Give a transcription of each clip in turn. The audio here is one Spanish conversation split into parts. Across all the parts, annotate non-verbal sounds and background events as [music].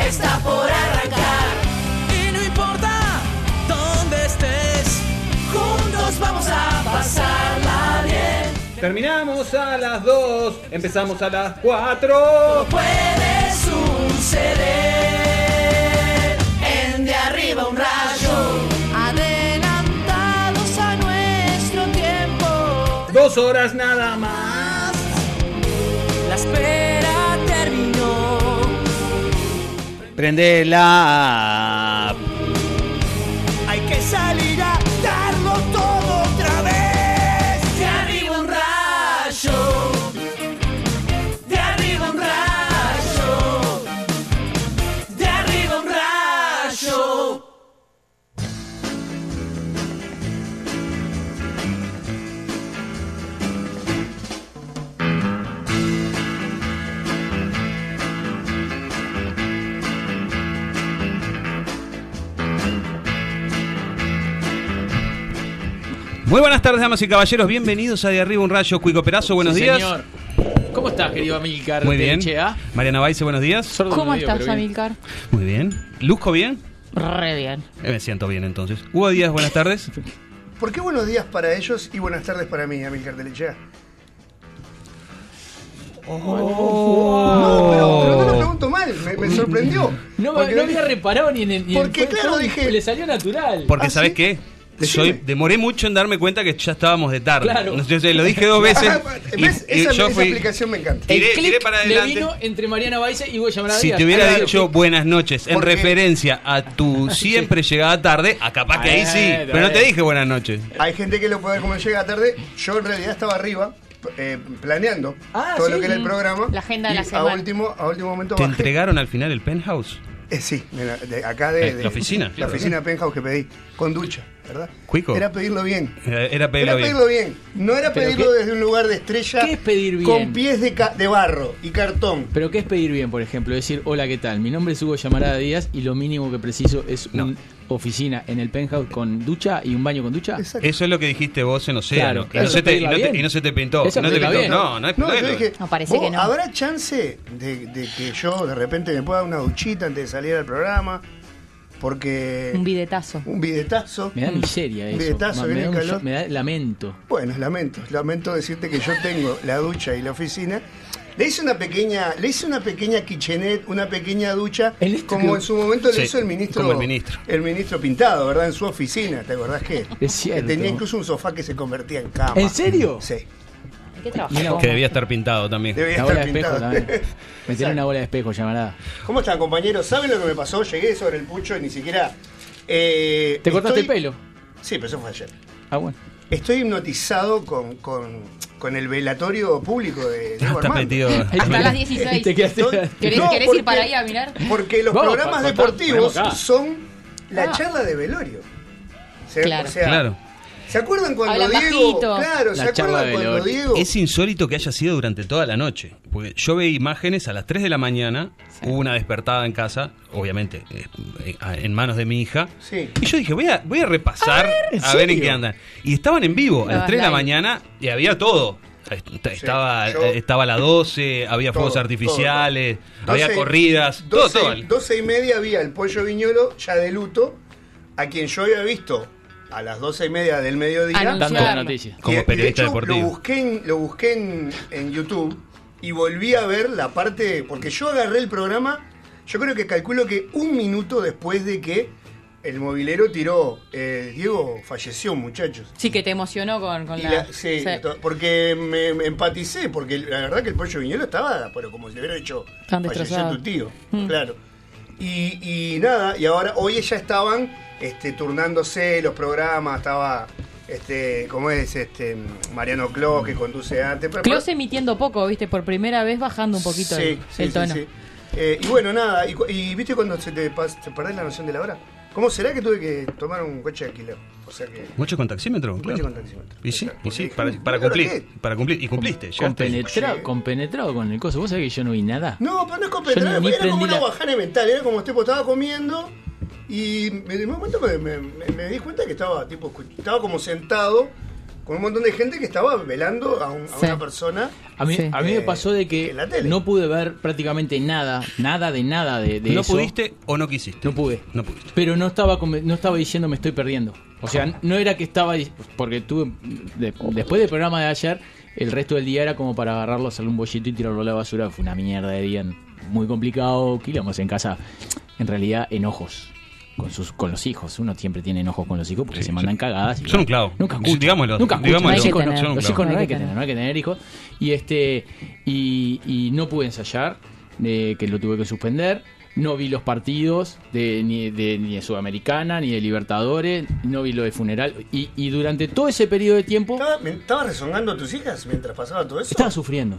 está por arrancar. Y no importa dónde estés, juntos vamos a pasarla bien. Terminamos a las 2, empezamos a las 4. Puede suceder en de arriba un rayo. Adelantados a nuestro tiempo. Dos horas nada más. La Prende la Muy buenas tardes, damas y caballeros. Bienvenidos a De Arriba un Rayo. Cuico Perazo, buenos Sí, días. Señor. ¿Cómo estás, querido Amilcar? Muy bien. Chea? Mariana Baise, buenos días. Sordo ¿Cómo medio, estás. Amilcar? Muy bien. ¿Luzco bien? Re bien. Eh, me siento bien entonces. Hugo Díaz, buenas tardes. ¿Por qué buenos días para ellos y buenas tardes para mí, Amilcar Telechea? No, pero, pero no lo pregunto mal, me, me sorprendió. No, Porque no había reparado ni en el. ni en- Porque, claro, dije- Le salió natural. Porque, ¿Ah, ¿sabes sí? qué? Decime. Soy, demoré mucho en darme cuenta que ya estábamos de tarde. Claro. Entonces, lo dije dos [laughs] veces. y- ¿Ves? y esa, yo esa fui- explicación me encanta. el tiré- click tiré para le adelante. vino entre Mariana Baise y Si Díaz. te hubiera dicho buenas noches en Porque- referencia a tu [laughs] siempre llegada tarde, a capaz que ahí sí. Pero no te dije buenas noches. Hay gente que lo puede como llega tarde. Yo en realidad estaba arriba eh, planeando Ah, todo sí. lo que era el programa. La agenda de y la semana. A último, a último momento ¿Te bajé. entregaron al final el penthouse? Eh, sí, de la- de acá de, Eh, de- la oficina. La oficina Penthouse que pedí, con ducha, ¿verdad? Cuico. Era pedirlo bien. Era, era pedirlo Era bien. pedirlo bien. No era ¿Pero pedirlo qué- desde un lugar de estrella. qué es pedir bien? Con pies de, ca- de barro y cartón. Pero ¿qué es pedir bien, por ejemplo? Decir, hola, ¿qué tal? Mi nombre es Hugo Llamarada Díaz y lo mínimo que preciso es No. una oficina en el penthouse con ducha y un baño con ducha. Exacto. Eso es lo que dijiste vos en Océano. Claro, y, no se te, y, no te, y no se te pintó. Eso no te pedirla pintó. bien. No, no es No, yo no es- dije, No, parece ¿vos que no. ¿habrá chance de, de que yo de repente me pueda dar una duchita antes de salir al programa? Porque... Un bidetazo. Un bidetazo. Me da miseria Un eso. bidetazo, Ma- viene me, da un calor. me da lamento. Bueno, lamento, lamento decirte que yo tengo la ducha y la oficina. Le hice una pequeña, le hice una pequeña kitchenette, una pequeña ducha, ¿En esto como que- en su momento Sí, le hizo el ministro, como el ministro. el ministro Pintado, ¿verdad? En su oficina, ¿te acordás que? Es cierto. Que tenía incluso un sofá que se convertía en cama. ¿En serio? Sí, Hay que debía estar pintado también. debía La bola estar de espejo pintado. también. Meter [laughs] una bola de espejo, llamarada. ¿Cómo están, compañeros? ¿Saben lo que me pasó? Llegué sobre el pucho y ni siquiera. eh, ¿Te cortaste estoy- el pelo? Sí, pero eso fue ayer. Ah, bueno. Estoy hipnotizado con, con, con el velatorio público de Diego Estás Armando. metido. Hasta las 16. Te quedaste- ¿Querés, No, querés porque- ir para ahí a mirar? Porque los Vamos, programas deportivos son la Ah. charla de velorio. Se- Claro. O sea, Claro. ¿Se acuerdan cuando Hablan Diego. bajito. Claro, La ¿se charla acuerdan de cuando. Diego. Es insólito que haya sido durante toda la noche. Porque yo veía imágenes a las 3 de la mañana, hubo una despertada en casa, obviamente eh, en manos de mi hija. Sí. Y yo dije, voy a, voy a repasar, ¿en a ver en qué andan. Y estaban en vivo a las Estabas 3 de la mañana y había todo. Est- Estaba, yo- eh, estaba la 12, había Todo, fuegos artificiales, todo. había 12 corridas, 12, todo, todo. 12 y media había el pollo viñolo ya de luto, a quien yo había visto a las 12 y media del mediodía. Dando la noticia. Como periodista de hecho, deportivo. Lo busqué, en, lo busqué en, en YouTube y volví a ver la parte. Porque yo agarré el programa, yo creo que calculo que un minuto después de que el movilero tiró. eh, Diego falleció, muchachos. Sí, que te emocionó con, con la... la- sí, porque me, me empaticé, porque la verdad que el pollo viñolo estaba, pero como si le hubiera hecho Tan falleció destrozado. tu tío, Mm. claro. Y, y nada, y ahora, hoy ya estaban este, turnándose los programas, estaba este, ¿cómo es? Este, Mariano Clos que conduce antes. Close emitiendo poco, viste, por primera vez bajando un poquito Sí, el, sí, el sí, tono. sí. Eh, y bueno, nada, y, cu- y viste cuando se te, pas- te perdés la noción de la hora. ¿Cómo será que tuve que tomar un coche de alquiler? O sea que. ¿Mucho con taxímetro? Un Claro. coche con taxímetro. Y sí, y sí, para, para ¿y ahora cumplir. Para cumplir. Y cumpliste. Compenetrado, compenetrado con el coso. ¿Vos sabés que yo no vi nada? No, pero no es ni- ni era como una bajada mental, era como tipo, estaba comiendo y me- de un momento me, me- me- me di cuenta que estaba tipo estaba como sentado con un montón de gente que estaba velando a, un- a Sí. una persona. A mí, Sí. a mí me Eh, pasó de que en la tele. no pude ver prácticamente nada, nada de nada de, de ¿No eso. pudiste o no quisiste? No pude. No pudiste. Pero no estaba no estaba diciendo me estoy perdiendo. O sea, no era que estaba porque tuve de- después del programa de ayer, el resto del día era como para agarrarlo, hacerle un bollito y tirarlo a la basura. Fue una mierda de día, muy complicado. Quilomos en casa, en realidad enojos con sus con los hijos. Uno siempre tiene enojos con los hijos porque Sí, se mandan cagadas. y son un clavo. Nunca escuchan. Digámoslo, Nunca escuchan. Los hijos no- los hijos no No hay que tener, no hay que tener hijos. Y este y, y no pude ensayar, eh, que lo tuve que suspender. No vi los partidos de, ni, de, ni de Sudamericana, ni de Libertadores, no vi lo de funeral. Y, y durante todo ese periodo de tiempo ¿Estaba, ¿Estabas rezongando a tus hijas mientras pasaba todo eso? estaba sufriendo.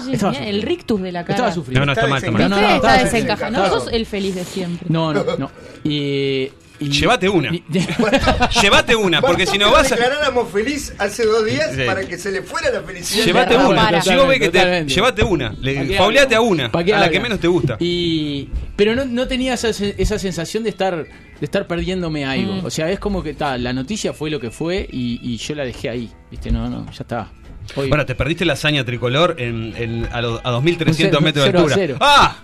Sí, sí, el rictus de la cara. Estaba sufriendo. No, no, está mal, está mal. No, no, está estaba desencajado. No sos el feliz de siempre. No, no, no. Y, y- Llévate una. [laughs] Llévate una, porque si no vas a. declaráramos feliz hace dos días Sí. para que se le fuera la felicidad. Llévate una. Que te. Llévate una. ¿Pa' Le, fauleate a una. ¿Pa' qué A la que menos te gusta. Y pero no, no tenía esa, esa sensación de estar de estar perdiéndome algo. Mm. O sea, es como que ta, la noticia fue lo que fue y, y yo la dejé ahí. ¿Viste? No, no, ya está. Hoy- Bueno, te perdiste la hazaña tricolor en, en- a, lo- a 2300 Un metros de a altura. ¡Ah!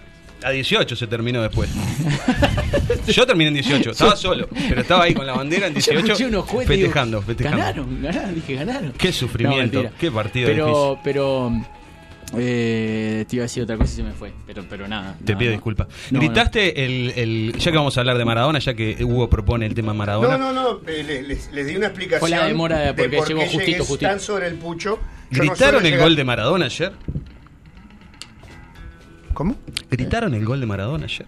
A 18 se terminó después. [laughs] Yo terminé en 18, estaba solo, pero estaba ahí con la bandera en [laughs] Yo 18 escuché unos cohetes y digo, festejando, festejando. Ganaron, ganaron, dije, ganaron. Qué sufrimiento, qué partido Pero, pero eh, te iba a decir otra cosa y se me fue. Pero, pero nada. Te pido no. disculpas. No, Gritaste El, el- Ya que vamos a hablar de Maradona, ya que Hugo propone el tema Maradona. No, no, no, eh, les, les- les di una explicación. Fue la demora de- porque por llegó qué justito, justito. tan sobre el pucho. Yo ¿Gritaron el llegar- gol de Maradona ayer? ¿Cómo? ¿Gritaron el gol de Maradona ayer?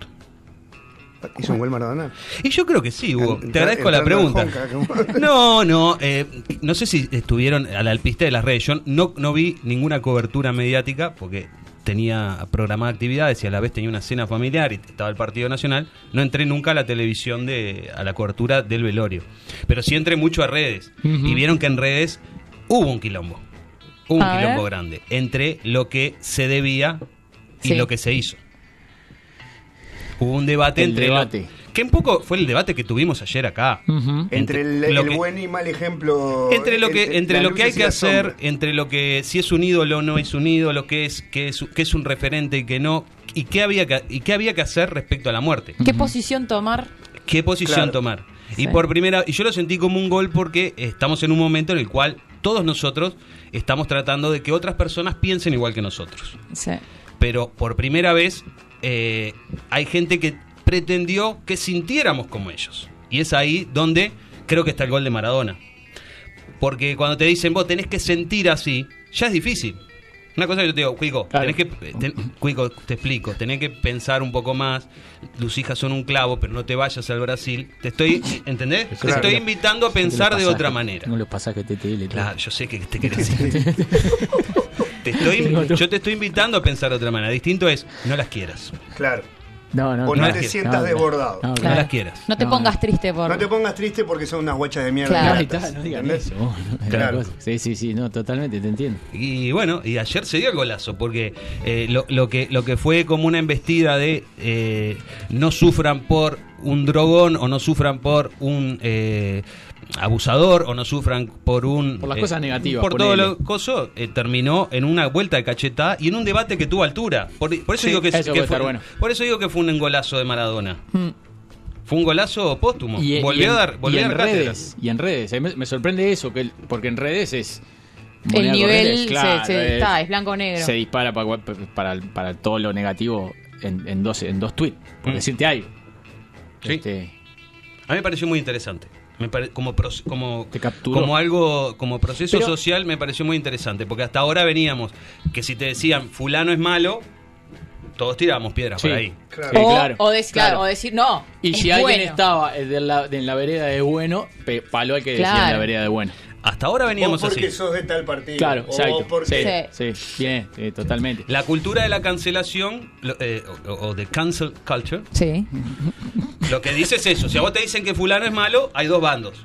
¿Hizo un gol Maradona? Y yo creo que sí, Hugo. Te agradezco la pregunta. Honka, [laughs] No, no, eh, no sé si estuvieron a la alpiste de las redes. Yo no, no vi ninguna cobertura mediática porque tenía programada actividades y a la vez tenía una cena familiar y estaba el Partido Nacional. No entré nunca a la televisión de a la cobertura del velorio. Pero sí entré mucho a redes y vieron que en redes hubo un quilombo. Hubo un A ver. quilombo grande entre lo que se debía y Sí. lo que se hizo. Hubo un debate El entre lo- debate. que un poco fue el debate que tuvimos ayer acá. Entre el, lo el que- buen y mal ejemplo. entre lo que entre lo que hay que hacer entre lo que si es un ídolo o no es un ídolo que es que es que es un referente y que no y qué había que y qué había que hacer respecto a la muerte ¿Qué posición tomar? qué posición Claro. tomar y Sí. por primera y yo lo sentí como un gol porque estamos en un momento en el cual todos nosotros estamos tratando de que otras personas piensen igual que nosotros Sí. pero por primera vez eh, hay gente que pretendió que sintiéramos como ellos. Y es ahí donde creo que está el gol de Maradona. Porque cuando te dicen, vos tenés que sentir así, ya es difícil. Una cosa que yo te digo, Cuico, Claro. tenés que, ten- Cuico, te explico, tenés que pensar un poco más. Tus hijas son un clavo, pero no te vayas al Brasil. Te estoy, ¿entendés? Te estoy invitando a pensar de otra manera. Tengo los pasajes TTL. todo. Claro, yo sé que te querés ir. [laughs] Te estoy, yo te estoy invitando a pensar de otra manera. Distinto es, no las quieras. Claro. No, no, O no no te sientas desbordado. No, claro. las quieras. No te No, pongas no. triste por. No te pongas triste porque son unas guachas de mierda. Claro. Gratas, no. Sí, sí, sí, no, totalmente, te entiendo. Y bueno, y ayer se dio el golazo, porque eh, lo, lo que, lo que fue como una embestida de eh, no sufran por un drogón o no sufran por un eh, abusador o no sufran por un... Por las eh, cosas negativas, Por todo lo coso, eh, terminó en una vuelta de cachetada y en un debate que tuvo altura. Por, por eso Sí, digo que, eso que fue, bueno. por eso digo que fue un golazo de Maradona. Mm. Fue un golazo póstumo. Y, volvió y en, a dar, volvió y a en dar cátedra. redes, y en redes. Mí Me, me sorprende eso, que el- porque en redes es... El nivel se- claro, se- es- está, es blanco-negro. Se dispara para, para, para todo lo negativo en, en dos, en dos tweets. Por Mm. decirte algo. Sí. Este, A mí me pareció muy interesante. Me pare- como, como, como algo, como proceso Pero- social me pareció muy interesante. Porque hasta ahora veníamos que si te decían fulano es malo, todos tirábamos piedras Sí. por ahí. Claro. Sí, o, claro, o claro. claro, o decir, no. Y es si alguien estaba eh, de la, de la vereda de bueno, palo al que decía en la vereda de bueno. Hasta ahora O veníamos porque así. sos de tal partido. Claro, o exacto. porque- Sí, sí, bien, sí, totalmente. La cultura de la cancelación lo- eh, o, o de cancel culture, Sí. lo que dice es eso. Si a vos te dicen que fulano es malo, hay dos bandos.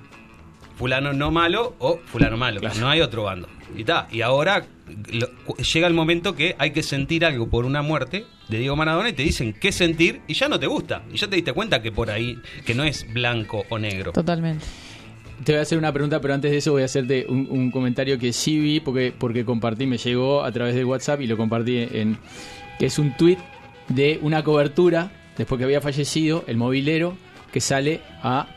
Fulano no malo o fulano malo. No hay otro bando. Y ta, Y ahora lo- llega el momento que hay que sentir algo por una muerte de Diego Maradona y te dicen qué sentir y ya no te gusta. Y ya te diste cuenta que por ahí, que no es blanco o negro. Totalmente. Te voy a hacer una pregunta, pero antes de eso voy a hacerte un, un comentario que sí vi porque, porque compartí, me llegó a través de WhatsApp y lo compartí en. que es un tweet de una cobertura después que había fallecido el movilero que sale a.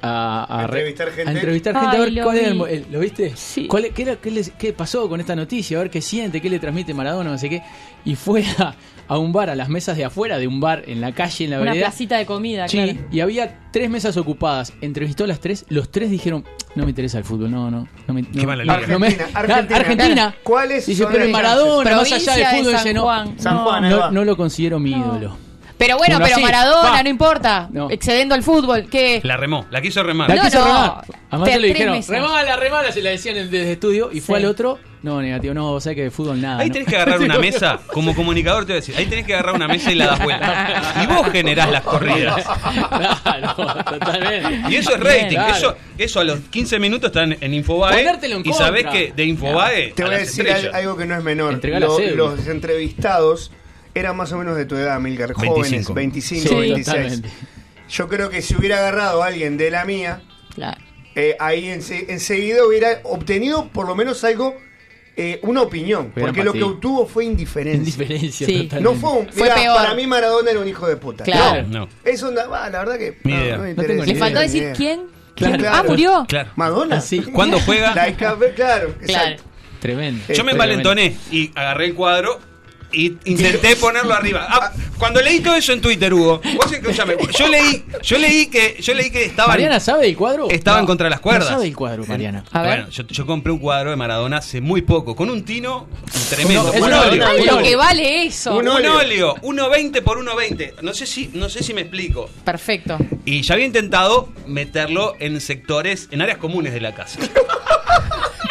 A, a A re- entrevistar gente. a entrevistar gente. Ay, a ver, lo ¿cuál era el vi. mo- el- ¿Lo viste? Sí. ¿Cuál qué, era- qué les- qué pasó con esta noticia? A ver qué siente, qué le transmite Maradona, no sé qué. Y fue a, a un bar, a las mesas de afuera de un bar en la calle, en la Una vereda. placita de comida, Sí, claro. y había tres mesas ocupadas. Entrevistó a las tres. Los tres dijeron: No me interesa el fútbol, no, no. no me, Qué no, mala no, liga. no me- Argentina, Claro, Argentina. Argentina. ¿Cuáles Dice: son Pero el Maradona, más allá Provincia del de fútbol, San dice: no, Juan. San No. Juan, ahí no, va. no lo considero mi ídolo. Pero bueno, pero así, Maradona, no importa. No. Excediendo al fútbol, ¿qué? La remó, la quiso remar. La No, quiso no. remar. Además Te- se le dijeron. Remala, remala, se la decían desde el estudio. Y fue Sí. al otro: No, negativo, no, o sea que de fútbol nada. Ahí ¿no? tenés que agarrar [laughs] una mesa, como comunicador te voy a decir, ahí tenés que agarrar una mesa y la das vuelta. Y vos generás las corridas. [laughs] claro, totalmente. Y eso es rating, Claro. eso, eso a los 15 minutos están en Infobae. Ponértelo en y sabés que de Infobae Te voy a decir estrellas. algo que no es menor. Lo- los entrevistados eran más o menos de tu edad, Milgar. Jóvenes, 25. 25, Sí, 26. totalmente. Yo creo que si hubiera agarrado a alguien de la mía, Claro. eh, ahí ense- enseguida hubiera obtenido por lo menos algo, eh, una opinión. Porque lo que obtuvo fue indiferencia. Indiferencia, Sí. totalmente. No fue un. Fue mirá, peor. para mí Maradona era un hijo de puta. Claro. No, no. Eso, no- ah, la verdad que. Ni idea. me No interesa. Le faltó decir idea. quién. Claro. Ah, murió. Claro. Madonna. Ah, sí. [laughs] ¿Cuándo juega? Like a- claro, Claro. exacto. Tremendo. Eh, Yo me envalentoné y agarré el cuadro y intenté ponerlo arriba. Ah, cuando leí todo eso en Twitter, Hugo, vos escuchame, yo leí, yo leí que, yo leí que estaban. ¿Mariana sabe del cuadro? Estaban contra las cuerdas. No sabe el cuadro, Mariana. A ver. Bueno, yo, yo compré un cuadro de Maradona hace muy poco, con un tino tremendo. Uno- un es óleo. Lo que vale eso. Un Un óleo. óleo, 1.20 por 1.20. No sé si, no sé si me explico. Perfecto. Y ya había intentado meterlo en sectores, en áreas comunes de la casa. [laughs]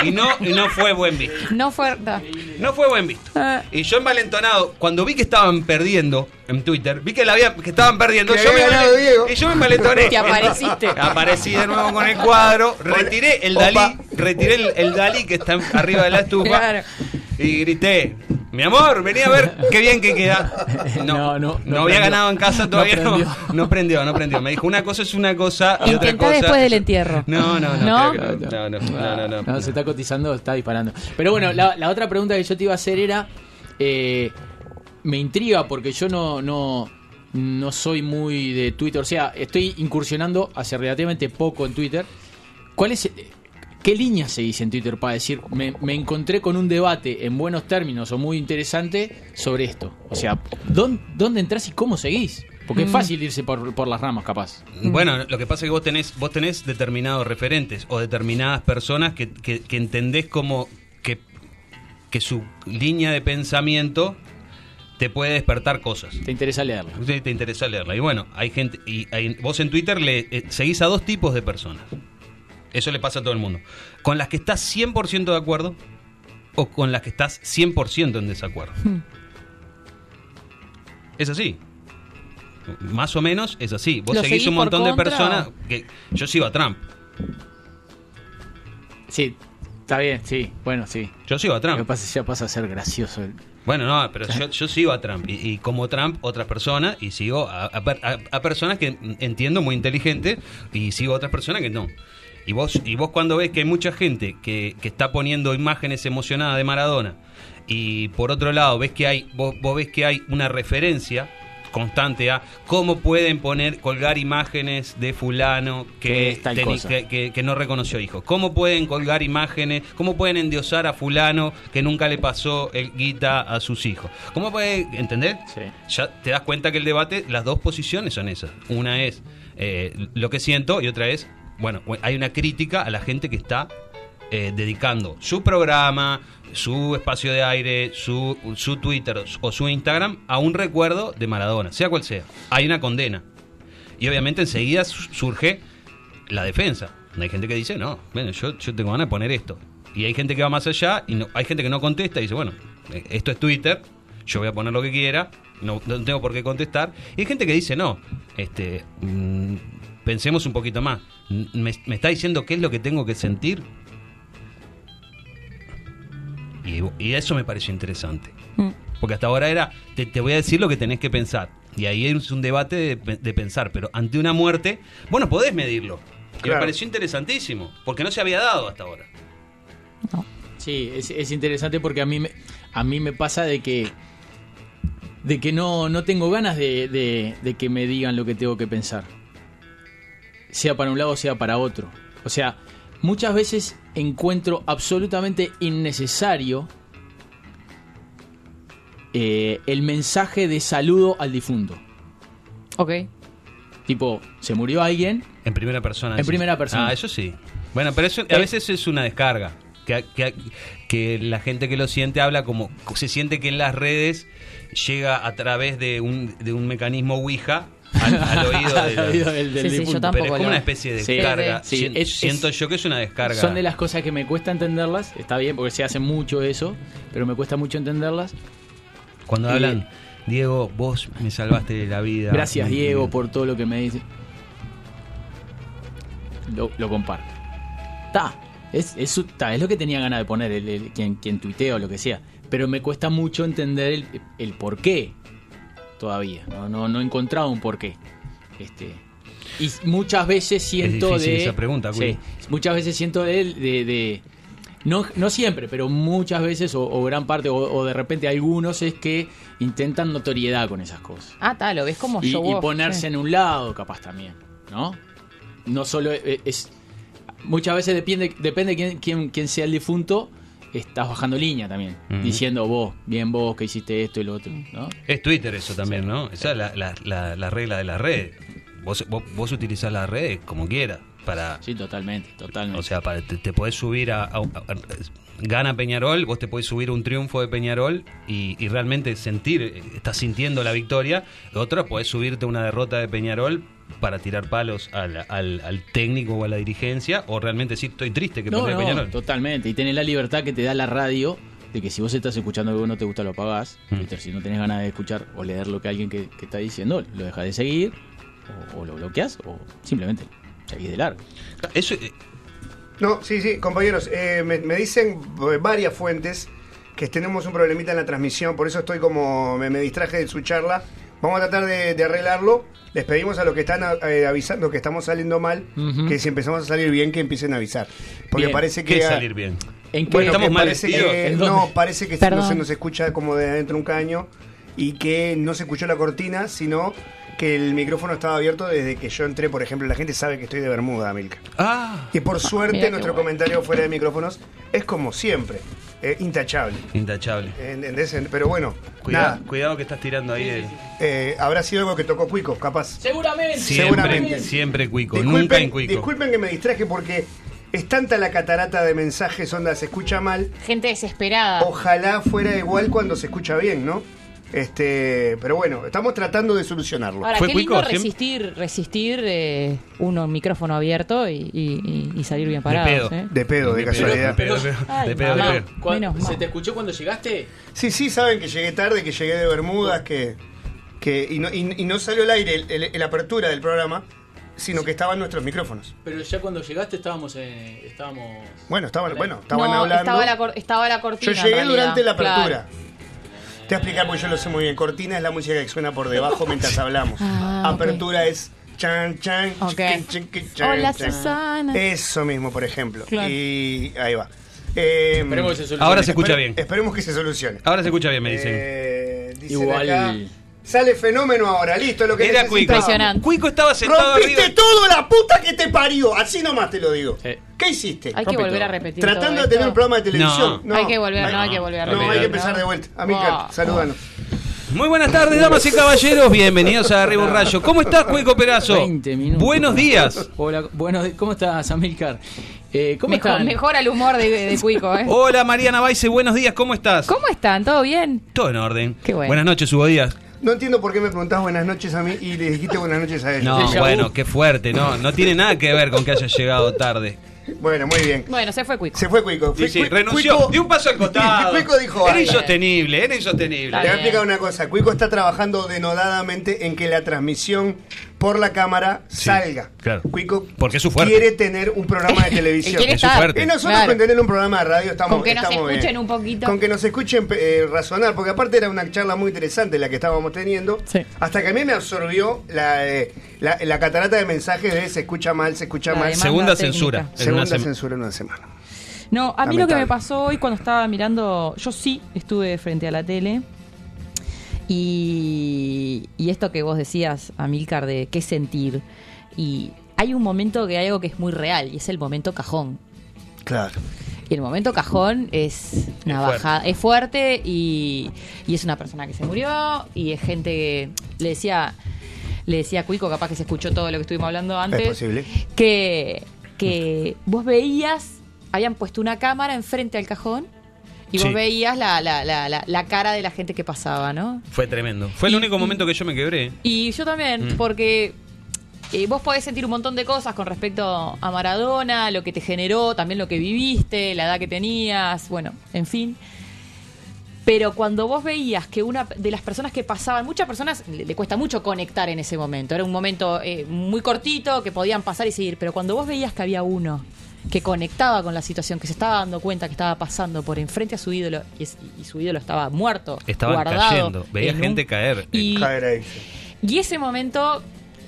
Y no, y no fue buen visto. No fue. no. No fue buen visto. Ah. Y yo cuando vi que estaban perdiendo en Twitter, vi que, la había, que estaban perdiendo, Que yo había me, ganado Diego. y yo me envalentoné. Te apareciste. Aparecí de nuevo con el cuadro, retiré el Opa. Dalí, retiré el, el Dalí que está arriba de la estufa Claro. y grité, mi amor, vení a ver qué bien que queda. [laughs] No, No, no, no, no había prendió. ganado en casa todavía, no, prendió. no prendió, no prendió. Me dijo, una cosa es una cosa y otra cosa... después del entierro. No, no, no, ¿No? creo que no, no, no, no, no. No, se está cotizando, está disparando. Pero bueno, la, la otra pregunta que yo te iba a hacer era. Eh, me intriga porque yo no, no, no soy muy de Twitter. O sea, estoy incursionando hace relativamente poco en Twitter. ¿Cuál es. ¿Qué línea se dice en Twitter para decir, me, me encontré con un debate en buenos términos o muy interesante sobre esto? O sea, ¿dónde, dónde entras y cómo seguís? Porque es fácil irse por, por las ramas, capaz. Bueno, lo que pasa es que vos tenés, vos tenés determinados referentes o determinadas personas que, que, que entendés como que, su línea de pensamiento te puede despertar cosas. Te interesa leerlo. Te, te interesa leerla. Y bueno, hay gente. Y hay- vos en Twitter le eh, seguís a dos tipos de personas. Eso le pasa a todo el mundo. Con las que estás 100% de acuerdo o con las que estás 100% en desacuerdo. Es así. Más o menos es así. Vos ¿Lo seguís seguís un montón de personas. o? que Yo sigo a Trump. Sí, está bien, sí. Bueno, sí. Yo sigo a Lo que Trump. pasa es que ya pasa a ser gracioso. el- Bueno, no, pero yo, [laughs] yo sigo a Trump. Y, y como Trump, otras personas. Y sigo a, a a- a personas que entiendo muy inteligentes. Y sigo a otras personas que no. Y vos, y vos cuando ves que hay mucha gente que, que está poniendo imágenes emocionadas de Maradona. Y por otro lado, ves que hay, vos, vos ves que hay una referencia constante a cómo pueden poner, colgar imágenes de fulano Que no reconoció hijos. ¿Cómo pueden colgar imágenes? ¿Cómo pueden endiosar a fulano que nunca le pasó el guita a sus hijos? ¿Cómo pueden, entender? Sí. Ya te das cuenta que el debate, las dos posiciones son esas. Una es eh, lo que siento y otra es, bueno, hay una crítica a la gente que está eh, dedicando su programa, su espacio de aire, su, su Twitter o su Instagram a un recuerdo de Maradona, sea cual sea. Hay una condena. Y obviamente enseguida su- surge la defensa. Hay gente que dice, no, bueno, yo, yo tengo ganas de poner esto. Y hay gente que va más allá y no, hay gente que no contesta y dice, bueno, eh, esto es Twitter, yo voy a poner lo que quiera, no, tengo por qué contestar. Y hay gente que dice, no, este, mm, pensemos un poquito más. ¿Me, me está diciendo qué es lo que tengo que sentir? Y, y eso me pareció interesante. Mm. Porque hasta ahora era, te, te voy a decir lo que tenés que pensar. Y ahí es un debate de, pe- de pensar. Pero ante una muerte, bueno, podés medirlo. Y me pareció interesantísimo. Porque no se había dado hasta ahora. Sí, es, es interesante porque a mí me, a mí me pasa de que de que no, no tengo ganas de, de- de que me digan lo que tengo que pensar. Sea para un lado, sea para otro. O sea, muchas veces encuentro absolutamente innecesario eh, el mensaje de saludo al difunto. Ok. Tipo, se murió alguien, En primera persona. En primera persona. Ah, eso sí. Bueno, pero eso a Eh. veces es una descarga. Que, que, que la gente que lo siente habla como. Se siente que en las redes llega a través de un, de un mecanismo Ouija al, [laughs] al oído de al los- oído del- del Sí, sí, yo difunto. tampoco Pero es como lo- una especie de Sí. descarga. Sí, Sien- es- Siento es- yo que es una descarga. Son de las cosas que me cuesta entenderlas. Está bien, porque se hace mucho eso, pero me cuesta mucho entenderlas. Cuando Y- hablan, Diego, vos me salvaste la vida. Gracias, Diego, por todo lo que me dice. Lo, lo comparto. Está. Es, es, ta, lo que tenía ganas de poner el, el- quien, quien tuitea o lo que sea. Pero me cuesta mucho entender el, el por qué todavía. No, no, no he encontrado un por qué. Este, y muchas veces siento de. esa pregunta, sí, muchas veces siento de. de, de- no, no siempre, pero muchas veces, o, o gran parte, o, o de repente algunos, es que intentan notoriedad con esas cosas Ah, tal, lo ves como y, show y ponerse sí. en un lado capaz también no no solo es, es- muchas veces depende depende quién, quién, quién sea el difunto estás bajando línea también diciendo vos bien vos que hiciste esto y lo otro ¿no? Es Twitter eso también, ¿no? Esa es la, la, la, la regla de la red. Vos, vos, vos utilizás la red como quieras. Para, sí totalmente totalmente o sea, para, te, te podés subir a, a- a- Gana Peñarol, vos te podés subir un triunfo de Peñarol y, y realmente sentir, estás sintiendo la victoria. Otra, podés subirte una derrota de Peñarol para tirar palos al, al, al técnico o a la dirigencia, o realmente sí estoy triste que no, perdió no, Peñarol. totalmente y tenés la libertad que te da la radio de que si vos estás escuchando algo que no te gusta lo apagás Mm. si no tenés ganas de escuchar o leer lo que alguien que, que está diciendo lo dejas de seguir o, o lo bloqueas o simplemente seguís de largo Eso, eh, No, sí, sí, compañeros, eh, me, me dicen varias fuentes que tenemos un problemita en la transmisión, por eso estoy como, me, me distraje de su charla. Vamos a tratar de, de arreglarlo. Les pedimos a los que están eh, avisando que estamos saliendo mal, que si empezamos a salir bien, que empiecen a avisar. Porque Bien. parece que... ¿qué ah, salir bien? ¿En qué- Bueno, ¿Estamos que mal parece que, ¿En no, parece que no se nos escucha como de adentro un caño y que no se escuchó la cortina, sino que el micrófono estaba abierto desde que yo entré, por ejemplo. La gente sabe que estoy de Bermuda, Milka. Ah, Y por suerte Mira qué nuestro bueno. comentario fuera de micrófonos es como siempre, eh, intachable. intachable. ¿Entendés? Pero bueno, Cuidado, nada, cuidado que estás tirando ahí. el- eh, habrá sido algo que tocó Cuico, capaz. seguramente Siempre, Seguramente. siempre cuico, Disculpen, nunca en cuico. disculpen que me distraje porque es tanta la catarata de mensajes, onda, se escucha mal. Gente desesperada. Ojalá fuera igual cuando se escucha bien, ¿no? Este, pero bueno, estamos tratando de solucionarlo. Ahora, ¿Fue qué lindo Cuico? resistir, resistir eh, uno micrófono abierto y, y- y- y salir bien parados. pedo. ¿eh? De pedo, de casualidad. de pedo, de pedo, Ay, de pedo, de mamá. pedo. ¿Cuán- Menos ¿Se te escuchó cuando llegaste? Sí, sí, saben que llegué tarde, que llegué de Bermudas, que, que y, no, y- y no salió al aire el apertura del programa, sino que estaban nuestros micrófonos. Pero ya cuando llegaste estábamos eh, estábamos Bueno, estaban, bueno, estaban no, hablando. Estaba la, cor- estaba la cortina. Yo llegué realidad. durante la apertura. Claro. Te voy a explicar porque yo lo sé muy bien. Cortina es la música que suena por debajo mientras [laughs] hablamos. Ah, ok. apertura es chan chan. Ok. chiqui, chiqui, chan, Hola, chan. Susana. Eso mismo, por ejemplo. Claro. Y ahí va. Eh, Esperemos que se solucione. Ahora se escucha espere- bien. Esperemos que se solucione. Ahora se escucha bien, me dicen. Eh, dicen Igual- acá, sale fenómeno ahora, listo, lo que Era. Cuico. Impresionante. Cuico estaba sentado Rompiste arriba. todo la puta que te parió, así nomás te lo digo. Sí. ¿Qué hiciste? Hay que Rompe volver a repetir. Tratando todo de tener esto. un programa de televisión. No. Hay que volver, no, hay que volver a No, hay que empezar de vuelta. Amílcar, Wow. salúdanos. Muy buenas tardes, damas y caballeros. Bienvenidos a Arriba un Rayo. ¿Cómo estás, Cuico Perazo? 20 minutos. Buenos días. Hola, buenos ¿cómo estás, Amilcar? Eh, ¿Cómo Mejor, están? mejora el humor de, de Cuico, ¿eh? Hola, Mariana Baise. Buenos días. ¿Cómo estás? ¿Cómo están? ¿Todo bien? Todo en orden. Qué bueno. Buenas noches, Hugo Díaz. No entiendo por qué me preguntás buenas noches a mí y le dijiste buenas noches a ellos. No, bueno, qué fuerte, no, no tiene nada que ver con que haya llegado tarde. Bueno, muy bien. Bueno, se fue Cuico. Se fue Cuico. Sí, Fue sí, Cuico- renunció, Cuico- dio un paso al [laughs] costado. Cuico dijo Era insostenible, era insostenible. Te voy a explicar una cosa. Cuico está trabajando denodadamente en que la transmisión por la cámara Sí, salga. claro. Cuico Porque es su fuerte. quiere tener un programa de [laughs] televisión. quiere Es su estar. fuerte. Y nosotros Claro. con tener un programa de radio estamos Con que nos estamos bien. escuchen un poquito. Con que nos escuchen eh, razonar, porque aparte era una charla muy interesante la que estábamos teniendo. Sí. Hasta que a mí me absorbió la, eh, la, la catarata de mensajes de se escucha mal, se escucha La mal. Segunda técnica. censura. Segunda censura en una semana. No, a mí lo que me pasó hoy cuando estaba mirando, yo sí estuve frente a la tele y, y esto que vos decías, Amilcar, de qué sentir. Y hay un momento que hay algo que es muy real y es el momento cajón. Claro. Y el momento cajón es una Es fuerte. bajada, es fuerte y, y es una persona que se murió y es gente que le decía, le decía a Cuico, capaz que se escuchó todo lo que estuvimos hablando antes Es posible. que, que vos veías, habían puesto una cámara enfrente al cajón y vos Sí. veías la, la, la, la, la cara de la gente que pasaba, ¿no? Fue tremendo. Fue el Y- único y- momento que yo me quebré. Y yo también, Mm. porque eh, vos podés sentir un montón de cosas con respecto a Maradona, lo que te generó, también lo que viviste, la edad que tenías, bueno, en fin. Pero cuando vos veías que una de las personas que pasaban, muchas personas le, le cuesta mucho conectar en ese momento. Era un momento eh, muy cortito que podían pasar y seguir. Pero cuando vos veías que había uno que conectaba con la situación, que se estaba dando cuenta que estaba pasando por enfrente a su ídolo y, es- y su ídolo estaba muerto, Estaban guardado cayendo. Veía un- gente caer. Y, Caer ahí. y ese momento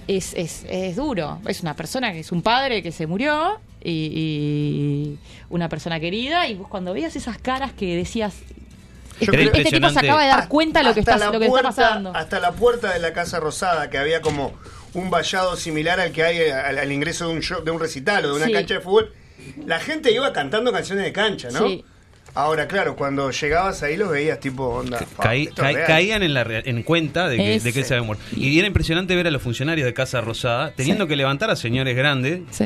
es, es, es duro. Es una persona que es un padre que se murió y, y una persona querida. Y vos cuando veías esas caras que decías, este, este tipo se acaba de dar cuenta de lo que, está, lo que está pasando. Hasta la puerta de la Casa Rosada, que había como un vallado similar al que hay al, al ingreso de un show, de un recital o de una Sí. cancha de fútbol. La gente iba cantando canciones de cancha, ¿no? Sí. Ahora, claro, cuando llegabas ahí los veías tipo onda. Caí- caían en, la, en cuenta de que, de que él se había muerto. Y era impresionante ver a los funcionarios de Casa Rosada teniendo que levantar a señores grandes Sí.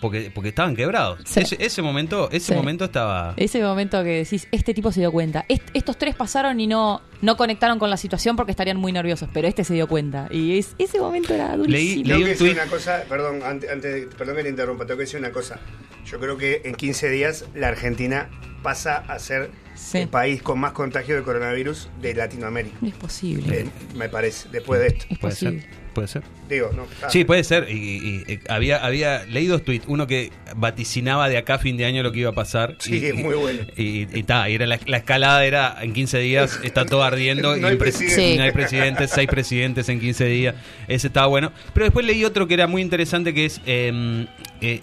Porque, porque estaban quebrados. Sí. Ese, ese momento ese Sí. momento estaba... Ese momento que decís, este tipo se dio cuenta. Est- estos tres pasaron y no, no conectaron con la situación porque estarían muy nerviosos, pero este se dio cuenta. Y es, ese momento era durísimo. Leí- Tengo un que decir tuit- una cosa, perdón, antes, perdón que te interrumpa, tengo que decir una cosa. Yo creo que en 15 días la Argentina pasa a ser Sí. el país con más contagio de coronavirus de Latinoamérica. Es posible. Eh, me parece, después de esto. es Puede posible. Puede ser. Digo, no. ah, Sí, puede ser. Y, y- y había, había leído dos tweets. Uno que vaticinaba de acá a fin de año lo que iba a pasar. Sí, y, muy bueno. Y, ta, y era la, la escalada era en 15 días, [laughs] está todo ardiendo. No y hay presidente. No hay presidente, [laughs] seis presidentes en 15 días. Ese estaba bueno. Pero después leí otro que era muy interesante que es. eh, eh,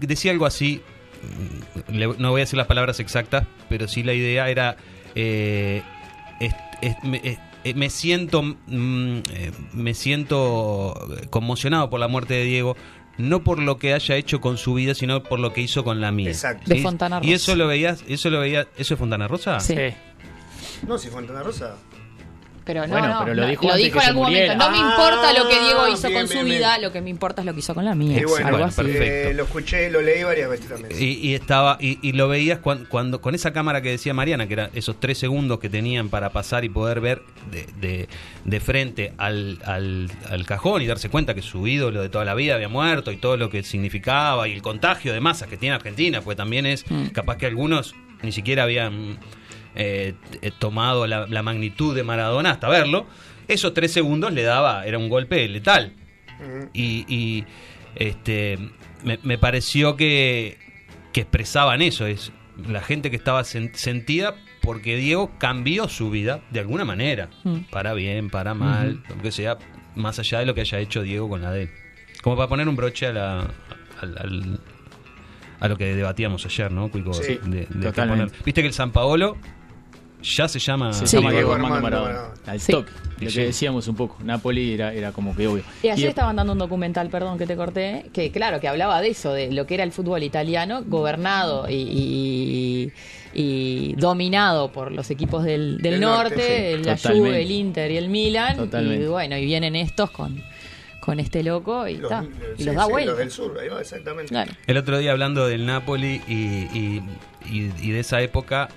decía algo así. mm, no voy a decir las palabras exactas, pero sí la idea era. eh, es- es- me, es- eh, me siento mm, eh, me siento conmocionado por la muerte de Diego no por lo que haya hecho con su vida sino por lo que hizo con la mía Exacto. De Fontana y Rosa. eso lo veías eso lo veías eso es Fontana Rosa Sí. Sí. No, si Fontana Rosa. Pero no, Bueno, no, pero lo dijo en algún muriera. momento. No me importa lo que Diego hizo Ah, bien, con su bien, vida, bien. lo que me importa es lo que hizo con la mía. Y bueno, algo bueno, así. perfecto. Eh, lo escuché, lo leí varias veces también. y, y estaba y, y lo veías cuan- cuando, con esa cámara que decía Mariana que eran esos tres segundos que tenían para pasar y poder ver de, de, de frente al, al, al cajón y darse cuenta que su ídolo de toda la vida había muerto y todo lo que significaba y el contagio de masas que tiene Argentina pues también es Mm. capaz que algunos ni siquiera habían eh, t- tomado la, la magnitud de Maradona hasta verlo esos tres segundos le daba era un golpe letal Mm. y, y, este me, me pareció que, que expresaban eso es la gente que estaba sen- sentida porque Diego cambió su vida de alguna manera Mm. para bien para mal lo que sea más allá de lo que haya hecho Diego con la de él como para poner un broche a la al- al- a lo que debatíamos ayer no Cuico? Sí, De- de qué totalmente. poner. viste que el San Paolo ya se llama Se Sí. llama Diego Armando Armando Maradona. Maradona. Al Sí. toque. Lo Sí. que decíamos un poco. Napoli era, era como que obvio. Y ayer Y- estaban dando un documental, perdón que te corté, que claro, que hablaba de eso, de lo que era el fútbol italiano, gobernado y, y- y dominado por los equipos del, del norte, norte, el- la. Juve, el Inter y el Milan, Totalmente. y bueno, y vienen estos con, con este loco y, Los, ta, y sí, los da sí, vuelta. Los del sur, ahí va, exactamente. Claro. El otro día hablando del Napoli y, y- y- y de esa época,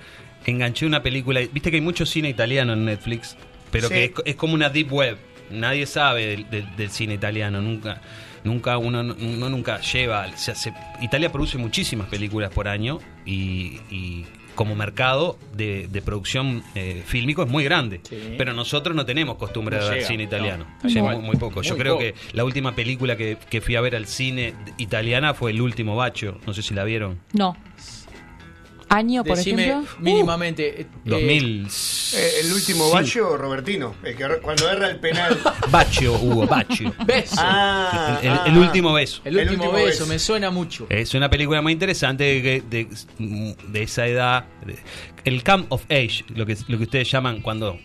enganché una película. Viste que hay mucho cine italiano en Netflix, pero Sí. que es, es como una deep web. Nadie sabe del, del- del cine italiano, nunca nunca uno, uno nunca lleva. o sea, se- Italia produce muchísimas películas por año y, y como mercado de, de producción eh, fílmico es muy grande. Sí. Pero nosotros no tenemos costumbre No de ver llega, cine no. italiano. Cual. muy, muy poco. Yo creo poco. que la última película que, que fui a ver al cine italiana fue El último bacho. No sé si la vieron. No. Año, por Decime ejemplo. mínimamente. eh, 2000. Eh, el último bacho, Robertino, el que cuando erra el penal. [laughs] Bacio, Hugo, Bacio. [laughs] Beso. Ah, El, ah, el ah. último beso. el, último último beso, beso. me suena mucho. Es una película muy interesante de, de- de esa edad. de- el Come of Age, lo que, lo que ustedes llaman cuando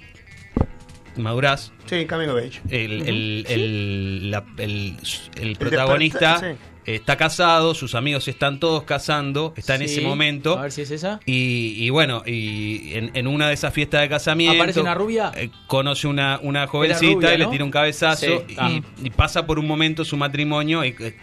madurás. Sí, Coming of Age. El, el- el- la- el- el protagonista despertar, está casado, sus amigos están todos casando, está en ese momento. A ver si es esa. Y, y bueno, y en, en una de esas fiestas de casamiento. ¿Aparece una rubia? eh, conoce una, una jovencita rubia, y le tira un cabezazo. Sí. Y, Ah. y pasa por un momento su matrimonio. Y, eh,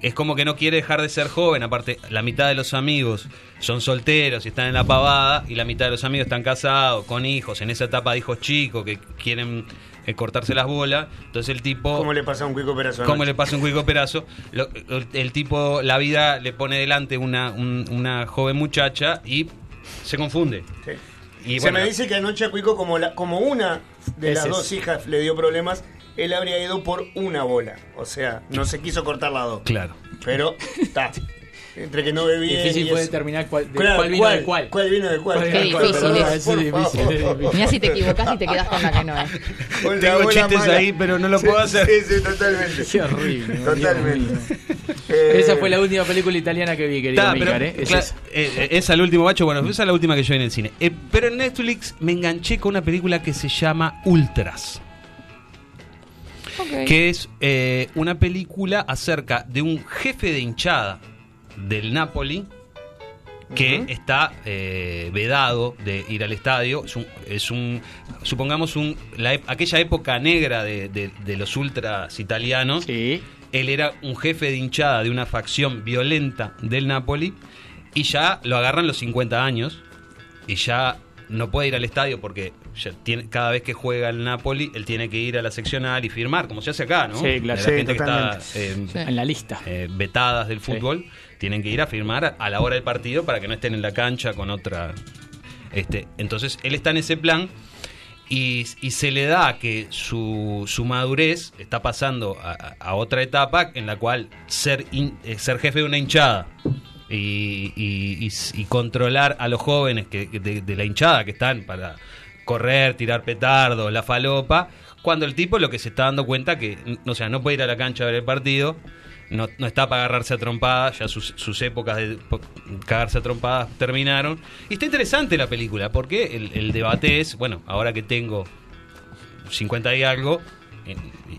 es como que no quiere dejar de ser joven. Aparte, la mitad de los amigos son solteros y están en la pavada. Y la mitad de los amigos están casados, con hijos, en esa etapa de hijos chicos que quieren eh, cortarse las bolas. Entonces el tipo. ¿Cómo le pasa a un cuico perazo? ¿Cómo le pasa un cuico perazo? Lo- el, el tipo, la vida le pone delante una, un- una joven muchacha y se confunde. Sí. Y Se bueno, me dice que anoche a Cuico, como, la, como una de las dos hijas le dio problemas, él habría ido por una bola. O sea, no se quiso cortar las dos. Claro. Pero, está. [laughs] Entre que no bebía. Difícil y fue determinar cuál, de Claro, cuál vino de cuál. ¿Cuál vino de cuál? Cuál Qué cuál, difícil es. difícil, favor. es difícil. Mira si te equivocas y te quedas con la que no es. [laughs] Con la Tengo chistes mala. ahí, pero no lo Sí, puedo hacer. Sí, sí, totalmente. Qué horrible. [laughs] Totalmente. [laughs] Mío. Eh, Esa fue la última película italiana que vi, querido pero, Mícar, ¿eh? Es claro, esa. eh, eh, esa el último bacho, bueno, esa es la última que yo vi en el cine. Eh, pero en Netflix me enganché con una película que se llama Ultras. Ok. que es eh, una película acerca de un jefe de hinchada del Napoli que está eh, vedado de ir al estadio. Es un, es un supongamos, un, la aquella época negra de, de- de los ultras italianos. Sí. Él era un jefe de hinchada de una facción violenta del Napoli y ya lo agarran los 50 años y ya no puede ir al estadio porque ya tiene, cada vez que juega el Napoli él tiene que ir a la seccional y firmar, como se hace acá, ¿no? Sí, claro. La Sí, gente que está eh, Sí. En la lista. eh, vetadas del fútbol tienen que ir a firmar a la hora del partido para que no estén en la cancha con otra. Este, entonces él está en ese plan y, se le da que su, su madurez está pasando a, otra etapa en la cual ser, eh, ser jefe de una hinchada y, y- y- controlar a los jóvenes de, la hinchada que están para correr, tirar petardo, la falopa, cuando el tipo lo que se está dando cuenta que, o sea, no puede ir a la cancha a ver el partido, no, no está para agarrarse a trompadas, ya sus, sus épocas de cagarse a trompadas terminaron. Y está interesante la película, porque el, el debate es, bueno, ahora que tengo 50 y algo,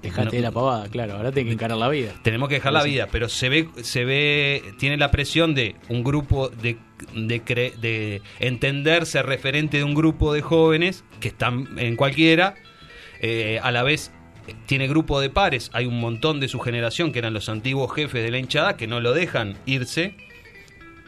Dejate no- de la pavada, claro. Ahora tengo que encarar la vida. tenemos que dejar la vida, pero se ve, se ve, tiene la presión de un grupo de, de, cre- de entenderse referente de un grupo de jóvenes que están en cualquiera, eh, a la vez tiene grupo de pares, hay un montón de su generación que eran los antiguos jefes de la hinchada que no lo dejan irse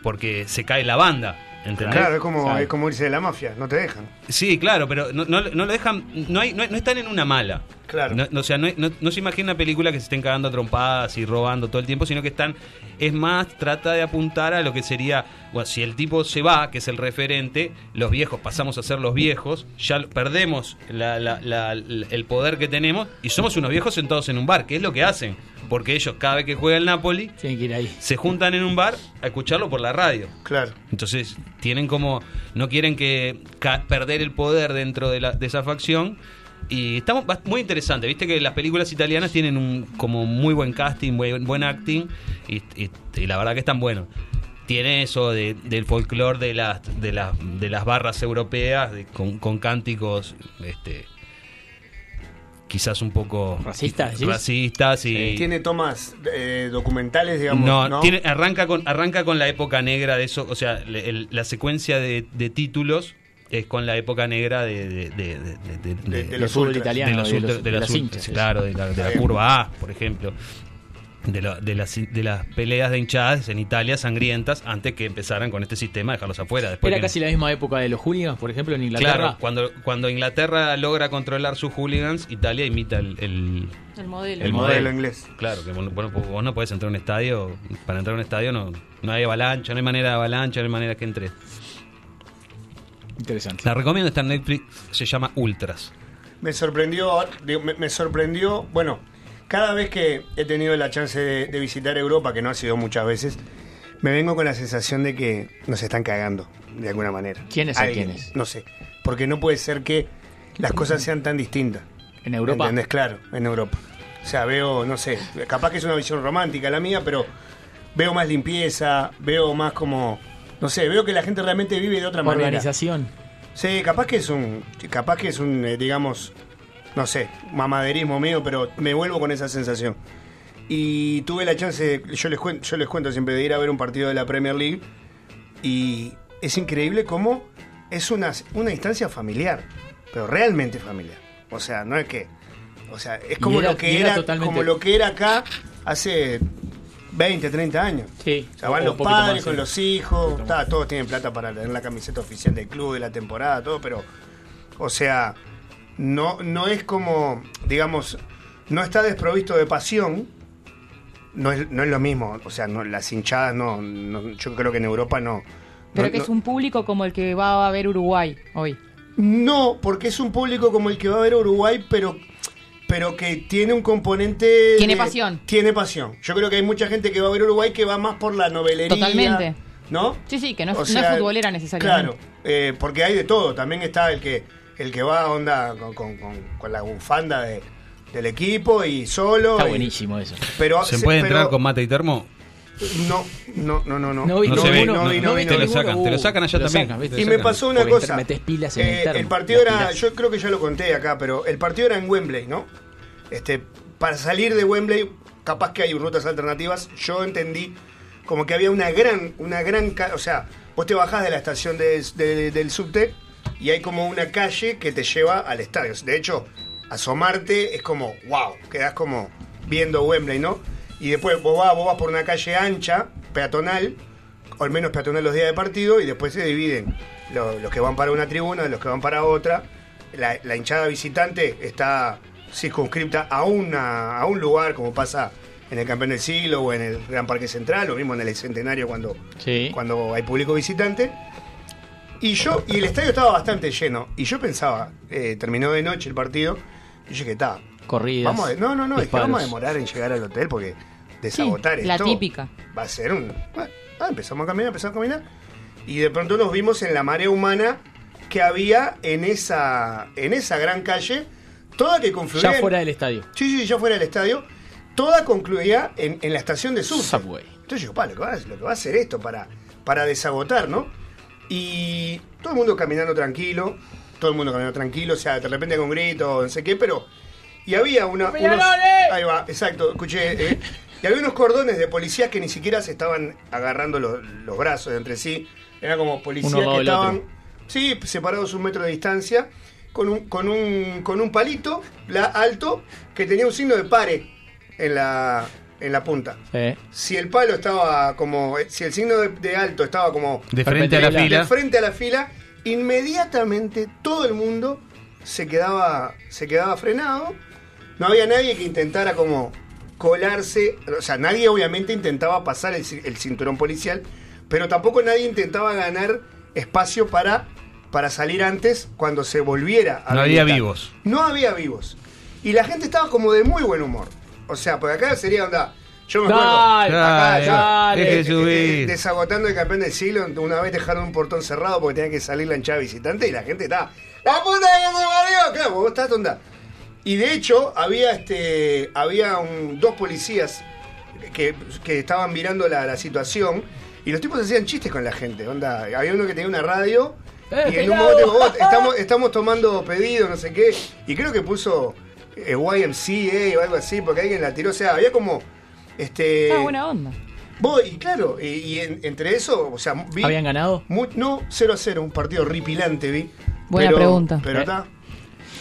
porque se cae la banda. ¿Entendés? Claro, es como, es como irse de la mafia, no te dejan. Sí, claro, pero no, no, no lo dejan, no, hay, no, no están en una mala. Claro. No, o sea, no, no- se imagina una película que se estén cagando a trompadas y robando todo el tiempo, sino que están, es más, trata de apuntar a lo que sería, bueno, si el tipo se va, que es el referente, los viejos pasamos a ser los viejos, ya perdemos la- la- la- el poder que tenemos y somos unos viejos sentados en un bar, que es lo que hacen, porque ellos cada vez que juega el Napoli, Tienen que ir ahí. se juntan en un bar a escucharlo por la radio. Claro. Entonces, tienen como. No quieren que perder el poder dentro de, la- de esa facción. Y está mu- muy interesante. Viste que las películas italianas tienen un como muy buen casting, buen, buen acting. Y, y- y la verdad que están buenos. Tiene eso de- del folclore de las, de, las, de las barras europeas, de- con, con cánticos este, quizás un poco ¿Racistas, racistas y Tiene tomas eh, documentales, digamos. no, No, tiene- arranca, con, arranca con la época negra de eso, o sea, le- el- la secuencia de, de títulos es con la época negra de, de, de, de- de- de- De- de El los fútbol ultras. italiano. de los hinchas, claro, de la, curva A, por ejemplo. De, lo- de las, de las peleas de hinchadas en Italia sangrientas antes que empezaran con este sistema de dejarlos afuera. Después Era que- casi la misma época de los hooligans, por ejemplo, en Inglaterra. Claro, cuando, cuando Inglaterra logra controlar sus hooligans, Italia imita el, el, El modelo. el modelo inglés. Claro, que vos, bueno, vos no podés entrar a un estadio, para entrar a un estadio no, no hay avalancha, no hay manera de avalancha, no hay manera que entre. Interesante. La recomiendo, está en Netflix, se llama Ultras. Me sorprendió, me sorprendió, bueno, cada vez que he tenido la chance de, de visitar Europa, que no ha sido muchas veces, me vengo con la sensación de que nos están cagando, de alguna manera. ¿Quiénes Alguien, quiénes? No sé, porque no puede ser que las cosas sean tan distintas. En Europa. ¿Entendés? Claro, en Europa. O sea, veo, no sé, capaz que es una visión romántica la mía, pero veo más limpieza, veo más como, no sé, veo que la gente realmente vive de otra manera. Organización. Sí, capaz que es un, capaz que es un, eh, digamos, no sé, mamaderismo mío, pero me vuelvo con esa sensación. Y tuve la chance, yo les cuento, yo les cuento siempre de ir a ver un partido de la Premier League y es increíble cómo es una, una instancia familiar, pero realmente familiar. O sea, no es que, o sea, es como era- lo que era era, totalmente- como lo que era acá hace 20, 30 años. Sí. O sea, van O- los padres más, con sí. los hijos, ta, todos tienen plata para tener la camiseta oficial del club de la temporada, todo, pero, o sea, no, no es como, digamos, no está desprovisto de pasión, no es, no es lo mismo, o sea, no, las hinchadas no, no- yo creo que en Europa no. Pero no- que es un público como el que va a ver Uruguay hoy. No, porque es un público como el que va a ver Uruguay, pero, pero que tiene un componente... Tiene de- pasión. Tiene pasión. Yo creo que hay mucha gente que va a ver Uruguay que va más por la novelería. Totalmente. ¿No? Sí, sí, que no, es- O no sea, es futbolera necesariamente. Claro, eh, porque hay de todo. También está el que el que va onda con, con- con- con la bufanda de- del equipo y solo. Está y- buenísimo eso. Pero, ¿Se se- puede pero- entrar con mate y termo? No, no, no, no. No, No vi No se ve, ninguno, no- vi, no vi, te lo sacan, te lo sacan allá lo también. sacan, ¿viste? Y me pasó una Porque cosa. metés pilas en el Eh, termo, el partido era, pilas. yo creo que ya lo conté acá, pero el partido era en Wembley, ¿no? Este, para salir de Wembley, capaz que hay rutas alternativas. Yo entendí como que había una gran, una gran, ca- o sea, vos te bajás de la estación de- de- del subte y hay como una calle que te lleva al estadio. De hecho, asomarte es como, wow, quedás como viendo Wembley, ¿no? Y después vos vas, vos vas por una calle ancha, peatonal, o al menos peatonal los días de partido, y después se dividen lo- los que van para una tribuna, los que van para otra. La, la hinchada visitante está circunscripta a, una, a un lugar, como pasa en el Campeón del Siglo o en el Gran Parque Central, o mismo en el Centenario cuando, Sí. cuando hay público visitante. Y yo, y el estadio estaba bastante lleno. Y yo pensaba, eh, terminó de noche el partido, y yo dije, está. Corridas. Vamos a, no, no, no, es que vamos a demorar en llegar al hotel porque desagotar Sí, la esto típica. Va a ser un. Ah, empezamos a caminar, empezamos a caminar. Y de pronto nos vimos en la marea humana que había en esa, en esa gran calle, toda que confluía. Ya fuera del estadio. Sí, sí, ya fuera del estadio. Toda concluía en, en la estación de sur. Subway. Entonces yo, pa, lo que, va, lo que va a hacer esto para, para desagotar, ¿no? Y todo el mundo caminando tranquilo, todo el mundo caminando tranquilo, o sea, de repente con gritos, no sé qué, pero. Y había una. Unos, ahí va, exacto, escuché. eh, y había unos cordones de policías que ni siquiera se estaban agarrando los, los brazos entre sí. Eran como policías Uno que estaban. otro. Sí, separados un metro de distancia, con un, con un, con un palito la, alto que tenía un signo de pare en la, en la punta. Sí. Si el palo estaba como. Si el signo de, de alto estaba como De frente a la fila. de frente a la fila, inmediatamente todo el mundo se quedaba, se quedaba frenado. No había nadie que intentara como colarse. O sea, nadie obviamente intentaba pasar el, ci- el cinturón policial, pero tampoco nadie intentaba ganar espacio para, para salir antes cuando se volviera a No había vivos. No había vivos. Y la gente estaba como de muy buen humor. O sea, porque acá sería onda. Yo me acuerdo. Dale, acá, dale, deje eh, subir. desagotando el campeón del siglo, una vez dejaron un portón cerrado porque tenía que salir la hinchada visitante y la gente estaba. ¡La puta que se parió! Claro, vos estás tonta. Y de hecho, había este. Había un- dos policías que, que estaban mirando la, la situación y los tipos hacían chistes con la gente. Onda, había uno que tenía una radio ¡Eh, y en un momento "Oh, estamos, estamos tomando pedidos, no sé qué. Y creo que puso YMCA o algo así, porque alguien la tiró. O sea, había como. Este, Está buena onda. Vos, y claro, y, y en- entre eso, o sea, vi. ¿Habían ganado? mu- no, 0 a 0, un partido ripilante vi. Buena Pero- pregunta. Pero Eh. está.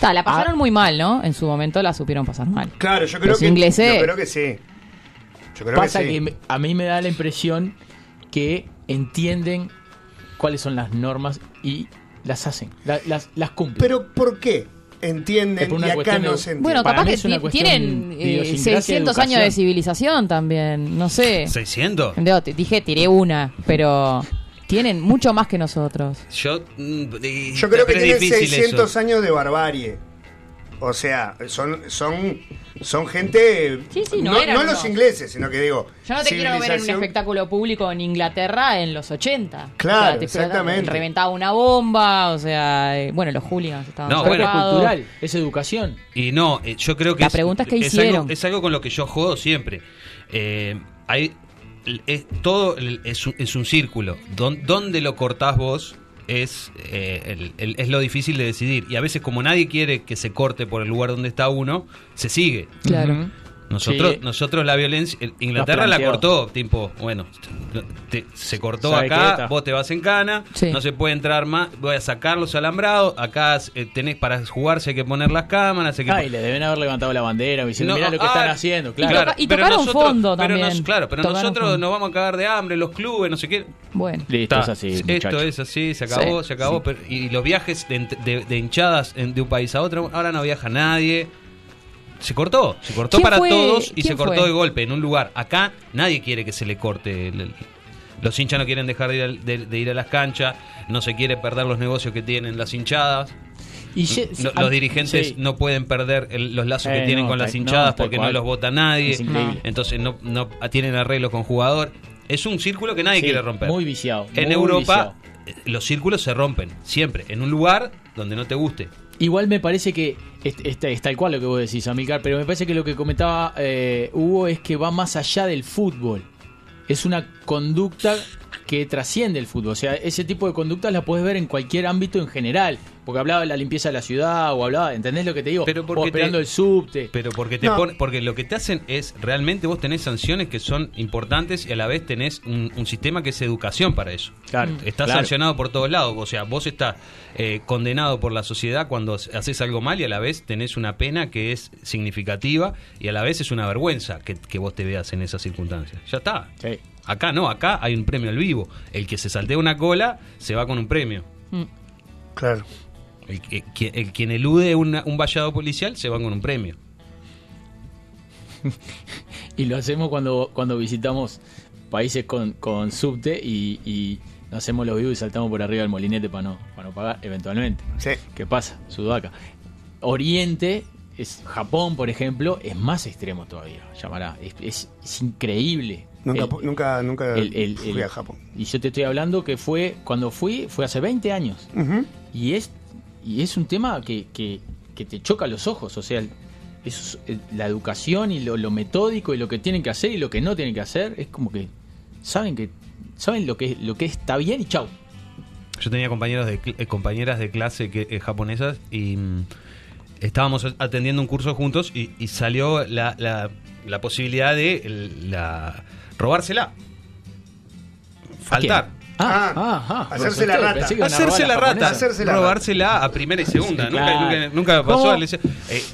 Ta, la pasaron Ah. muy mal, ¿no? En su momento la supieron pasar mal. Claro, yo creo Los que. ingleses- Yo creo que sí. Yo creo Pasa que, que, sí. me- a mí me da la impresión que entienden cuáles son las normas y las hacen, la- las, las cumplen. Pero ¿por qué? Entienden y acá no se entiende. Bueno, capaz que tienen eh, idiosincrasia, 600 educación. años de civilización también, no sé. ¿600? Digo, te dije, tiré una, pero tienen mucho más que nosotros. Yo, mm, y- Yo creo que tienen difícil 600 eso. años de barbarie. O sea, son son son gente Sí, sí, no no, eran no los ingleses, sino que digo, Yo no te quiero ver en un espectáculo público en Inglaterra en los 80. Claro, te- exactamente. Reventaba una bomba, o sea, eh, bueno, los hooligans estaban No, Pero bueno. es cultural, es educación. Y no, eh, yo creo que La pregunta es qué hicieron. Algo, es algo con lo que yo juego siempre. Eh, hay, es, todo el- es, un- es un círculo. Don- ¿Dónde lo cortás vos? Es, eh, el- el- es lo difícil de decidir. Y a veces, como nadie quiere que se corte por el lugar donde está uno, se sigue. Claro. Nosotros, Sí. nosotros la violencia, Inglaterra la cortó, tipo, bueno, te- se cortó ¿Sabe qué acá, vos te vas en cana, Sí. no se puede entrar más, voy a sacar los alambrados, acá eh, tenés para jugarse hay que poner las cámaras, hay que Ah, y le deben haber levantado la bandera diciendo, No, mirá lo que ah, están haciendo, claro. Y toca- y pero tocaron nosotros- fondo pero también. nos- claro, pero Tocaron nosotros fondo. nos vamos a cagar de hambre, los clubes, no sé qué. Bueno. Listo, es así, esto es así, se acabó, Sí, se acabó. pero- y los viajes de, de- de hinchadas en- de un país a otro, ahora no viaja nadie. Se cortó, se cortó ¿Quién para fue? todos y ¿Quién se cortó fue? de golpe en un lugar. Acá nadie quiere que se le corte. el- el- los hinchas no quieren dejar de ir, al- de- de ir a las canchas, no se quiere perder los negocios que tienen las hinchadas. Y ye- ah, los dirigentes sí. no pueden perder el- los lazos Eh, que tienen no, con las hinchadas no, porque no los vota nadie. Es increíble. Entonces no, no tienen arreglos con jugador. Es un círculo que nadie Sí, quiere romper. Muy viciado. En muy Europa viciado. eh, los círculos se rompen, siempre, en un lugar donde no te guste. Igual me parece que es, es- tal cual lo que vos decís, Amilcar, pero me parece que lo que comentaba eh, Hugo es que va más allá del fútbol. Es una conducta que trasciende el fútbol. O sea, ese tipo de conductas la puedes ver en cualquier ámbito en general. Porque hablaba de la limpieza de la ciudad o hablaba, ¿entendés lo que te digo? Pero porque esperando te- el subte. Pero porque te No. porque lo que te hacen es realmente vos tenés sanciones que son importantes y a la vez tenés un, un sistema que es educación para eso. Claro, Estás claro. sancionado por todos lados, o sea, vos estás eh, condenado por la sociedad cuando haces algo mal y a la vez tenés una pena que es significativa y a la vez es una vergüenza que, que vos te veas en esas circunstancias. Ya está. Sí. Acá no, acá hay un premio al vivo. El que se saltea una cola se va con un premio. Mm. Claro. El, que- quien- el quien elude una- un vallado policial se va con un premio. [laughs] Y lo hacemos cuando, cuando visitamos países con, con subte y, y nos hacemos los vivos y saltamos por arriba del molinete para no, para no pagar eventualmente. Sí. ¿Qué pasa? Sudaca. Oriente, es, Japón, por ejemplo, es más extremo todavía. Llamará. Es, es- es increíble. Nunca, El- nunca, nunca el- el- fui el- a Japón. Y yo te estoy hablando que fue, cuando fui, fue hace 20 años. Y es, y es un tema que, que, que te choca los ojos. O sea, es, eh, la educación y lo, lo metódico y lo que tienen que hacer y lo que no tienen que hacer es como que saben que saben lo que lo que está bien y chau. Yo tenía compañeros de, eh, compañeras de clase que, eh, japonesas y mm, estábamos atendiendo un curso juntos y, y salió la, la- la posibilidad de el- la, robársela. Faltar. Ah, Ah, ah, ah, hacerse la rata. Hacerse la rata. Hacerse la robársela a primera y segunda. Sí, nunca, claro. nunca, nunca pasó. Eh,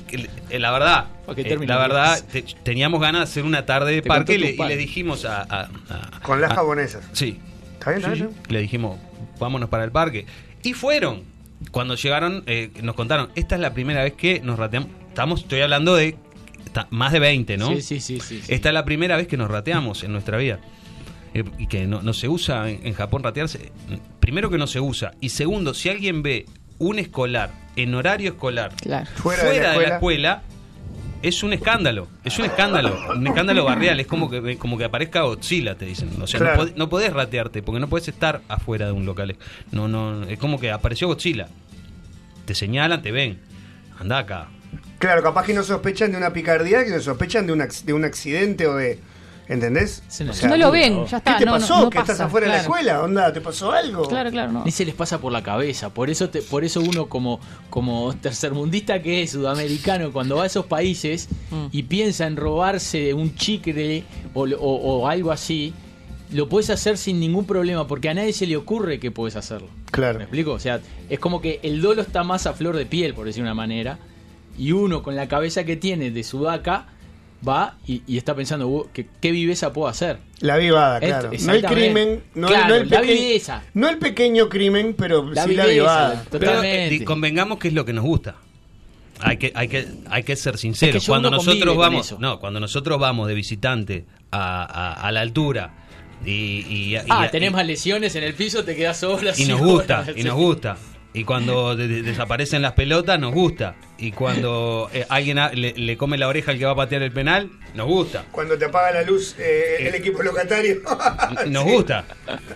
eh, la verdad, eh, la verdad, te- teníamos ganas de hacer una tarde de parque y le, y dijimos a, a- a- Con las a- japonesas. Sí, ¿Está bien? ¿Está bien? le dijimos, vámonos para el parque. Y fueron. Cuando llegaron, eh, nos contaron, esta es la primera vez que nos rateamos. Estamos, estoy hablando de está- más de 20, ¿no? Sí, sí, sí, sí, sí. Esta es la primera vez que nos rateamos en nuestra vida. Eh, y que no, no se usa en, en Japón ratearse. Primero que no se usa. Y segundo, si alguien ve un escolar en horario escolar Claro. Fuera de la escuela, es un escándalo. Es un escándalo. Un escándalo barrial. Es como que, como que aparezca Godzilla, te dicen. O sea, Claro. no, pod- no podés ratearte porque no podés estar afuera de un local. No, no, es como que apareció Godzilla. Te señalan, te ven. Anda acá. Claro, capaz que no sospechan de una picardía, que sospechan de un, de un accidente o de. ¿Entendés? O sea, no lo ven, ya está. ¿Qué te no, no- pasó? no ¿Que pasa, estás afuera de la escuela? ¿Onda? ¿Te pasó algo? Claro, claro, no. Ni se les pasa por la cabeza. Por eso, te- por eso uno como, como tercermundista que es sudamericano, cuando va a esos países Mm. y piensa en robarse un chicle o, o- o algo así, lo puedes hacer sin ningún problema, porque a nadie se le ocurre que puedes hacerlo. Claro. ¿Me explico? O sea, es como que el dolo está más a flor de piel, por decir una manera, y uno con la cabeza que tiene de sudaca va y, y está pensando, "Uh, ¿qué, ¿qué viveza puedo hacer? La vivada, claro. No el crimen, no, el- Claro, no el la viveza. no el pequeño crimen, pero La sí la viveza, vivada. Pero Totalmente. eh, convengamos que es lo que nos gusta. Hay que, hay que, hay que ser sinceros. Es que cuando nosotros vamos, no, cuando nosotros vamos de visitante a, a- a la altura y, y, y- Ah, y- tenés más lesiones en el piso, te quedas sola. y [laughs] nos gusta, y nos gusta. Y cuando de- de- desaparecen las pelotas, nos gusta. Y cuando eh, alguien a- le, le come la oreja al que va a patear el penal, nos gusta. Cuando te apaga la luz eh, el equipo locatario. [laughs] Nos Sí. gusta.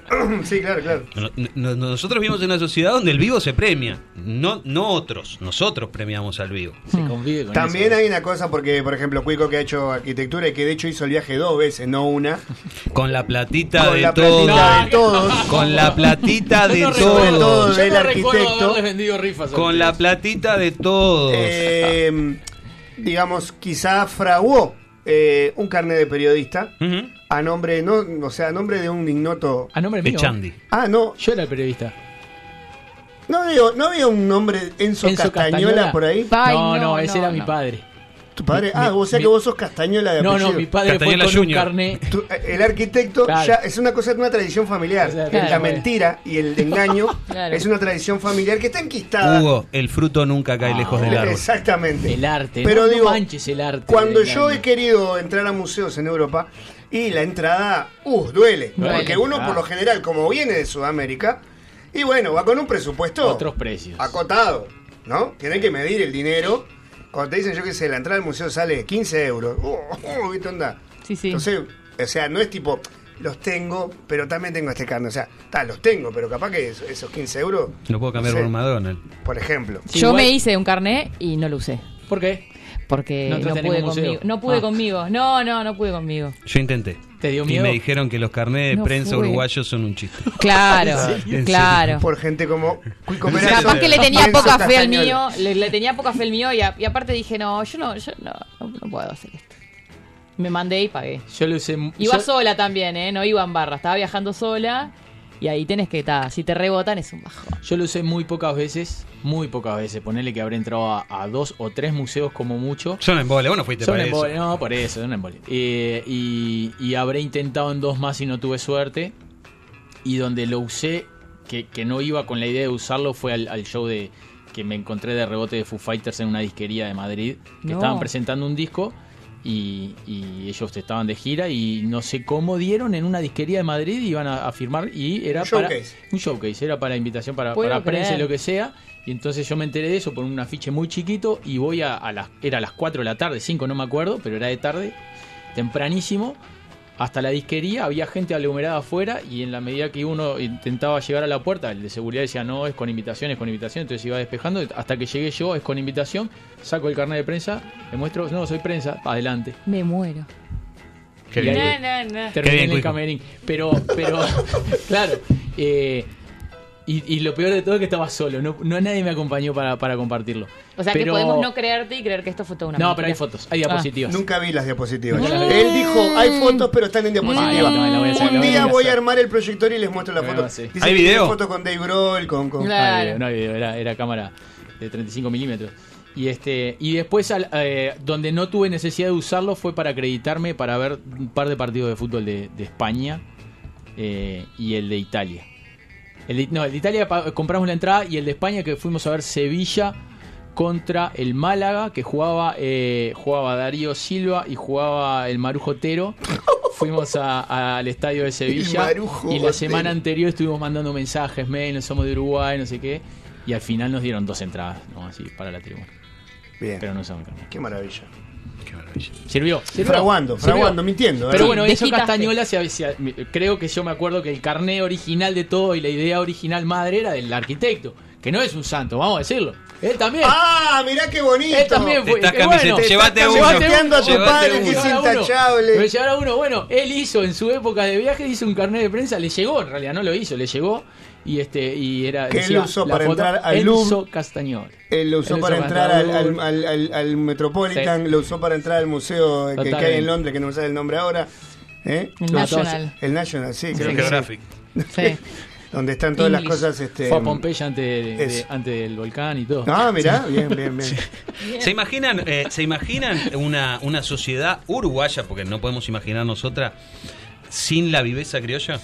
[clears throat] sí, claro, claro. No- no- Nosotros vivimos en una sociedad donde el vivo se premia. No, no otros. Nosotros premiamos al vivo. Se convive con También eso. hay una cosa, porque por ejemplo, Cuico que ha hecho arquitectura y que de hecho hizo el viaje dos veces, no una. Con la platita Con de la todos. platita de todos. Con la platita de [laughs] todos. yo del no recuerdo arquitecto. haberles vendido rifas a Con la platita de todos. Eh, digamos, quizá fraguó eh, un carnet de periodista a nombre, no, o sea, a nombre de un ignoto. A nombre De mío. Chandy. Ah, no, Yo era el periodista. no veo, no había un nombre Enzo, Enzo Castañola, Castañola. por ahí. Ay, no, no, no, ese no, era mi padre. Tu padre, Mi- ah, o sea mi- que vos sos Castañola de No, apellido. no, mi padre fue un carnet. Tu- el arquitecto Claro. ya es una cosa, una tradición familiar. O sea, la bueno. mentira y el engaño [laughs] Claro. es una tradición familiar que está enquistada. Hugo, el fruto nunca cae Ah, lejos del árbol. Exactamente. El arte. Pero no, no digo, manches el arte. Cuando yo engaño. he querido entrar a museos en Europa y la entrada, uh, duele. Duele, porque uno claro. por lo general, como viene de Sudamérica, y bueno, va con un presupuesto Otros precios. acotado, ¿no? Tiene que medir el dinero. Cuando te dicen, yo qué sé, la entrada al museo sale 15 euros. Uh, uh, ¿Viste onda? Sí, sí. Entonces, o sea, no es tipo, los tengo, pero también tengo este carne. O sea, tal, los tengo, pero capaz que eso- esos 15 euros, Lo puedo cambiar no sé, por McDonald's. por ejemplo. Sí, Yo igual- me hice un carnet y no lo usé. ¿Por qué? Porque No pude conmigo. No pude Ah. conmigo. No, no, no pude conmigo. Yo intenté. ¿Te dio Y me dijeron que los carnés de No prensa fue. uruguayos son un chiste. [laughs] Claro, [laughs] claro. Por gente como Cuico Capaz que le tenía poca fe al mío, le, le tenía poca fe al mío y, a- y aparte dije, no, yo no, yo no, no, no puedo hacer esto. Me mandé y pagué. Yo lo usé. Iba yo- sola también, ¿eh? No iba en barra, estaba viajando sola y ahí tenés que estar, si te rebotan es un bajón. Yo lo usé muy pocas veces, muy pocas veces. Ponerle que habré entrado a, a dos o tres museos como mucho. Son embole, vos no fuiste Son para eso. embole, no, por eso, son embole. Eh, y, y habré intentado en dos más y no tuve suerte. Y donde lo usé, que, que no iba con la idea de usarlo, fue al, al show de que me encontré de rebote de Foo Fighters en una disquería de Madrid. Que No. estaban presentando un disco y, y ellos estaban de gira y no sé cómo dieron en una disquería de Madrid iban a, a firmar y era Un para showcase. un showcase era para invitación para, Puedo para prensa y lo que sea. Y entonces yo me enteré de eso por un afiche muy chiquito y voy a, a las era a las 4 de la tarde 5 no me acuerdo pero era de tarde tempranísimo hasta la disquería había gente aglomerada afuera y en la medida que uno intentaba llegar a la puerta, el de seguridad decía no, es con invitación, es con invitación, entonces iba despejando, hasta que llegué yo, es con invitación, saco el carnet de prensa, le muestro, no, soy prensa, adelante. Me muero. Qué bien. No, no, no. Terminé bien, en el camerín. Pero, pero, [laughs] claro. eh, y, y lo peor de todo es que estaba solo. No, no nadie me acompañó para, para compartirlo. O sea que podemos no creerte y creer que esto fue toda una No, mentira. pero hay fotos, hay diapositivas. Nunca vi las diapositivas. Las. Él dijo, hay fotos, pero están en Ah, diapositiva. ya, no, la voy a hacer, la Un día voy a armar el proyector y les muestro la La foto. voy a hacer. Dice ¿Hay video? foto con Dave Grohl, con... con- Claro. No hay video, no hay video, era, era cámara de 35 milímetros. Y este y después al- eh, donde no tuve necesidad de usarlo fue para acreditarme para ver un par de partidos de fútbol de, de España eh, y el de Italia. El de- no, el de Italia compramos la entrada y el de España que fuimos a ver Sevilla contra el Málaga que jugaba eh, jugaba Darío Silva y jugaba el Marujo Otero. [laughs] Fuimos a- al estadio de Sevilla y la semana anterior estuvimos mandando mensajes, mail, somos de Uruguay, no sé qué. Y al final nos dieron dos entradas, ¿no? Así, para la tribuna. Bien, Pero no qué maravilla. Qué maravilla. Sirvió. sirvió. Fraguando, Sirvió. fraguando, mintiendo. ¿eh? Pero Sí, bueno, desquitaste. Castañola, se- creo que yo me acuerdo que el carné original de todo y la idea original madre era del arquitecto, que no es un santo, vamos a decirlo. Él también. ¡Ah, mirá qué bonito! Él también Te fue. estás camiseta- bueno, llévate Estás uno. chateando a tu Llévate padre uno. que es intachable. Me uno. Bueno, él hizo en su época de viaje, hizo un carnet de prensa, le llegó, en realidad no lo hizo, le llegó. Y este, y era. Que él decía, usó la para foto, entrar al Louvre. Castañol. Él lo usó Él para entrar al, al, Louvre. al- al- al Metropolitan, Sí. lo usó para entrar al museo que, que hay en Londres, que no me sale el nombre ahora. ¿Eh? El Lo- National. El National, sí, creo Sí, que sí. Geographic. Sí. [laughs] donde están todas English. las cosas. Este, Fue a Pompeya antes, de- de- es- antes del volcán y todo. Ah, mirá, bien, bien, bien. [laughs] ¿Se imaginan, eh, ¿se imaginan una, una sociedad uruguaya, porque no podemos imaginarnos otra, sin la viveza criolla?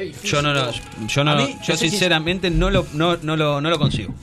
Qué difícil. Yo no, lo- yo no, A mí, yo sinceramente no lo, no, no lo, no lo consigo.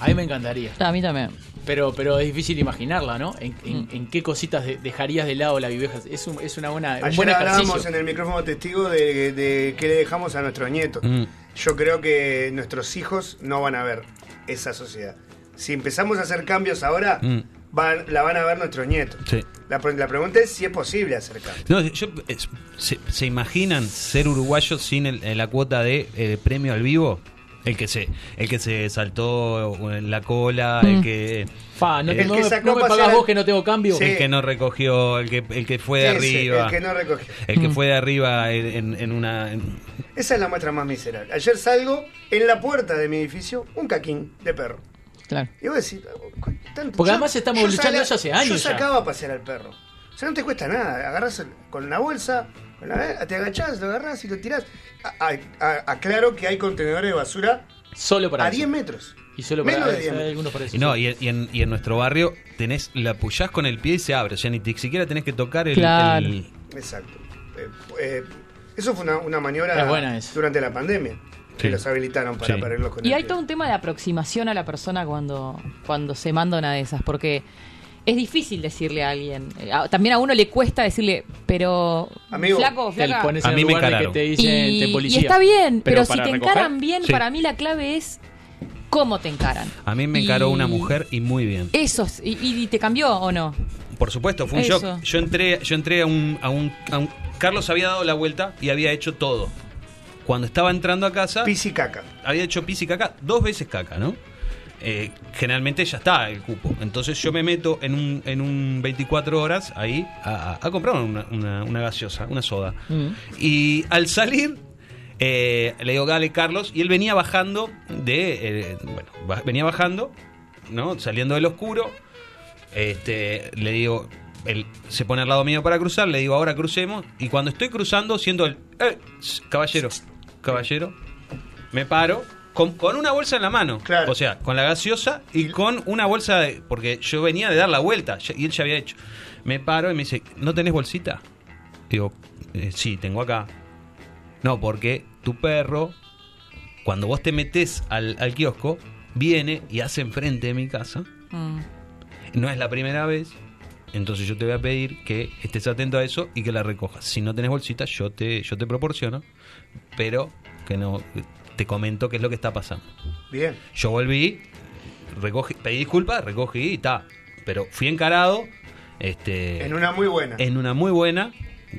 A mí me encantaría. A mí también. Pero, pero es difícil imaginarla, ¿no? ¿En, en- Mm. en qué cositas de- dejarías de lado la viveza? Es, un- es una buena, un Ayer buen hablábamos en el micrófono testigo de, de qué le dejamos a nuestros nietos. Mm. Yo creo que nuestros hijos no van a ver esa sociedad. Si empezamos a hacer cambios ahora, Mm. Van- la van a ver nuestros nietos. Sí. La, pre- la pregunta es si es posible hacer cambios. No, yo, es- se, se imaginan ser uruguayos sin el- eh, la cuota de eh, premio al vivo? El que se, el que se saltó en la cola, el que Fa, no, El te- no que me- sacó no me pasear pagás vos que no tengo cambio. Sí. el que no recogió, el que, el que fue de arriba, el que no recogió. el que Mm. fue de arriba en, en- en una en- Esa es la muestra más miserable. Ayer salgo en la puerta de mi edificio, un caquín de perro. Claro. Y vos decís, "Cu- tanto- Porque yo- además estamos luchando eso hace años Yo ya. sacaba a pasear al perro. O sea, no te cuesta nada. Agarras con la bolsa, con la- te agachás, lo agarrás y lo tirás. A- a- a- aclaro que hay contenedores de basura Solo para a eso. 10 metros. Y solo para Menos de eso, 10 hay metros. algunos para eso. y no, y, en- y en, y en nuestro barrio tenés, la apoyás con el pie y se abre, o sea, ni te- siquiera tenés que tocar el, Claro. el- Exacto. Eh, eh, eso fue una, una maniobra Es buena durante la pandemia. Que Sí. los habilitaron para Sí. con Y el hay pie. todo un tema de aproximación a la persona cuando, cuando se manda una de esas, porque es difícil decirle a alguien. eh, También a uno le cuesta decirle, pero Amigo, flaco, flaca. pones A mí me de que encararon. te dicen Y, te y policía. está bien, pero, si te recoger, encaran bien, Sí. para mí la clave es cómo te encaran. A mí me Y- encaró una mujer y muy bien. Eso, es- y, y te cambió o no? Por supuesto, fue un Eso. shock. Yo entré, yo entré a un, a un, a un- Carlos había dado la vuelta y había hecho todo. Cuando estaba entrando a casa, Pis y caca. había hecho pis y caca, dos veces caca, ¿no? Eh, generalmente ya está el cupo. Entonces yo me meto en un, en un 24 horas ahí a, a- a comprar una, una- una gaseosa, una soda. Mm. Y al salir, eh, le digo, dale Carlos, y él venía bajando de. eh, bueno, venía bajando, ¿no? Saliendo del oscuro. Este, le digo, él se pone al lado mío para cruzar, le digo, ahora crucemos. Y cuando estoy cruzando, siento el. "Eh, caballero, caballero, me paro. Con, con una bolsa en la mano, Claro. o sea, con la gaseosa y con una bolsa de. Porque yo venía de dar la vuelta y él ya había hecho. Me paro y me dice, ¿no tenés bolsita? Digo, "Eh, sí, tengo acá. No, porque tu perro, cuando vos te metes al, al kiosco, viene y hace enfrente de mi casa. Mm. No es la primera vez. Entonces yo te voy a pedir que estés atento a eso y que la recojas. Si no tenés bolsita, yo te, yo te proporciono. Pero que no te comento qué es lo que está pasando. Bien. Yo volví, recogí, pedí disculpas, recogí y ta. Pero fui encarado. Este, En una muy buena. en una muy buena,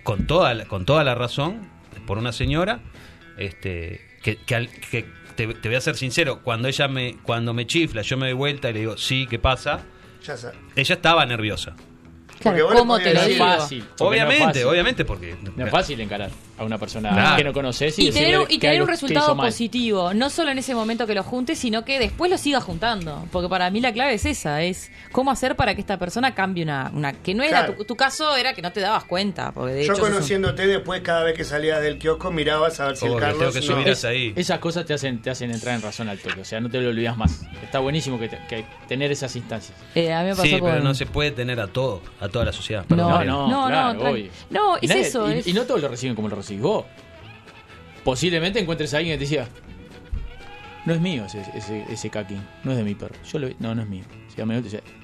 con toda la, con toda la razón, por una señora, este, que, que que te, te voy a ser sincero, cuando ella me, cuando me chifla, yo me doy vuelta y le digo, sí, ¿qué pasa? Ya. Ella estaba nerviosa. Claro, ¿cómo te lo digo? fácil. porque no es Obviamente, fácil. obviamente, porque No es fácil encarar a una persona Claro. que no conoces y, Y tener, y tener un resultado positivo, no solo en ese momento que lo juntes, sino que después lo sigas juntando. Porque para mí la clave es esa, es cómo hacer para que esta persona cambie una... una que no era Claro. tu, tu caso, era que no te dabas cuenta. Porque de Yo hecho sos un- conociéndote después, cada vez que salías del kiosco, mirabas a ver si el Carlos que no- subir Es- ahí. Esas cosas te hacen, te hacen entrar en razón al toque, o sea, no te lo olvidas más. Está buenísimo que, te- que tener esas instancias. Eh, a mí me pasó Sí, con... pero no se puede tener a todo, a toda la sociedad. No, No, no, No, claro, Y es nadie- eso, Y, es- y no todos lo reciben como lo vos. Posiblemente encuentres a alguien que te decía, no es mío ese, ese, ese caquín, no es de mi perro. Yo lo vi, no, no es mío. Si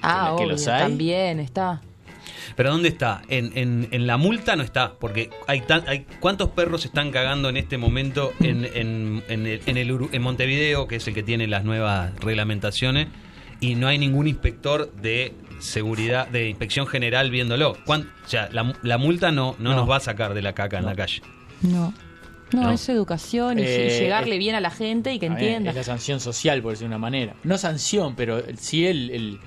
Ah, que, obvio, los hay. también está. Pero ¿dónde está? En, en, en la multa no está, porque hay, tan, hay ¿cuántos perros están cagando en este momento en, en, en, el, en, el en Montevideo, que es el que tiene las nuevas reglamentaciones, y no hay ningún inspector de seguridad, de inspección general viéndolo? ¿Cuán- o sea, la, la multa no, no, No. nos va a sacar de la caca en la calle. No. No, No. es educación y, Eh, llegarle es- bien a la gente y que entienda. Es la sanción social, por decir de una manera. No sanción, pero sí el, el,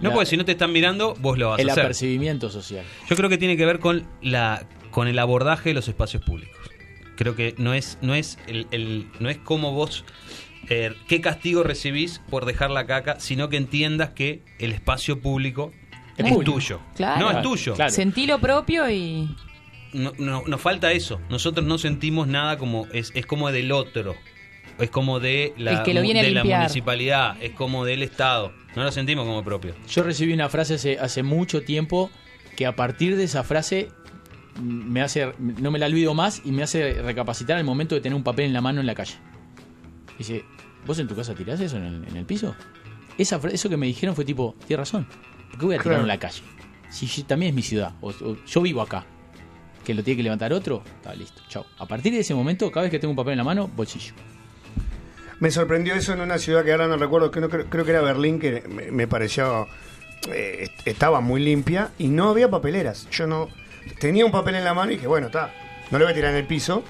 No, la- porque si no te están mirando, vos lo vas el a hacer. apercibimiento social. Yo creo que tiene que ver con la con el abordaje de los espacios públicos. Creo que no es no es el, el- no es como vos eh, qué castigo recibís por dejar la caca, sino que entiendas que el espacio público Es tuyo. Claro. No es tuyo. Claro. Sentí lo propio y. no- no- nos falta eso. Nosotros no sentimos nada como es, es como del otro. Es como de la, El que lo viene a de la municipalidad, es como del Estado. No lo sentimos como propio. Yo recibí una frase hace, hace mucho tiempo que a partir de esa frase me hace no me la olvido más y me hace recapacitar el momento de tener un papel en la mano en la calle. Dice, ¿vos en tu casa tirás eso en el, en el piso? Esa, eso que me dijeron fue tipo, tienes razón, ¿por qué voy a tirar Claro. en la calle? Si también es mi ciudad, o, o yo vivo acá. Que lo tiene que levantar otro, está listo, chao. A partir de ese momento, cada vez que tengo un papel en la mano, bolsillo. Me sorprendió eso en una ciudad que ahora no recuerdo, que no creo, que era Berlín, que me, me pareció. eh, est- estaba muy limpia y no había papeleras. Yo no. Tenía un papel en la mano y dije, bueno, está. No lo voy a tirar en el piso.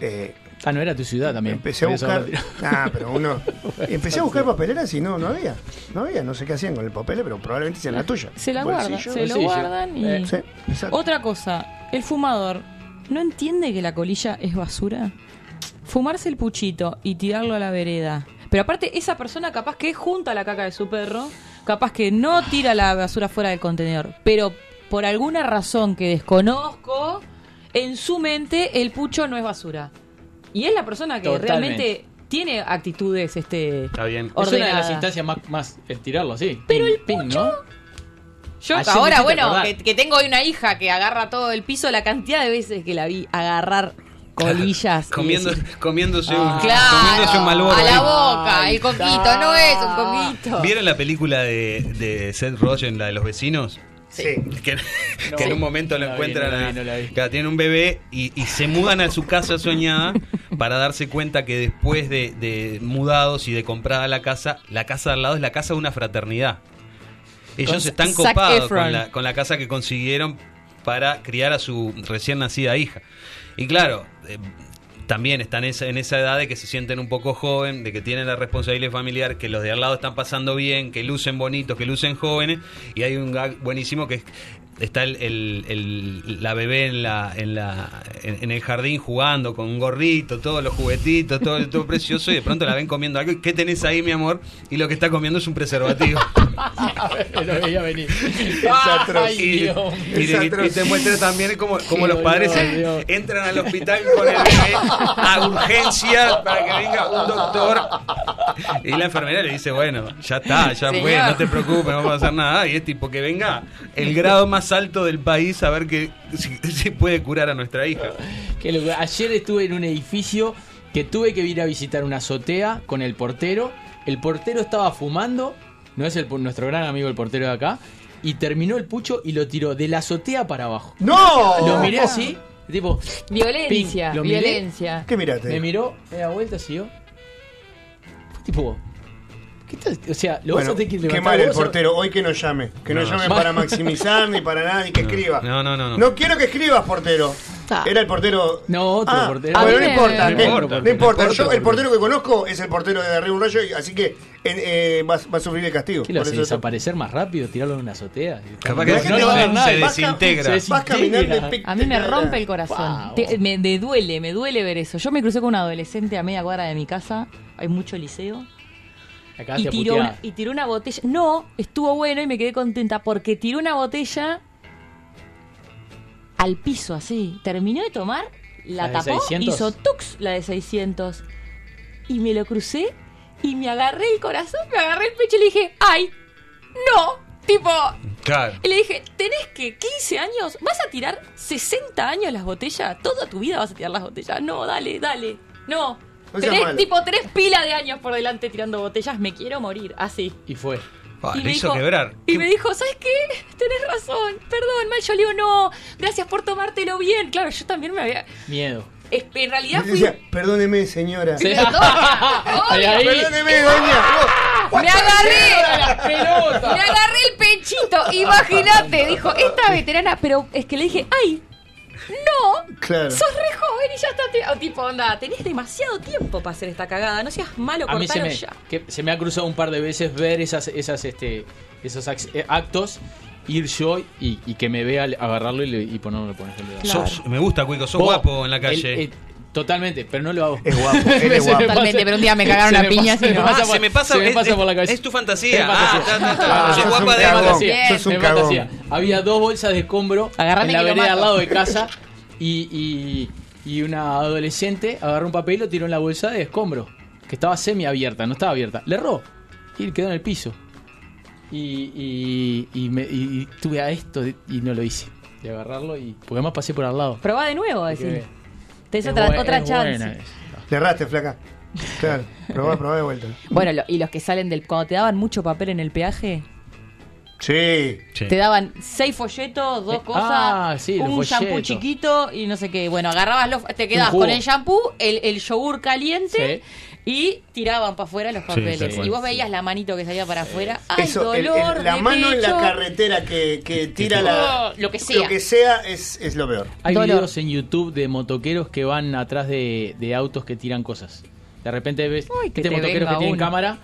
Eh, Ah, no era tu ciudad también. empecé a buscar. Ah, pero uno. [laughs] Empecé a buscar papeleras y no, no había. No había, no sé qué hacían con el papel, pero probablemente sea la tuya. Se la guardan, se lo guardan y... Eh, Sí, exacto. Otra cosa, el fumador, ¿no entiende que la colilla es basura? Fumarse el puchito y tirarlo a la vereda. Pero aparte, esa persona capaz que junta la caca de su perro, capaz que no tira la basura fuera del contenedor, pero por alguna razón que desconozco, en su mente el pucho no es basura. Y es la persona que Totalmente. realmente tiene actitudes este Está bien. Es una de las ordenadas. instancias más, más el tirarlo así. Pero Ping, el ping, ¿no? Yo Ayer ahora, bueno, que, que tengo hoy una hija que agarra todo el piso, la cantidad de veces que la vi agarrar colillas. Comiendo, decir, comiéndose Ah. un, claro, comiéndose un Malboro a la boca, Ahí el coquito, está. no es un coquito. ¿Vieron la película de, de Seth Rogen, la de los vecinos? Sí. Que, No. que en un momento No lo vi, encuentran, no la a- vi, no la vi. tienen un bebé y, y se mudan a su casa soñada para darse cuenta que después de, de mudados y de comprada la casa, la casa de al lado es la casa de una fraternidad. Ellos Con están copados con la, con la casa que consiguieron para criar a su recién nacida hija. Y claro, eh, también están en esa edad de que se sienten un poco joven, de que tienen la responsabilidad familiar, que los de al lado están pasando bien, que lucen bonitos, que lucen jóvenes. Y hay un gag buenísimo que es- está el, el- el- la bebé en la, en la en, en el jardín jugando con un gorrito, todos los juguetitos, todo, todo precioso, y de pronto la ven comiendo algo. ¿Y ¿Qué tenés ahí, mi amor? Y lo que está comiendo es un preservativo. [laughs] lo veía venir. atroz. Ay, Y, Dios. y- Es y- atroz. y te muestra también como, como los padres Dios. entran al hospital con el bebé a urgencia para que venga un doctor. Y la enfermera le dice, bueno, ya está, ya fue, Señor. no te preocupes, no vamos a hacer nada. Y es tipo que venga el grado más alto del país a ver que si, si puede curar a nuestra hija. Qué. Ayer estuve en un edificio que tuve que ir a visitar una azotea con el portero. El portero estaba fumando, no es el, nuestro gran amigo el portero de acá, y terminó el pucho y lo tiró de la azotea para abajo. ¡No! Lo miré así, tipo, Violencia, Ping, lo miré. violencia. ¿Qué miraste? me miró, me da vuelta, siguió. Fue tipo, ¿qué tal? O sea, lo Bueno, vas a tener que qué levantar mal el portero. Hoy que nos llame. Que no, No. llame para [laughs] maximizar ni para nada, ni que escriba. No, no, no, no. No quiero que escribas, portero. Era el portero. No, otro Ah, portero. Bueno, mí no me- importa. No importa. No importa. Yo, el portero que conozco es el portero de Arriba un Rayo, y- así que eh, va, va a sufrir el castigo. ¿Qué lo hace desaparecer más rápido? Tirarlo en una azotea. Capaz que No, no se desintegra. Vas caminando A mí me rompe el corazón. Wow. Te- me, duele, me duele ver eso. Yo me crucé con un adolescente a media cuadra de mi casa. Hay mucho liceo. Acá y te tiró, puteaba. una, y tiró una botella. No, estuvo bueno y me quedé contenta porque tiró una botella al piso así. Terminó de tomar, la, ¿La de tapó, 600? hizo tux la de 600. Y me lo crucé y me agarré el corazón, me agarré el pecho y le dije, ¡ay! ¡No! Tipo, Claro. y le dije, tenés que 15 años, vas a tirar 60 años las botellas, toda tu vida vas a tirar las botellas. No, dale, dale. No. No Tenés tipo tres pilas de años por delante tirando botellas, me quiero morir, así. Y fue. Ah, y le me hizo dijo- quebrar. Y ¿Qué- me dijo, ¿sabes qué? Tenés razón, perdón, mal. Yo le digo, no, gracias por tomártelo bien. Claro, yo también me había. Miedo. es- En realidad Y fui. decía, perdóneme, señora. Sí. [laughs] Ahí. Perdóneme, doña. [laughs] Me agarré. Me agarré el pechito. Imagínate, dijo, esta veterana. Pero es que le dije, ¡ay! No, Claro. sos re joven y ya está. te- o tipo, onda, tenés demasiado tiempo para hacer esta cagada. No seas malo, A mí se me, ya. que se me ha cruzado un par de veces ver esas, esas, este, esos eh, actos, ir yo y, y que me vea agarrarlo y, le- y ponerlo por ejemplo. Claro. Sos- me gusta, Cuico, sos guapo en la calle. el- totalmente, pero no lo hago. Es guapo, [laughs] él es guapo. me Totalmente, pero un día me cagaron se a me piñas pasa- y no. me pasa Ah, se me pasa, se me pasa es- por la cabeza. es tu fantasía. Ah, guapa de fantasía. Sos un. Había dos bolsas de escombro Agarrame en la vereda al lado de casa y, y, y una adolescente agarró un papel y lo tiró en la bolsa de escombro, que estaba semi abierta, no estaba abierta. Le erró y quedó en el piso. Y, y, y me, y- tuve a esto y no lo hice. De agarrarlo y. Porque además pasé por al lado. Probá de nuevo, a decir. Tenés es otra, otra es chance. buena. Le erraste, flaca. Claro, probá, probá de vuelta. Bueno, lo- y los que salen del. Cuando te daban mucho papel en el peaje, Sí. Sí. te daban seis folletos, dos Eh, cosas, ah, sí, los un shampoo folletos. chiquito y no sé qué. Bueno, agarrabas los. Te quedabas jugo. con el shampoo, el, el yogur caliente. Y tiraban para afuera los papeles. y vos veías la manito que salía para afuera. ¡Ay, Eso, el- dolor! el- la de mano en la carretera que, que tira la. Lo que sea. Lo que sea es, es lo peor. Hay Dolor. videos en YouTube de motoqueros que van atrás de, de autos que tiran cosas. De repente ves Ay, que este te motoquero que tiene cámara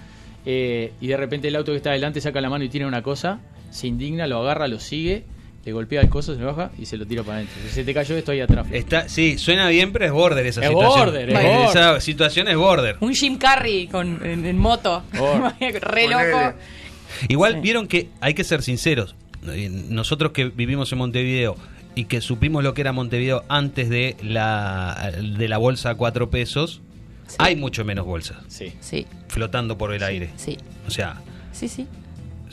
eh, y de repente el auto que está adelante saca la mano y tira una cosa, se indigna, lo agarra, lo sigue, le golpea el coso, se lo baja y se lo tira para adentro. Si se te cayó esto ahí atrás. Está, sí, suena bien, pero es border esa Es situación. border, es border. Esa situación es border. Un Jim Carrey con, en, en moto. [laughs] Re loco. Igual Sí. vieron que hay que ser sinceros. Eh, Nosotros que vivimos en Montevideo y que supimos lo que era Montevideo antes de la, de la bolsa a cuatro pesos, Sí. hay mucho menos bolsas Sí. Sí, flotando por el aire. sí, O sea, sí, sí.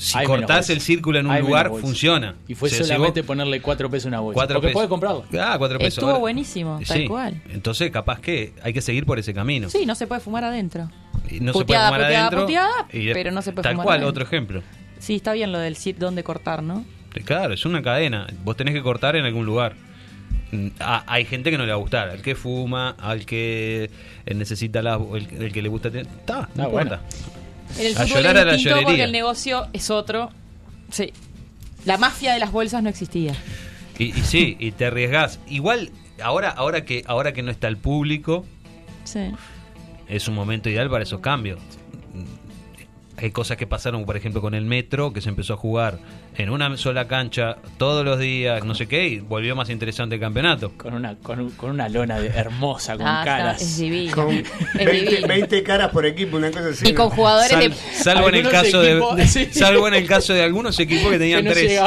Si Hay cortás el círculo en un Hay lugar, funciona. Y fue si solamente ponerle cuatro pesos a una bolsa. cuatro Porque pesos. puede comprarlo. Ah, cuatro pesos. Estuvo Ahora- buenísimo, tal Sí. cual. Entonces, capaz que hay que seguir por ese camino. Sí, no se puede fumar adentro. Y no Puteada, se puede fumar puteada, adentro. puteada, y- pero no se puede Tal fumar cual, adentro. otro ejemplo. Sí, está bien lo del sit donde cortar, ¿no? Claro, es una cadena. Vos tenés que cortar en algún lugar. Mm, ah, hay gente que no le va a gustar. Al que fuma, al que eh, necesita la. El, el que le gusta. tener- Está, no Ah, bueno. En el A fútbol llorar es a la distinto porque el negocio es otro. Sí. La mafia de las bolsas no existía. Y, y sí, y te arriesgás. Igual, ahora, ahora, que, ahora que no está el público, Sí. es un momento ideal para esos cambios. Hay cosas que pasaron, por ejemplo, con el metro, que se empezó a jugar en una sola cancha todos los días, no sé qué, y volvió más interesante el campeonato. Con una, con, un- con una lona de- hermosa, con Ah, caras. es divino. Con Es 20, divino. 20 caras por equipo, una cosa así. Y con jugadores Sal- de. salvo en el caso de, equipos- de- sí. [laughs] salvo en el caso de algunos equipos que que tenían no tres. [laughs]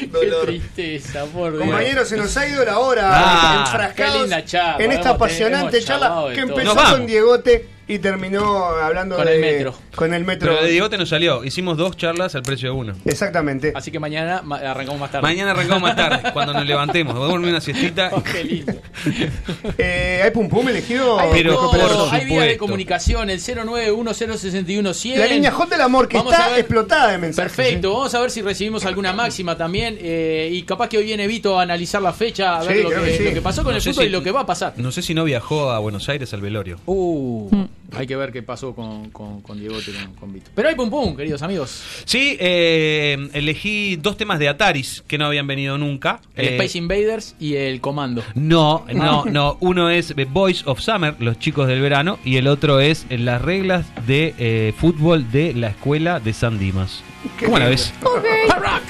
Qué Dolor. tristeza, por Dios. Compañeros, se nos ha ido la hora Ah, enfrascados qué linda charla, en esta apasionante charla que empezó con Diegote y terminó hablando Con de el metro. Con el metro. Pero de Diegote nos salió. Hicimos dos charlas al precio de una. Exactamente. Así que mañana ma- arrancamos más tarde. Mañana arrancamos más tarde, [laughs] cuando nos levantemos. Vamos a dormir una siestita. Oh, qué lindo. [laughs] Eh, ¿Hay pum pum elegido? Hay, Pero de por hay vía de comunicación, el 091061100. La línea J del amor que Vamos está ver. explotada de mensajes. Perfecto, vamos a ver si recibimos alguna máxima también. eh, y capaz que hoy viene Vito a analizar la fecha, a ver Sí, lo, que, que sí. lo que pasó con No el fútbol si- y lo que va a pasar. No sé si no viajó a Buenos Aires al velorio. Uh, hay que ver qué pasó con, con, con Diego y con, con Vito. Pero hay pum pum, queridos amigos. Sí, eh, elegí dos temas de Ataris que no habían venido nunca. El Eh, Space Invaders y el Comando. No, no, no. Uno es The Boys of Summer, los chicos del verano, y el otro es las reglas de eh, fútbol de la escuela de San Dimas. Qué ¿Cómo la ves? Hard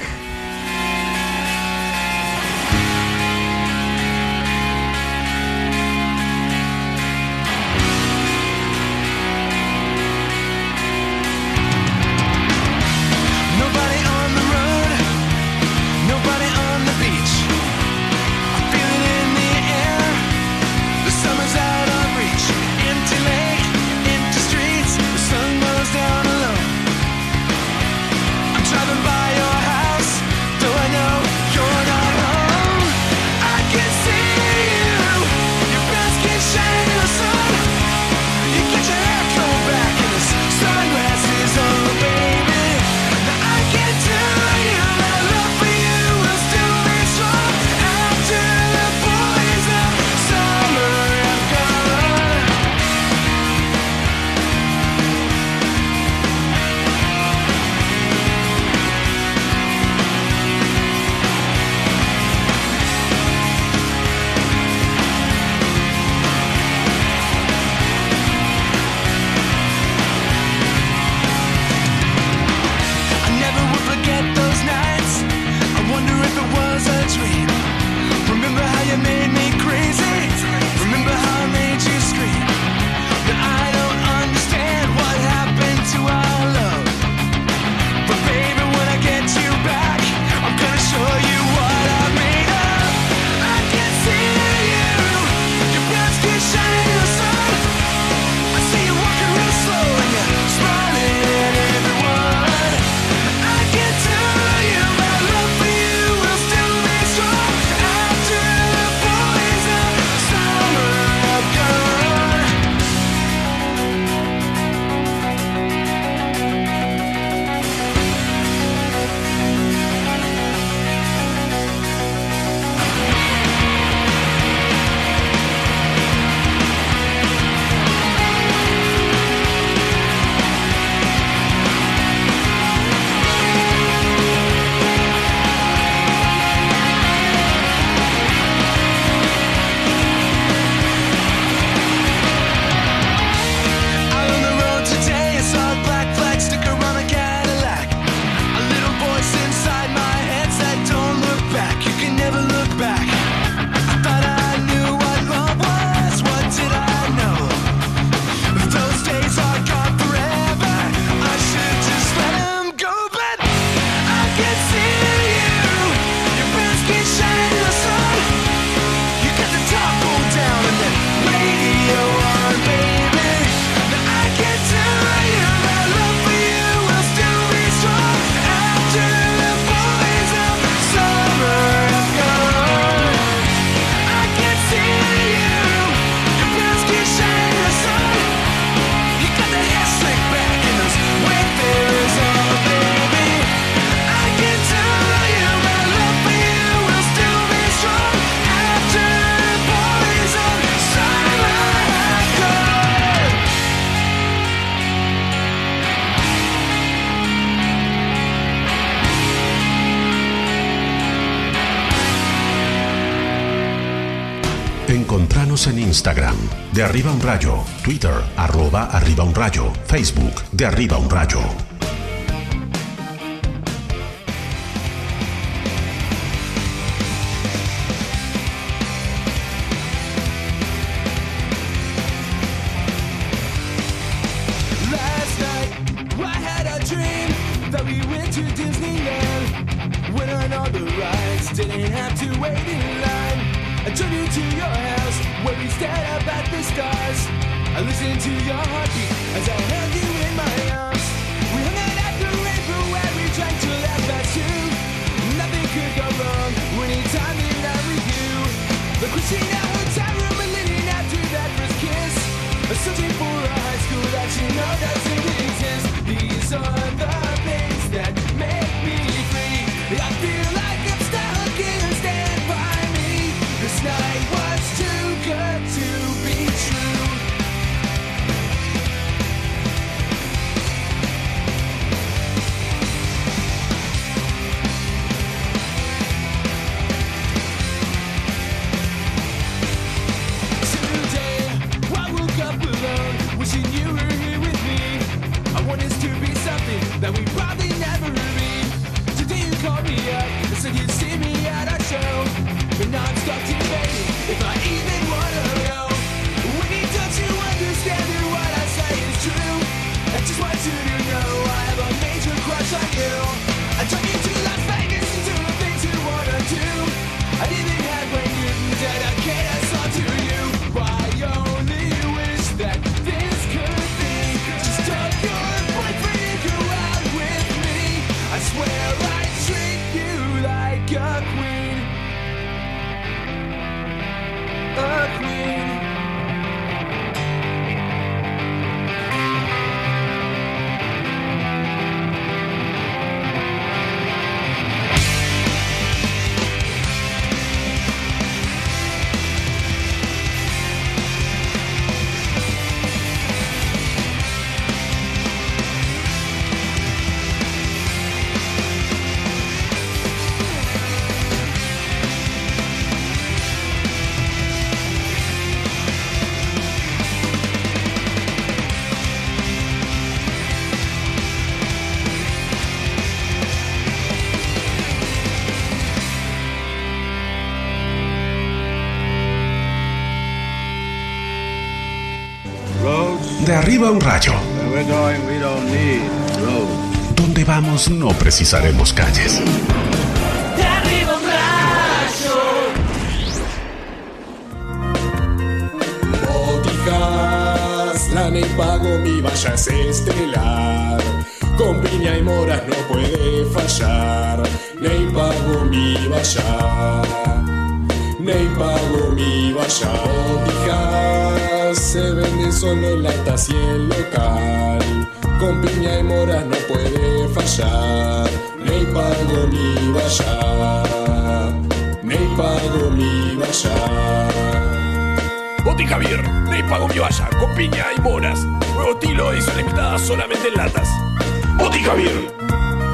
arriba un rayo, Twitter, arroba arriba un rayo, Facebook, de arriba un rayo. Arriba un rayo. Donde vamos no precisaremos calles. Lana y pago, mi valla es estelar. Con piña y moras no puede fallar. Ney pago mi valla. Ney pago mi valla. Se vende solo en latas y en local. Con piña y moras no puede fallar. Ney pago mi valla. Ney pago mi valla. Boti Javier, Ney Pago mi valla, con piña y moras. Nuevo estilo y son limitadas solamente en latas. Boti Javier.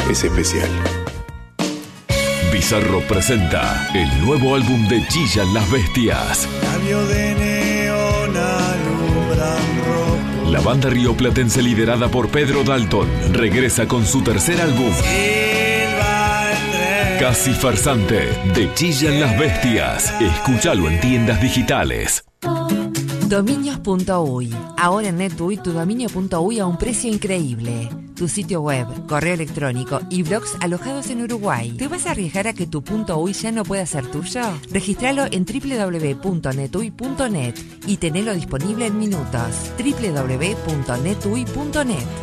Es especial. Bizarro presenta el nuevo álbum de Chillan las Bestias. Cambio de. La banda rioplatense liderada por Pedro Dalton regresa con su tercer álbum. Casi farsante, de Chillan las Bestias. Escúchalo en tiendas digitales. Dominios.uy. Ahora en NetUI tu dominio.uy a un precio increíble. Tu sitio web, correo electrónico y blogs alojados en Uruguay. ¿Te vas a arriesgar a que tu .uy ya no pueda ser tuyo? Registralo en www.netuy.net y tenelo disponible en minutos. www.netuy.net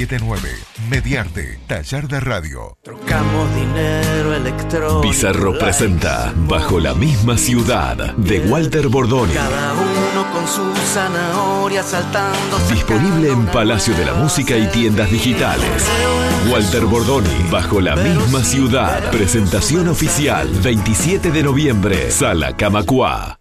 479 Mediarte, taller de radio. Trocamos dinero electrónico. Pizarro presenta Bajo la misma ciudad de Walter Bordoni. Cada uno con su zanahoria saltando. Disponible en Palacio de la Música y tiendas digitales. Walter Bordoni, Bajo la misma ciudad. Presentación oficial, 27 de noviembre, Sala Camacua.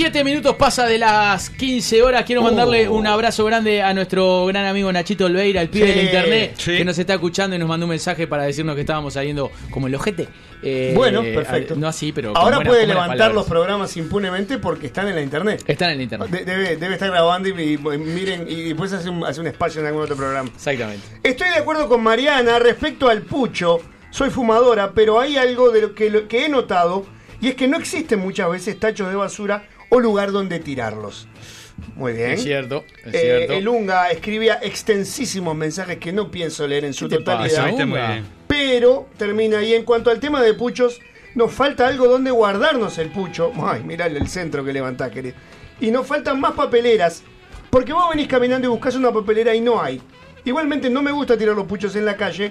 7 minutos pasa de las 15 horas. Quiero mandarle un abrazo grande a nuestro gran amigo Nachito Olveira, el pibe Sí, del internet, sí. que nos está escuchando y nos mandó un mensaje para decirnos que estábamos saliendo como el ojete. Eh, Bueno, perfecto. No así, pero. con Ahora buenas- puede con buenas levantar palabras. los programas impunemente porque están en la internet. Están en el internet. De- debe, debe estar grabando y, y- miren y después hace un, hace un espacio en algún otro programa. Exactamente. Estoy de acuerdo con Mariana respecto al pucho. Soy fumadora, pero hay algo de lo que, lo que he notado y es que no existen muchas veces tachos de basura o lugar donde tirarlos. Muy bien. Es cierto, es Eh, cierto. el Unga escribía extensísimos mensajes que no pienso leer en su ¿Qué te totalidad. pasa, Unga? Pero termina ahí. En cuanto al tema de puchos, nos falta algo donde guardarnos el pucho. Ay, mirá el centro que levantás, querido. Y nos faltan más papeleras. Porque vos venís caminando y buscas una papelera y no hay. Igualmente no me gusta tirar los puchos en la calle.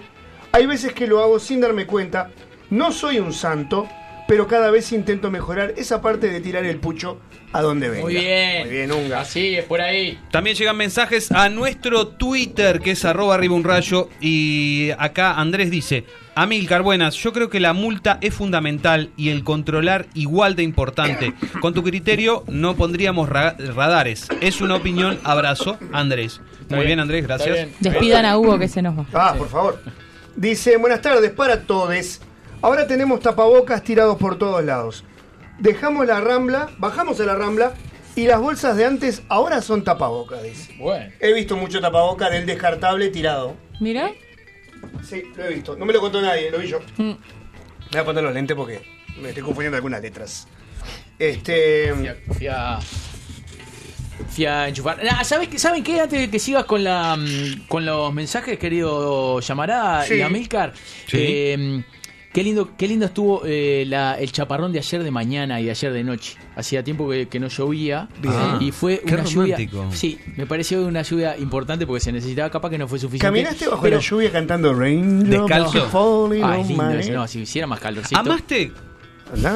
Hay veces que lo hago sin darme cuenta. No soy un santo, pero cada vez intento mejorar esa parte de tirar el pucho a donde venga. Muy bien. Muy bien, Unga. Así es, por ahí. También llegan mensajes a nuestro Twitter, que es arroba arriba un rayo. Y acá Andrés dice: Amilcar, buenas. Yo creo que la multa es fundamental y el controlar igual de importante. Con tu criterio, no pondríamos ra- radares. Es una opinión. Abrazo, Andrés. Muy bien, Andrés, gracias. Despidan a Hugo que se nos va. Ah, por favor. Dice, buenas tardes para todos. Ahora tenemos tapabocas tirados por todos lados. Dejamos la rambla, bajamos a la rambla y las bolsas de antes ahora son tapabocas, dice. Bueno. He visto mucho tapabocas del descartable tirado. Mira. Sí, lo he visto. No me lo contó nadie, lo vi yo. Mm. Me voy a poner los lentes porque me estoy confundiendo algunas letras. Este. Fui a, fui a enchufar. Ah, ¿sabes qué- ¿Saben qué? Antes de que sigas con la mm, con los mensajes, querido Llamará Sí. y Amilcar. Sí. eh, qué lindo, qué lindo estuvo eh, la- el chaparrón de ayer de mañana y de ayer de noche. Hacía tiempo que, que no llovía. Bien. Y fue Qué una lluvia. romántico. Sí, me pareció una lluvia importante porque se necesitaba, capaz que no fue suficiente. ¿Caminaste bajo pero- la lluvia cantando Rain? Descalzo. Ah, es lindo eso. No, si hiciera más calorcito. ¿Amaste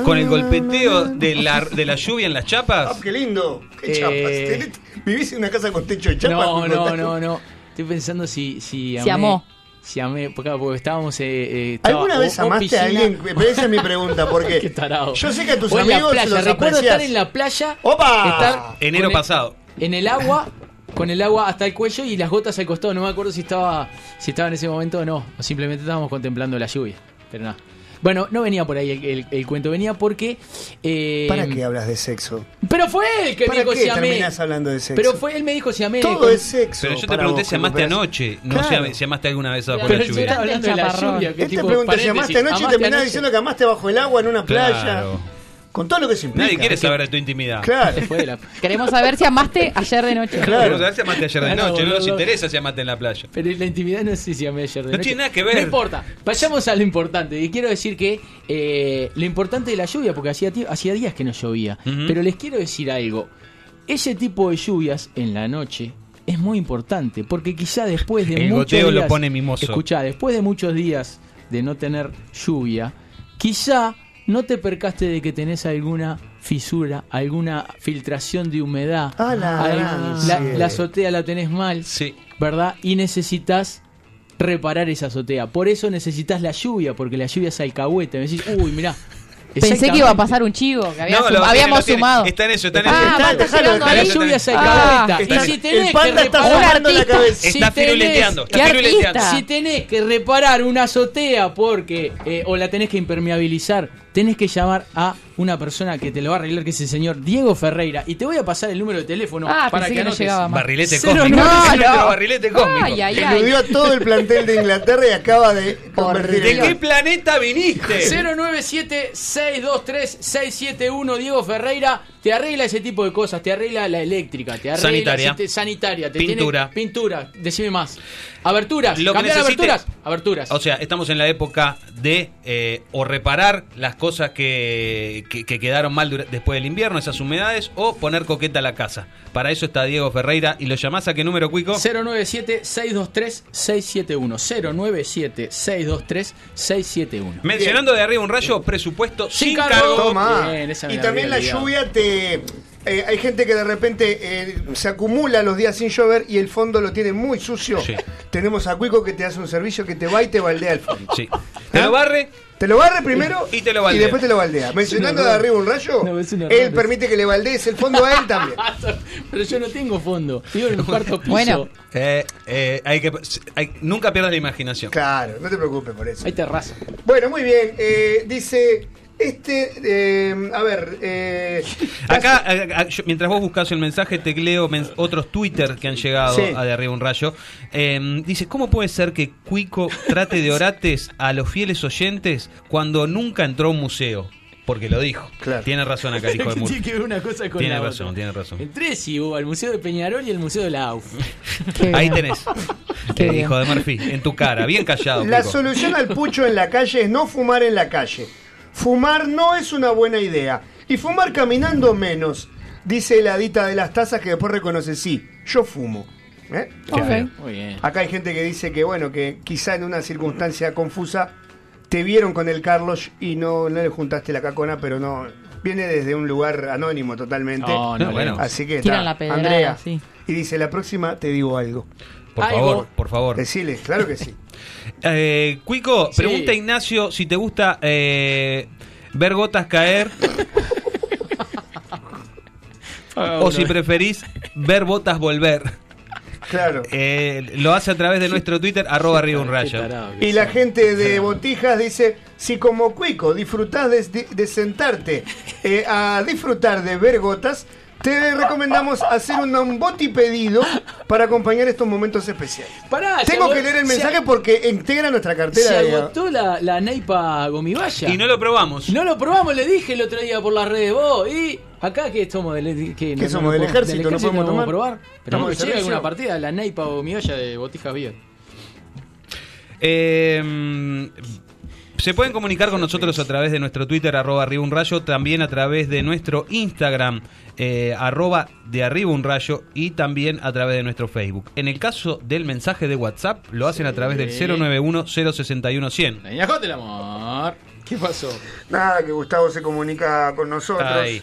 con el golpeteo de la, de la lluvia en las Ah, chapas? qué lindo. Qué Eh, chapas. Tenés- ¿Vivís en una casa con techo de chapas? No, no, [laughs] no, no. Estoy pensando si, si Si amó. Si amé, porque, porque estábamos. Eh, eh, estaba ¿Alguna vez o amaste piscina- a alguien? [laughs] Pero esa es mi pregunta, porque [laughs] Qué tarado. yo sé que a tus O en la amigos playa. los Recuerdo estar en la playa. ¡Opa! estar Enero el- pasado. En el agua, con el agua hasta el cuello y las gotas al costado. No me acuerdo si estaba, si estaba en ese momento o no. O simplemente estábamos contemplando la lluvia. Pero nada. Bueno, no venía por ahí el, el- el cuento, venía porque. eh, ¿Para qué hablas de sexo? Pero fue él que me ¿Para dijo qué si amé. terminás hablando de sexo? Pero fue él me dijo si amé. Todo es sexo. Pero yo te pregunté vos, si amaste anoche, no Claro. si, am- si amaste alguna vez bajo la yo lluvia. estaba hablando de la Chaparrón. lluvia. Esta tipo, pregunta, si amaste anoche, ¿amaste terminás diciendo que amaste bajo el agua en una playa. Con todo lo que se implica. Nadie quiere saber de tu intimidad. Claro. Queremos saber si amaste ayer de noche. Claro. Queremos saber si amaste ayer de noche, no nos interesa si amaste en la playa. Pero la intimidad no sé si amé ayer de No noche. tiene nada que ver. No importa. Vayamos a lo importante. Y quiero decir que eh, lo importante de la lluvia, porque hacía, días que no llovía. Pero les quiero decir algo. Ese tipo de lluvias en la noche es muy importante. Porque quizá después de El muchos goteo lo días- pone mimoso. Escuchá, después de muchos días de no tener lluvia, quizá no te percaste de que tenés alguna fisura, alguna filtración de humedad. A la azotea la tenés mal. Sí. ¿verdad? Y necesitas reparar esa azotea. Por eso necesitas la lluvia, porque la lluvia es alcahuete. Me decís, uy, mirá. Pensé que iba a pasar un chivo, que había No, sum- habíamos tiene. sumado. Está en eso, está en Ah, eso. va, está dejalo. La lluvia es Ah, alcahueta. está- y si el tenés que está reparar... la cabeza. Está Si firuleteando, está. Si tenés que reparar una azotea porque eh, o la tenés que impermeabilizar, tenés que llamar a una persona que te lo va a arreglar, que es el señor Diego Ferreira. Y te voy a pasar el número de teléfono Ah, para que, que no anotes. llegaba más. Barrilete cósmico. No, no. barrilete cósmico. Ay, ay, ay. Eludió a todo el plantel de Inglaterra y acaba de convertir ¿De qué planeta viniste? 097-623-671 Diego Ferreira. Te arregla ese tipo de cosas, te arregla la eléctrica, te arregla Sanitaria. te- sanitaria, te Pintura. tiene- pintura, decime más. Aberturas, Lo que cambiar necesite- aberturas, aberturas. O sea, estamos en la época de eh, o reparar las cosas que, que- que quedaron mal dura- después del invierno, esas humedades, o poner coqueta a la casa. Para eso está Diego Ferreira. ¿Y lo llamás a qué número, Cuico? 097-623-671. 097-623-671. Mencionando de arriba un rayo, presupuesto sin, Sin cargo. cargo. Toma. Bien, y también la lluvia te. Eh, hay gente que de repente eh, se acumula los días sin llover y el fondo lo tiene muy sucio. Sí. Tenemos a Cuico que te hace un servicio que te va y te baldea el fondo. Sí. Te lo barre. Te lo barre primero Y te lo baldea. después te lo baldea. Mencionando de arriba un rayo, No, él permite que le baldees el fondo a él también. [laughs] Pero yo no tengo fondo. Vivo en un cuarto piso. Bueno. Eh, eh, hay que, hay- nunca pierdas la imaginación. Claro, no te preocupes por eso. Hay terraza. Bueno, muy bien. eh, dice. Este. eh, a ver. eh, [laughs] Acá, a- a- yo- mientras vos buscas el mensaje, tecleo mens- otros Twitter que han llegado Sí. a de arriba un rayo. Eh, dice, ¿cómo puede ser que Cuico trate de orates a los fieles oyentes cuando nunca entró a un museo? Porque lo dijo. Claro. Tiene razón acá hijo de [laughs] Murphy. Tiene que ver una cosa con Tiene la razón, otra. tiene razón. Entré sí, hubo al Museo de Peñarol y el Museo de la AUF. [laughs] Ahí bien. tenés. Hijo de Murphy, en tu cara, bien callado. La Cuico. solución al pucho en la calle es no fumar en la calle. Fumar no es una buena idea. Y fumar caminando menos. Dice la dita de las tazas que después reconoce, sí, yo fumo. ¿Eh? Qué Ok. feo. Muy bien. Acá hay gente que dice que, bueno, que quizá en una circunstancia confusa te vieron con el Carlos y no, no le juntaste la cacona, pero no. Viene desde un lugar anónimo totalmente. No, no, No, bueno. Así que Tiran está. la pedrada, Andrea. sí. Y dice, la próxima te digo algo. Por Algo. favor, por favor. Decile, claro que sí. [laughs] Eh, Cuico, Sí. pregunta Ignacio si te gusta eh, ver gotas caer [laughs] o si preferís ver botas volver. Claro. Eh, lo hace a través de nuestro Twitter, arroba arriba un rayo. Y la gente de Botijas dice, si como cuico disfrutás de, de sentarte eh, a disfrutar de ver gotas, te recomendamos hacer un, un boti pedido para acompañar estos momentos especiales. Pará, Tengo que leer el se- mensaje porque integra nuestra cartera Se de... agotó la, la Neipa Gomibaya. Y no lo probamos. No lo probamos, le dije el otro día por las redes vos. Y acá que somos del, que ¿Qué somos, del podemos- ejército? ¿No podemos tomar? probar. Pero ¿Estamos que llegue alguna partida, la Neipa Gomibaya de Botijas Beer. Eh, se pueden comunicar con nosotros a través de nuestro Twitter, arroba arriba un rayo, también a través de nuestro Instagram, eh, arroba de arriba un rayo, y también a través de nuestro Facebook. En el caso del mensaje de WhatsApp, lo hacen a través del 091-061-100. La niña Jota, el amor. ¿Qué pasó? Nada, que Gustavo se comunica con nosotros. Ay.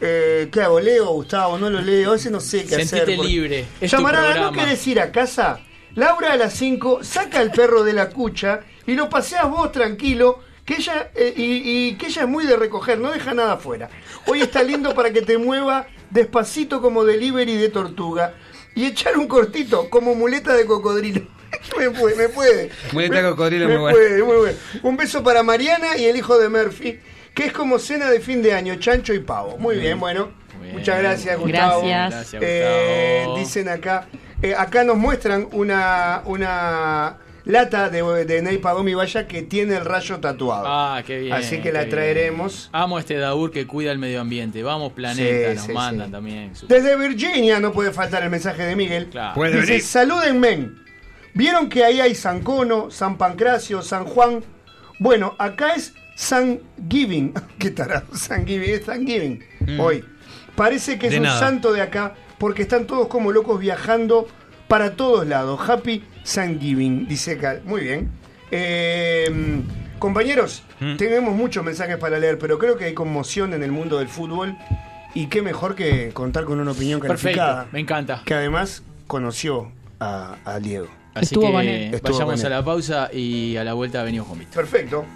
Eh, ¿Qué hago? ¿Leo, Gustavo? ¿No lo leo? A veces no sé qué Sentite hacer. porque- libre, es Llamará, ¿no querés ir a casa? Laura a las 5 saca al perro de la cucha y lo paseas vos tranquilo, que ella eh, y, y que ella es muy de recoger, no deja nada afuera. Hoy está lindo para que te mueva despacito como delivery de tortuga y echar un cortito como muleta de cocodrilo. [laughs] me puede, me puede. Muleta de Me- cocodrilo, me muy bueno. puede, muy bueno. Un beso para Mariana y el hijo de Murphy, que es como cena de fin de año, chancho y pavo. Muy bien, bueno. Muy bien. Muchas gracias, Gustavo. Gracias. Gracias, Eh, dicen acá, eh, acá nos muestran una, una lata de, de Gomi Vaya que tiene el rayo tatuado. Ah, qué bien. Así que la bien. traeremos. Amo este Daur que cuida el medio ambiente. Vamos, planeta, Sí, nos sí, mandan sí. también. Su- Desde Virginia no puede faltar el mensaje de Miguel. Claro. Puede Dice, venir. salúdenme. ¿Vieron que ahí hay San Cono, San Pancracio, San Juan? Bueno, acá es San Giving. [laughs] ¿Qué tarado? San Giving, es San Giving. Hoy. Parece que es un nada. santo de acá porque están todos como locos viajando para todos lados. Happy San Giving, dice acá. Muy bien. Eh, compañeros, Mm. tenemos muchos mensajes para leer, pero creo que hay conmoción en el mundo del fútbol. Y qué mejor que contar con una opinión calificada. Perfecto, me encanta. Que además conoció a, a Diego. Así Estuvo que. Estuvo vayamos a la pausa y a la vuelta venimos con Vito. Perfecto.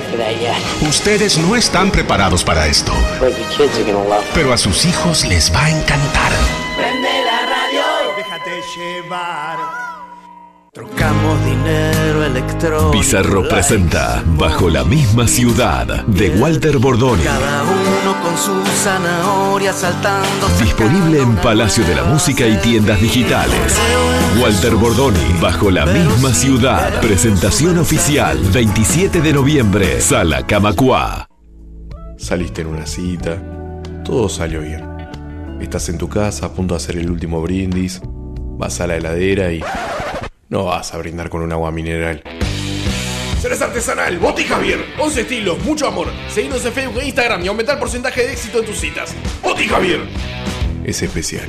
For that yet. Ustedes no están preparados para esto, But your kids are gonna love it. pero a sus hijos les va a encantar. Prende la radio. Déjate llevar. Trocamos dinero electrónico. Pizarro presenta Bajo la misma ciudad de Walter Bordoni. Cada uno uno con su zanahoria saltando. Disponible en Palacio de la Música y tiendas digitales. Walter Bordoni, bajo la misma ciudad. Presentación oficial, 27 de noviembre, Sala Camacua. Saliste en una cita, todo salió bien. Estás en tu casa a punto de hacer el último brindis, vas a la heladera y no vas a brindar con un agua mineral. Cerveza artesanal, Boti Javier. 11 estilos, mucho amor. Seguinos en Facebook e Instagram y aumentar el porcentaje de éxito en tus citas. Boti Javier. Es especial.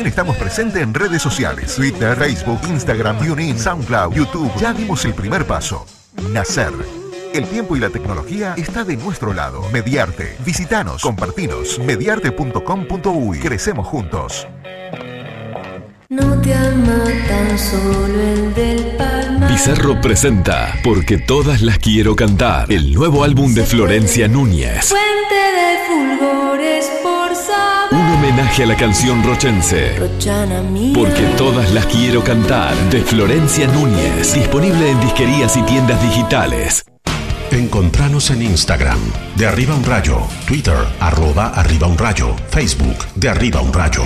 estamos presentes en redes sociales. Twitter, Facebook, Instagram, TuneIn, SoundCloud, YouTube. Ya dimos el primer paso. Nacer. El tiempo y la tecnología está de nuestro lado. Mediarte. Visitanos, compartinos. Mediarte.com.uy. Crecemos juntos. No te ama tan solo el del palmar. Pizarro presenta Porque todas las quiero cantar, el nuevo álbum de Florencia Núñez. Fuente de fulgores homenaje a la canción rochense. Porque todas las quiero cantar, de Florencia Núñez. Disponible en disquerías y tiendas digitales. Encontranos en Instagram, de arriba un rayo, Twitter, arroba arriba un rayo, Facebook, de arriba un rayo.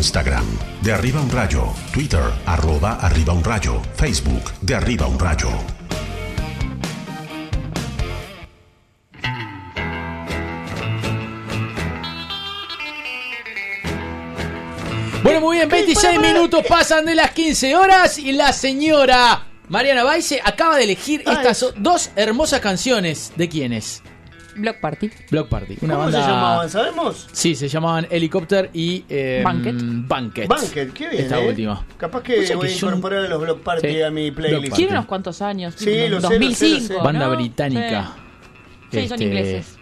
Instagram, de Arriba un Rayo, Twitter, arroba Arriba un Rayo, Facebook, de Arriba un Rayo. Bueno, muy bien, 26 minutos pasan de las 15 horas y la señora Mariana Baise acaba de elegir estas dos hermosas canciones. ¿De quiénes? Block Party. Block Party. Una ¿Cómo banda... se llamaban? ¿Sabemos? Sí, se llamaban Helicopter y eh, Banquet. Banquet. Banquet, qué bien. Esta eh. última. Capaz O que sea voy que a yo incorporar a los Block Party Sí. a mi playlist. Tiene unos cuantos años. Sí, tipo, lo sé, lo sé, lo 2005. sé. Banda ¿no? británica. Sí, Sí, son Este, ingleses.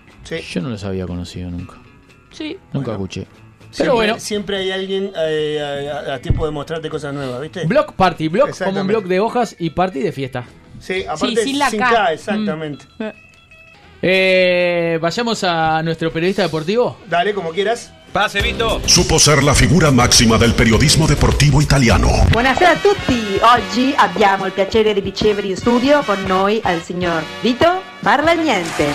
Yo no los había conocido nunca. Sí. Nunca escuché. Siempre, Pero bueno, siempre hay alguien eh, a, a tiempo de mostrarte cosas nuevas, ¿viste? Block Party. Block como un block de hojas y party de fiesta. Sí, aparte sin la sin K. K, exactamente. Eh, vayamos a nuestro periodista deportivo. Dale, como quieras. Pase, Vito. Supo ser la figura máxima del periodismo deportivo italiano. Buonasera a tutti, oggi abbiamo il piacere di ricevere in studio con noi al signor Vito Parla Niente.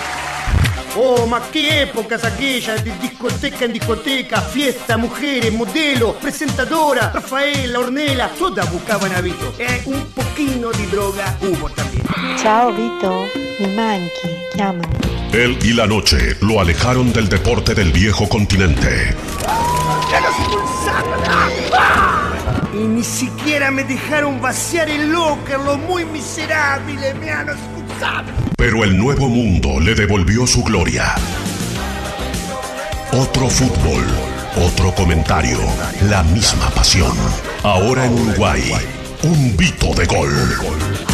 Oh, ma qué épocas aquellas de discoteca en discoteca, fiesta, mujeres, modelo, presentadora, Rafaela, Ornella, todas buscaban a Vito. E un pochino di droga hubo también. Ciao Vito, mi manchi, Él y la noche lo alejaron del deporte del viejo continente. Y ni siquiera me dejaron vaciar el locker, lo muy miserable, me han expulsado. Pero el nuevo mundo le devolvió su gloria. Otro fútbol, otro comentario, la misma pasión. Ahora en Uruguay, un Vito de gol.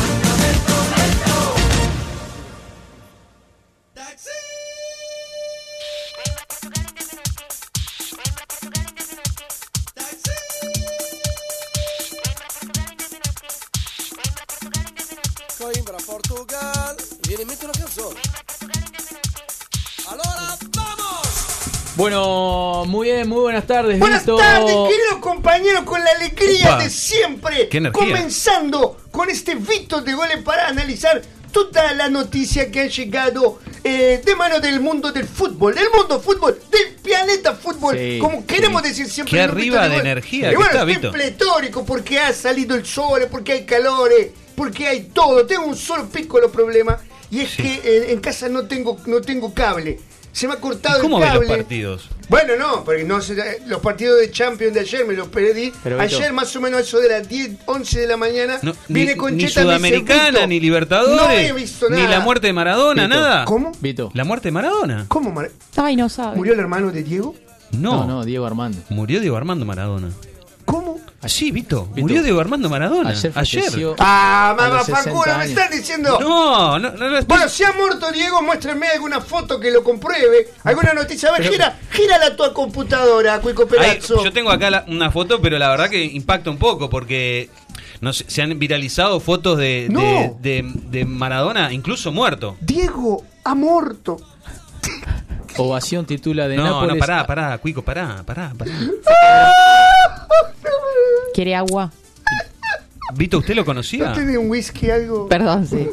Viene in mente una canzone. Allora, vamos! Bueno, muy bien, muy buenas tardes, Buenas Vito. tardes, queridos compañeros, con la alegría Upa. de siempre. Qué energía. Comenzando con este Vito de goles para analizar toda la noticia que ha llegado eh, de mano del mundo del fútbol, del mundo fútbol, del planeta fútbol, Sí, como queremos sí. decir siempre. Vito arriba de gol. energía Y que bueno, está, Vito. pletórico porque ha salido el sol, porque hay calores, porque hay todo. Tengo un solo piccolo problema y es que eh, en casa no tengo, no tengo cable. Se me ha cortado ¿Cómo el ves cable. los partidos? Bueno, no, porque no sé, los partidos de Champions de ayer me los perdí. Pero, Vito. ayer más o menos eso de las 10, 11 de la mañana, No, vine ni, con ni Cheta Sudamericana, "Vito, ni Libertadores, No he visto nada. ni la muerte de Maradona, Vito. nada. ¿Cómo? Vito. ¿La muerte de Maradona? ¿Cómo? Mar- Ay, no sabe. ¿Murió el hermano de Diego? No. No, no, Diego Armando. Murió Diego Armando Maradona. ¿Cómo? Sí, Vito. Murió Diego Armando Maradona. Ayer falleció. Ah, mamá, los 60 Facundo, me estás diciendo. No, no, no, no. Bueno, si ha muerto Diego, muéstrenme alguna foto que lo compruebe. ¿Alguna noticia? A ver, Pero- gira, gírala a tu computadora, Cuico Ahí, Perazzo. yo tengo acá la- una foto, pero la verdad que impacta un poco porque no sé, se han viralizado fotos de, de- No. de, de Maradona, incluso muerto. Diego ha muerto. Ovación titula de No, Nápoles. no, pará, pará, Cuico, pará, pará, pará. ¿Quiere agua? Vito, ¿usted lo conocía? ¿No tiene un whisky algo? Perdón, sí.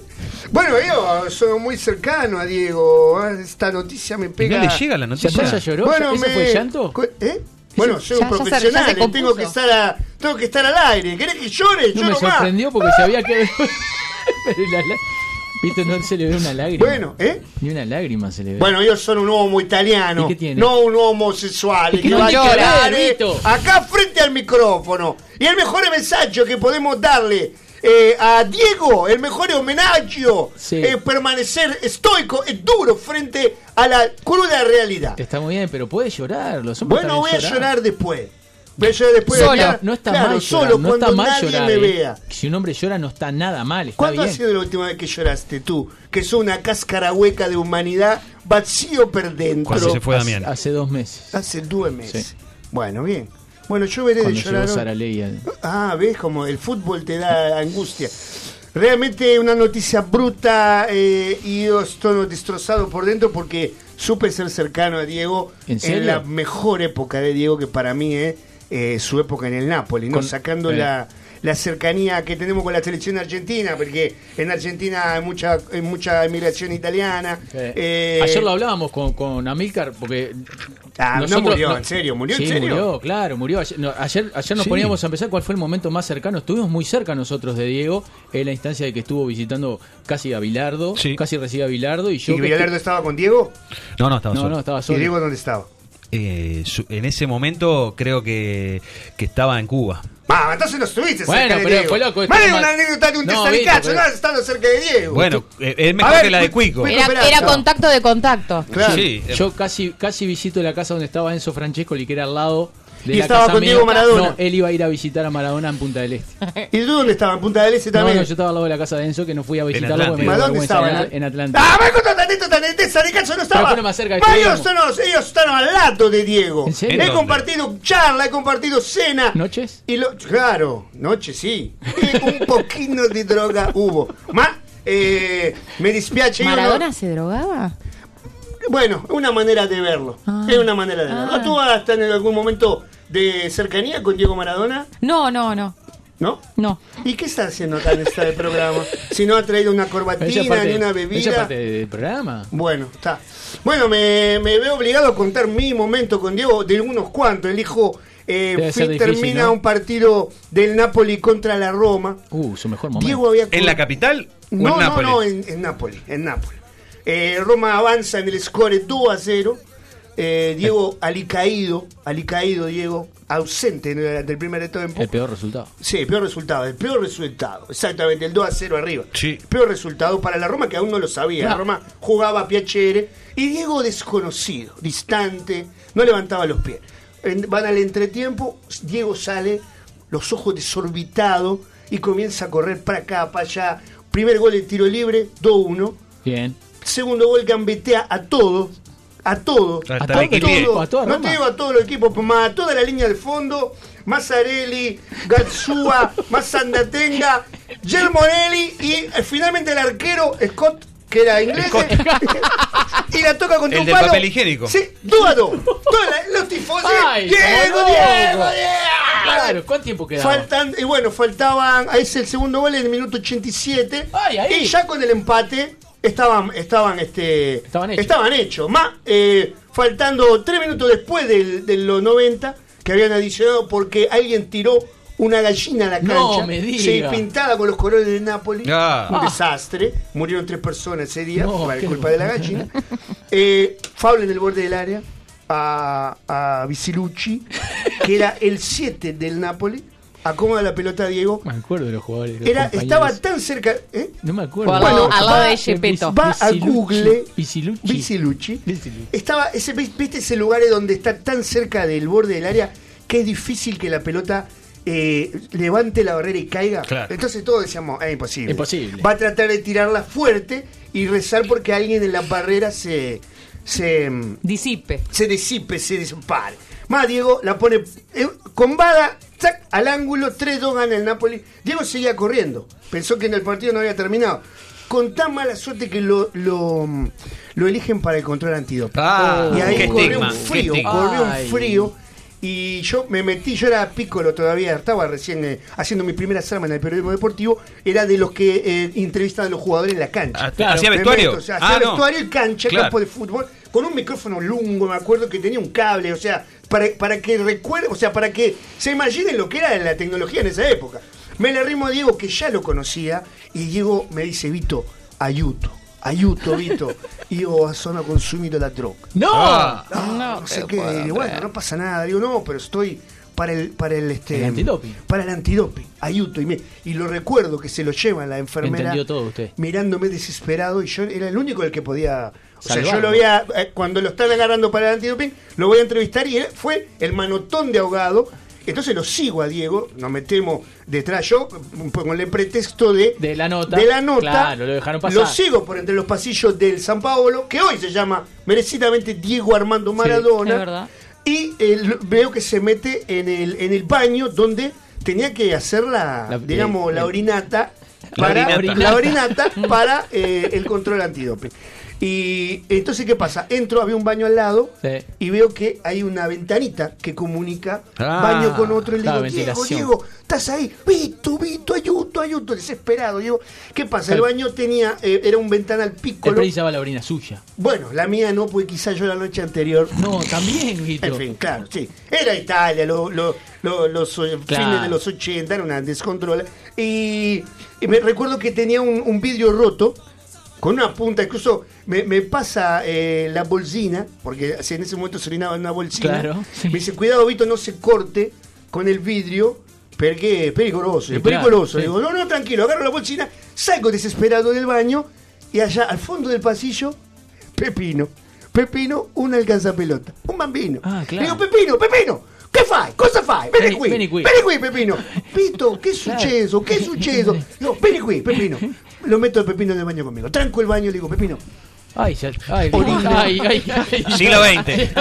Bueno, yo soy muy cercano a Diego. ah, Esta noticia me pega. le llega la noticia? ¿Ya lloró? Bueno, ¿Eso me- fue llanto? cu- ¿Eh? Bueno, soy ya- un ya se- ya profesional, se tengo que estar a, tengo que estar al aire. ¿Querés que llore? No Yo me sorprendió porque sabía que. [laughs] Vito, no se le ve una lágrima. Bueno, ¿eh? Ni una lágrima se le ve. Bueno, ellos son un homo italiano, no un homosexual. Es que que no va a llora, quedar, eh, Vito. acá frente al micrófono. Y el mejor mensaje que podemos darle eh, a Diego, el mejor homenaje, es permanecer estoico, es duro frente a la cruda realidad. Está muy bien, pero puede llorar. Los Bueno, voy a también llorar después. A llorar después. Solo, Mirá, no está claro, mal solo llorar, no cuando está mal nadie llorar. me eh. vea. Si un hombre llora no está nada mal, está ¿Cuándo bien. ha sido la última vez que lloraste tú? Que sos una cáscara hueca de humanidad, vacío por dentro. Cuando se fue Hace- Damián. Hace dos meses. Hace dos meses. Bueno, bien. Bueno, yo veré Cuando de llorar. Sara Leia. Ah, ves como el fútbol te da angustia. Realmente una noticia bruta eh, y yo estoy destrozado por dentro porque supe ser cercano a Diego ¿En serio? la mejor época de Diego que para mí es eh, su época en el Napoli, ¿no? Con- Sacando eh. la, la cercanía que tenemos con la selección argentina, porque en Argentina hay mucha, hay mucha inmigración italiana. Eh, Ayer lo hablábamos con, con Amilcar, porque. Ah, no murió, en serio, murió en serio. murió, claro, murió. Ayer, no, ayer, ayer nos Sí. poníamos a empezar cuál fue el momento más cercano. Estuvimos muy cerca nosotros de Diego, en la instancia de que estuvo visitando casi a Bilardo, casi recibe a Bilardo. ¿Y yo ¿Y que Bilardo estaba con Diego? No, no, estaba No, solo. no, estaba ¿Y solo. Diego dónde estaba? Eh, su- en ese momento creo que, que estaba en Cuba. Ah, entonces no estuviste Bueno, cerca de pero Diego. fue loco, es una anécdota de un No, tesalicacho, Vito, no pero- estando cerca de Diego. Bueno, eh, es mejor ver, que la de Cuico. Era, era contacto de contacto. Claro. Sí, Yo casi, casi visito la casa donde estaba Enzo Francescoli, que era al lado de Y la estaba con. Diego Maradona. No, él iba a ir a visitar a Maradona en Punta del Este. [laughs] ¿Y tú dónde estaba? ¿En Punta del Este también? no, yo estaba al lado de la casa de Enzo, que no fui a visitarlo porque me ¿Dónde estaba? en, At- en Atlanta. Ah, me contó tantito, tantito, tesalicacho no estaba. Pero más cerca ellos, están al lado de Diego. ¿En serio? He compartido charla, he compartido cena. ¿Noches? Y lo, claro, noche sí. Un [laughs] poquito de droga hubo. Ma, eh, me dispiace. ¿Maradona no- se drogaba? Bueno, es una manera de verlo. Es una manera de verlo. Ah. ¿Tú has estado en algún momento de cercanía con Diego Maradona? No, no, no. ¿No? No. ¿Y qué está haciendo acá en este programa? Si no ha traído una corbatina parte- ni una bebida. parte del programa. Bueno, está. Bueno, me, me veo obligado a contar mi momento con Diego de unos cuantos. El hijo eh, difícil, termina ¿no? un partido del Napoli contra la Roma. Uh, su mejor momento. Diego había ¿En la capital o no, en no, Nápoles? no, en, en Nápoles, en Nápoles. Eh, Roma avanza en el score 2 a 0. Eh, Diego alicaído, alicaído Diego, ausente en el- del primer tiempo. El peor resultado. Sí, el peor resultado, el peor resultado, exactamente, el 2 a 0 arriba. Sí. Peor resultado para la Roma que aún no lo sabía. La. Roma jugaba a Piacere y Diego desconocido, distante, no levantaba los pies. En- van al entretiempo, Diego sale, los ojos desorbitados y comienza a correr para acá, para allá. Primer gol de tiro libre, 2-1. Bien. Segundo gol gambetea a todos. A todos. Hasta a el equipo. a toda no te digo a todos los equipos, pero más a toda la línea de fondo. Mazzarelli, Gazzua, [laughs] Mazzandatenga, Germonelli y eh, finalmente el arquero Scott, que era inglés. [laughs] y la toca contra El un palo. papel higiénico. Sí, 2 a 2. Todos la- los tifosi. Ay, Diego. Diego. Claro, ¿cuánto tiempo quedaba? Faltan, y bueno, faltaban, ahí es el segundo gol en el minuto 87. Ay, ahí. Y ya con el empate estaban, estaban, este, Estaban hechos. estaban hechos. Más, eh, faltando tres minutos después del- de los 90, que habían adicionado porque alguien tiró una gallina a la cancha. No me diga. Sí, pintada con los colores de Nápoles. Ah. Un desastre. Murieron tres personas ese día No, por culpa de la gallina. Eh, Fable en el borde del área a, a Vicilucci, que era el 7 del Napoli. Acomoda la pelota a Diego. Me acuerdo de los jugadores. los Era, compañeros. estaba tan cerca. ¿eh? No me acuerdo. Al lado- al lado va- de Gepetto. Va a. Google. Vicilucci. Estaba, ese, ¿Viste ese lugar donde está tan cerca del borde del área que es difícil que la pelota eh, levante la barrera y caiga? Claro. Entonces todos decíamos, es imposible. Imposible. Va a tratar de tirarla fuerte y rezar porque alguien en la barrera se. se Disipe. se disipe, se dispare. Más Diego la pone eh, con Bada, ¡zac! al ángulo, 3-2 gana el Napoli. Diego seguía corriendo, pensó que en el partido no había terminado. Con tan mala suerte que lo, lo, lo eligen para el control antidope. Ah, y ahí corrió estigma, un frío, corrió un frío. Y yo me metí, yo era pícolo todavía, estaba recién eh, haciendo mi primera arma en el periodismo deportivo, era de los que eh, entrevistan a los jugadores en la cancha. Ah, Claro. ¿Hacía Me vestuario? meto, o sea, Ah, hacía no. vestuario y cancha, Claro. campo de fútbol, con un micrófono lungo, me acuerdo que tenía un cable, o sea, para, para que recuerde, o sea, para que se imaginen lo que era la tecnología en esa época. Me le arrimo a Diego, que ya lo conocía, y Diego me dice, Vito, aiuto, aiuto, Vito, io sono consumito la droga. ¡No! Ah. No, No no sé qué. Digo, bueno, no pasa nada. Digo, no, pero estoy para el, para el este. El antidoping. Para el antidoping. Ayuto. Y, me, y lo recuerdo que se lo llevan la enfermera. Entendió todo usted. Mirándome desesperado. Y yo era el único el que podía. O sea, yo lo había. eh, cuando lo están agarrando para el antidoping, lo voy a entrevistar. Y él fue el manotón de ahogado. Entonces lo sigo a Diego, nos metemos detrás yo, con el pretexto de, De la nota. de la nota. Claro, lo dejaron pasar. Lo sigo por entre los pasillos del San Paolo, que hoy se llama merecidamente Diego Armando Maradona. Es verdad. Y eh, veo que se mete en el, en el baño donde tenía que hacer la, La- digamos, eh, la eh, orinata La para, orinata. la orinata [laughs] para eh, el control antidoping. Y entonces, ¿qué pasa? Entro, había un baño al lado Sí. y veo que hay una ventanita que comunica Ah, baño con otro. Y le digo, Diego. Diego, estás ahí. Vito, Vito, ayudo, ayudo. Desesperado. Digo, ¿qué pasa? El baño tenía, eh, era un ventanal Él piccolo. precisaba la orina suya. Bueno, la mía no, porque quizás yo la noche anterior. No, también, Guito. En fin, claro, sí. Era Italia, lo- lo- lo- los eh, Claro. fines de los 80, era una descontrola. Y, y me recuerdo que tenía un, un vidrio roto con una punta, incluso me, me pasa eh, la bolsina, porque en ese momento se orinaba en una bolsina. Claro, Me dice, cuidado, Vito, no se corte con el vidrio. Porque es peligroso, es claro, peligroso. sí. Digo, no, no, tranquilo, agarro la bolsina, salgo desesperado del baño y allá al fondo del pasillo, Pepino. Pepino, un alcanzapelota, un bambino. Ah, claro. Digo, Pepino, Pepino, che fai? Cosa fai? Vieni Vieni- qui, vieni qui. vieni qui, Pepino. [laughs] Pito, che è successo? Che è successo? Digo, [laughs] vieni qui, Pepino. Lo metto il Pepino nel bagno conmigo. Tranco il bagno e digo, Pepino, Ay, ya, ay, Orina. ay, ay, ay. Siglo XX.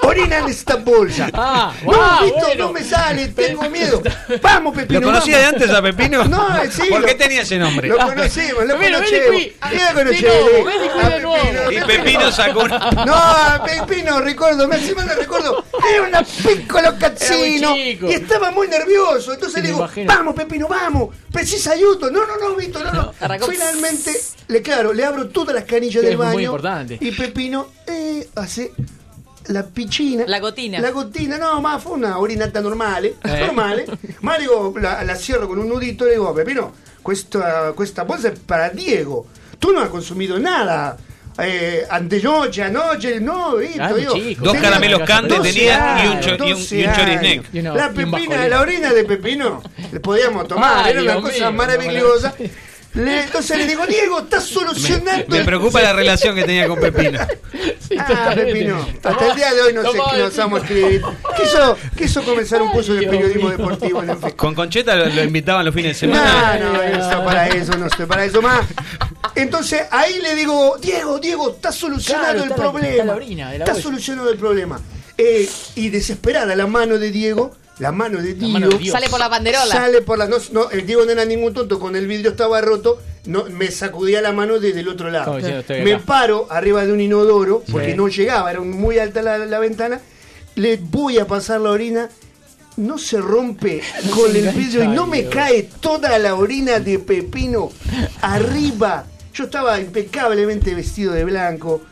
orina en esta bolsa. Ah, no, Vito, bueno. no me sale, tengo miedo. Vamos, Pepino. ¿Lo conocía de antes a Pepino? No, sí. ¿Por qué tenía ese nombre? Lo conocimos, lo conocemos. Io lo nuovo. Y Pepino sacó una... No, Pepino, ricordo, me encima me ricordo, era una piccolo cazzino y estaba muy nervioso. Entonces le digo, vamos, Pepino, vamos, precisa ayuda. No, no, no, Vito, no, no. Finalmente, le claro, le abro todas las canillas del es muy importante. Y Pepino eh, hace la piscina. La gotina. La gotina, no, ma fue una orinata normale, Eh. normale. [laughs] Ma dico, la, la cierro con un nudito e le dico, Pepino, questa, questa bolsa è per Diego. Tu non hai consumido nada. Eh, antenoche, anoche, no, Ah, digo, chico. Dos caramelos Candy 12 tenía y un, cho- y un, y 12 un chorisnec. años. Y una- la y pepina, la orina de Pepino, le podíamos tomar, Ay, era una cosa mío, maravillosa. Le- entonces le digo, Diego, estás solucionando. Me preocupa la relación que tenía con Pepino. Sí, Ah. Pepino. Hasta el día de hoy no sé qué nos vamos a escribir. Quiso, quiso comenzar un curso de periodismo deportivo en el FEC. Con Concheta lo, lo invitaban los fines de No, semana. no, yo no estoy para eso, no estoy para eso más. Entonces ahí le digo, Diego, Diego, está solucionado Claro, el está problema. está de la está bolsa. solucionado el problema. Eh, y desesperada la mano de Diego, la mano de Diego, mano de Dios. Sale por la banderola. sale por la. No, no, el Diego no era ningún tonto, con el vidrio estaba roto, no, me sacudía la mano desde el otro lado. Diciendo, Me acá. paro arriba de un inodoro, porque Sí. no llegaba, era muy alta la, la ventana. Le voy a pasar la orina. No se rompe [laughs] con el vidrio y no me cae toda la orina de Pepino arriba. Yo estaba impecablemente vestido de blanco.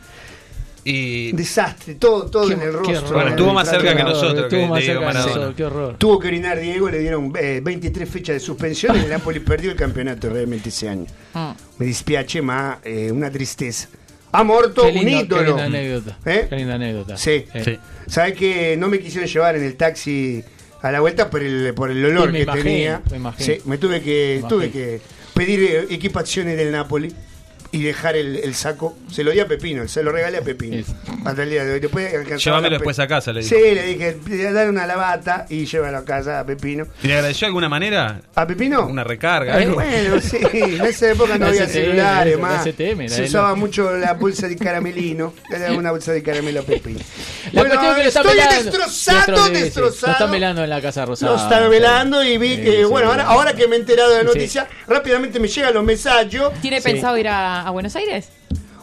Y Desastre, todo, todo Qué- en el rostro. Bueno, estuvo más cerca que nosotros, Estuvo que más Diego cerca que Maradona. nosotros, Qué horror. Tuvo que orinar Diego, le dieron eh, 23 fechas de suspensión y el Napoli perdió el campeonato realmente ese año. Ah. Me dispiace, ma eh, una tristeza. Ha muerto Qué un ídolo. Qué linda anécdota. ¿Eh? Qué linda anécdota. Sí. Eh. Sí. ¿Sabes que no me quisieron llevar en el taxi a la vuelta por el, por el olor Sí, me que imagino, tenía? me imagino. Sí, me tuve que, Me tuve que pedir eh, equipaciones del Napoli y dejar el, el saco. Se lo di a Pepino, se lo regalé a Pepino. Es- Hasta el día de hoy. Después Llévamelo después a casa, le Sí, dije. le dije, dale una lavata y llévalo a casa a Pepino. ¿Y le agradeció de alguna manera? ¿A Pepino? Una recarga. Eh, algo? bueno, sí, en esa época no [laughs] había celulares la más. Se usaba mucho la bolsa de caramelino. Le daba una bolsa de caramelo a Pepino. La Bueno, cuestión es que lo están estoy velando. destrozado, sí, sí, destrozado. Lo están velando en la Casa Rosada. Lo estaba velando y vi Sí, que, sí, bueno, sí. ahora, ahora que me he enterado de la Sí. noticia, rápidamente me llegan los mensajes. ¿Tiene Sí. pensado ir a, a Buenos Aires?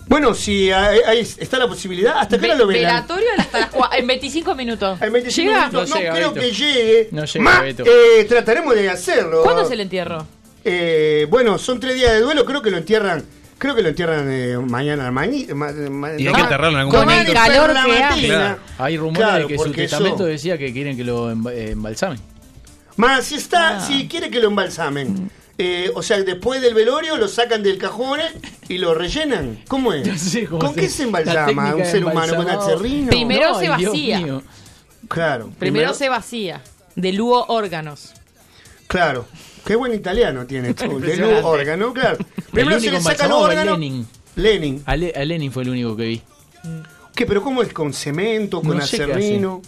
Bueno, si hay- hay- está la posibilidad, ¿hasta qué hora lo velan? velatorio hasta las cua- en 25 minutos. En 25 ¿Llega? minutos. No No, llega, creo Beto. que llegue. No llega, Ma- Beto. eh, trataremos de hacerlo. ¿Cuándo es el entierro? Eh, bueno, son tres días de duelo, creo que lo entierran. Creo que lo entierran eh, mañana. mañi- ma- ma- Y hay no, que enterrarlo en algún Con momento. el calor la que hace. Claro. Hay rumores Claro, de que su testamento decía que quieren que lo emba- eh, embalsamen. Más si está, Ah. si quiere que lo embalsamen. Eh, o sea, después del velorio lo sacan del cajón y lo rellenan. ¿Cómo es? [laughs] No sé cómo ¿Con se- qué se embalsama un ser humano con acerrino? Primero se vacía. Claro. Primero se vacía. De lugo órganos. Claro. Qué buen italiano tiene [laughs] tú. De luz órgano, claro. Primero se le sacan los órganos. Lenin. Lenin. A, Le- a Lenin fue el único que vi. ¿Qué? ¿Pero cómo es? ¿Con cemento? ¿Con No sé qué acerrino?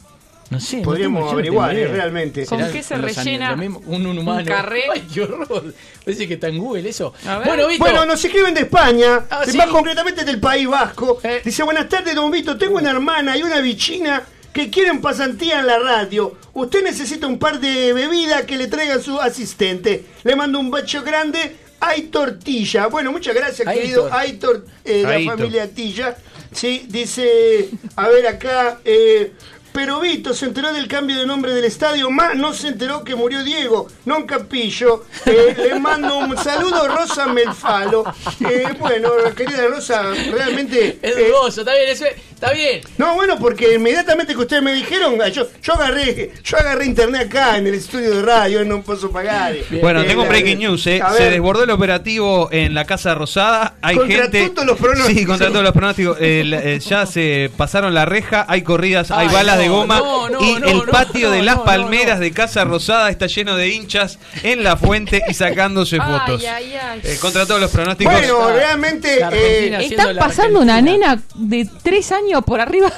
No sé. Podríamos no averiguar, eh, realmente. ¿Con ¿Será qué se rellena mismo- un, un humano. carré? [laughs] Ay, qué horror. Parece que está en Google eso. Bueno, Vito. Bueno, nos escriben de España, Ah, de- ¿sí? más concretamente del País Vasco. Eh. Dice, buenas tardes, don Vito, tengo una hermana y una vicina que quieren pasantía en la radio. Usted necesita un par de bebidas que le traiga su asistente. Le mando un bacho grande Aitor Tilla. Bueno, muchas gracias, Aitor. querido Aitor, eh, la Aitor. familia Tilla. Sí, dice, a ver acá, eh, pero Vito se enteró del cambio de nombre del estadio, más no se enteró que murió Diego, non capillo. Eh, le mando un saludo, Rosa Melfalo. Eh, bueno, querida Rosa, realmente... Es eh, dudoso, está bien, está bien. no, bueno, porque inmediatamente que ustedes me dijeron, yo, yo agarré yo agarré internet acá en el estudio de radio, no puedo pagar. Bueno, Eh, tengo un breaking news. eh. Se desbordó el operativo en la Casa Rosada. Hay Contra gente. todos los pronósticos. Sí, contra todos los pronósticos. Eh, eh, ya se pasaron la reja, hay corridas, hay Ay, balas de goma. no, no, y no, el no, patio de no, las no, palmeras de Casa Rosada está lleno de hinchas en la fuente y sacándose fotos. Ay, ay, ay. Eh, contra todos los pronósticos. Bueno, realmente. Eh, Están pasando una nena de tres años por arriba.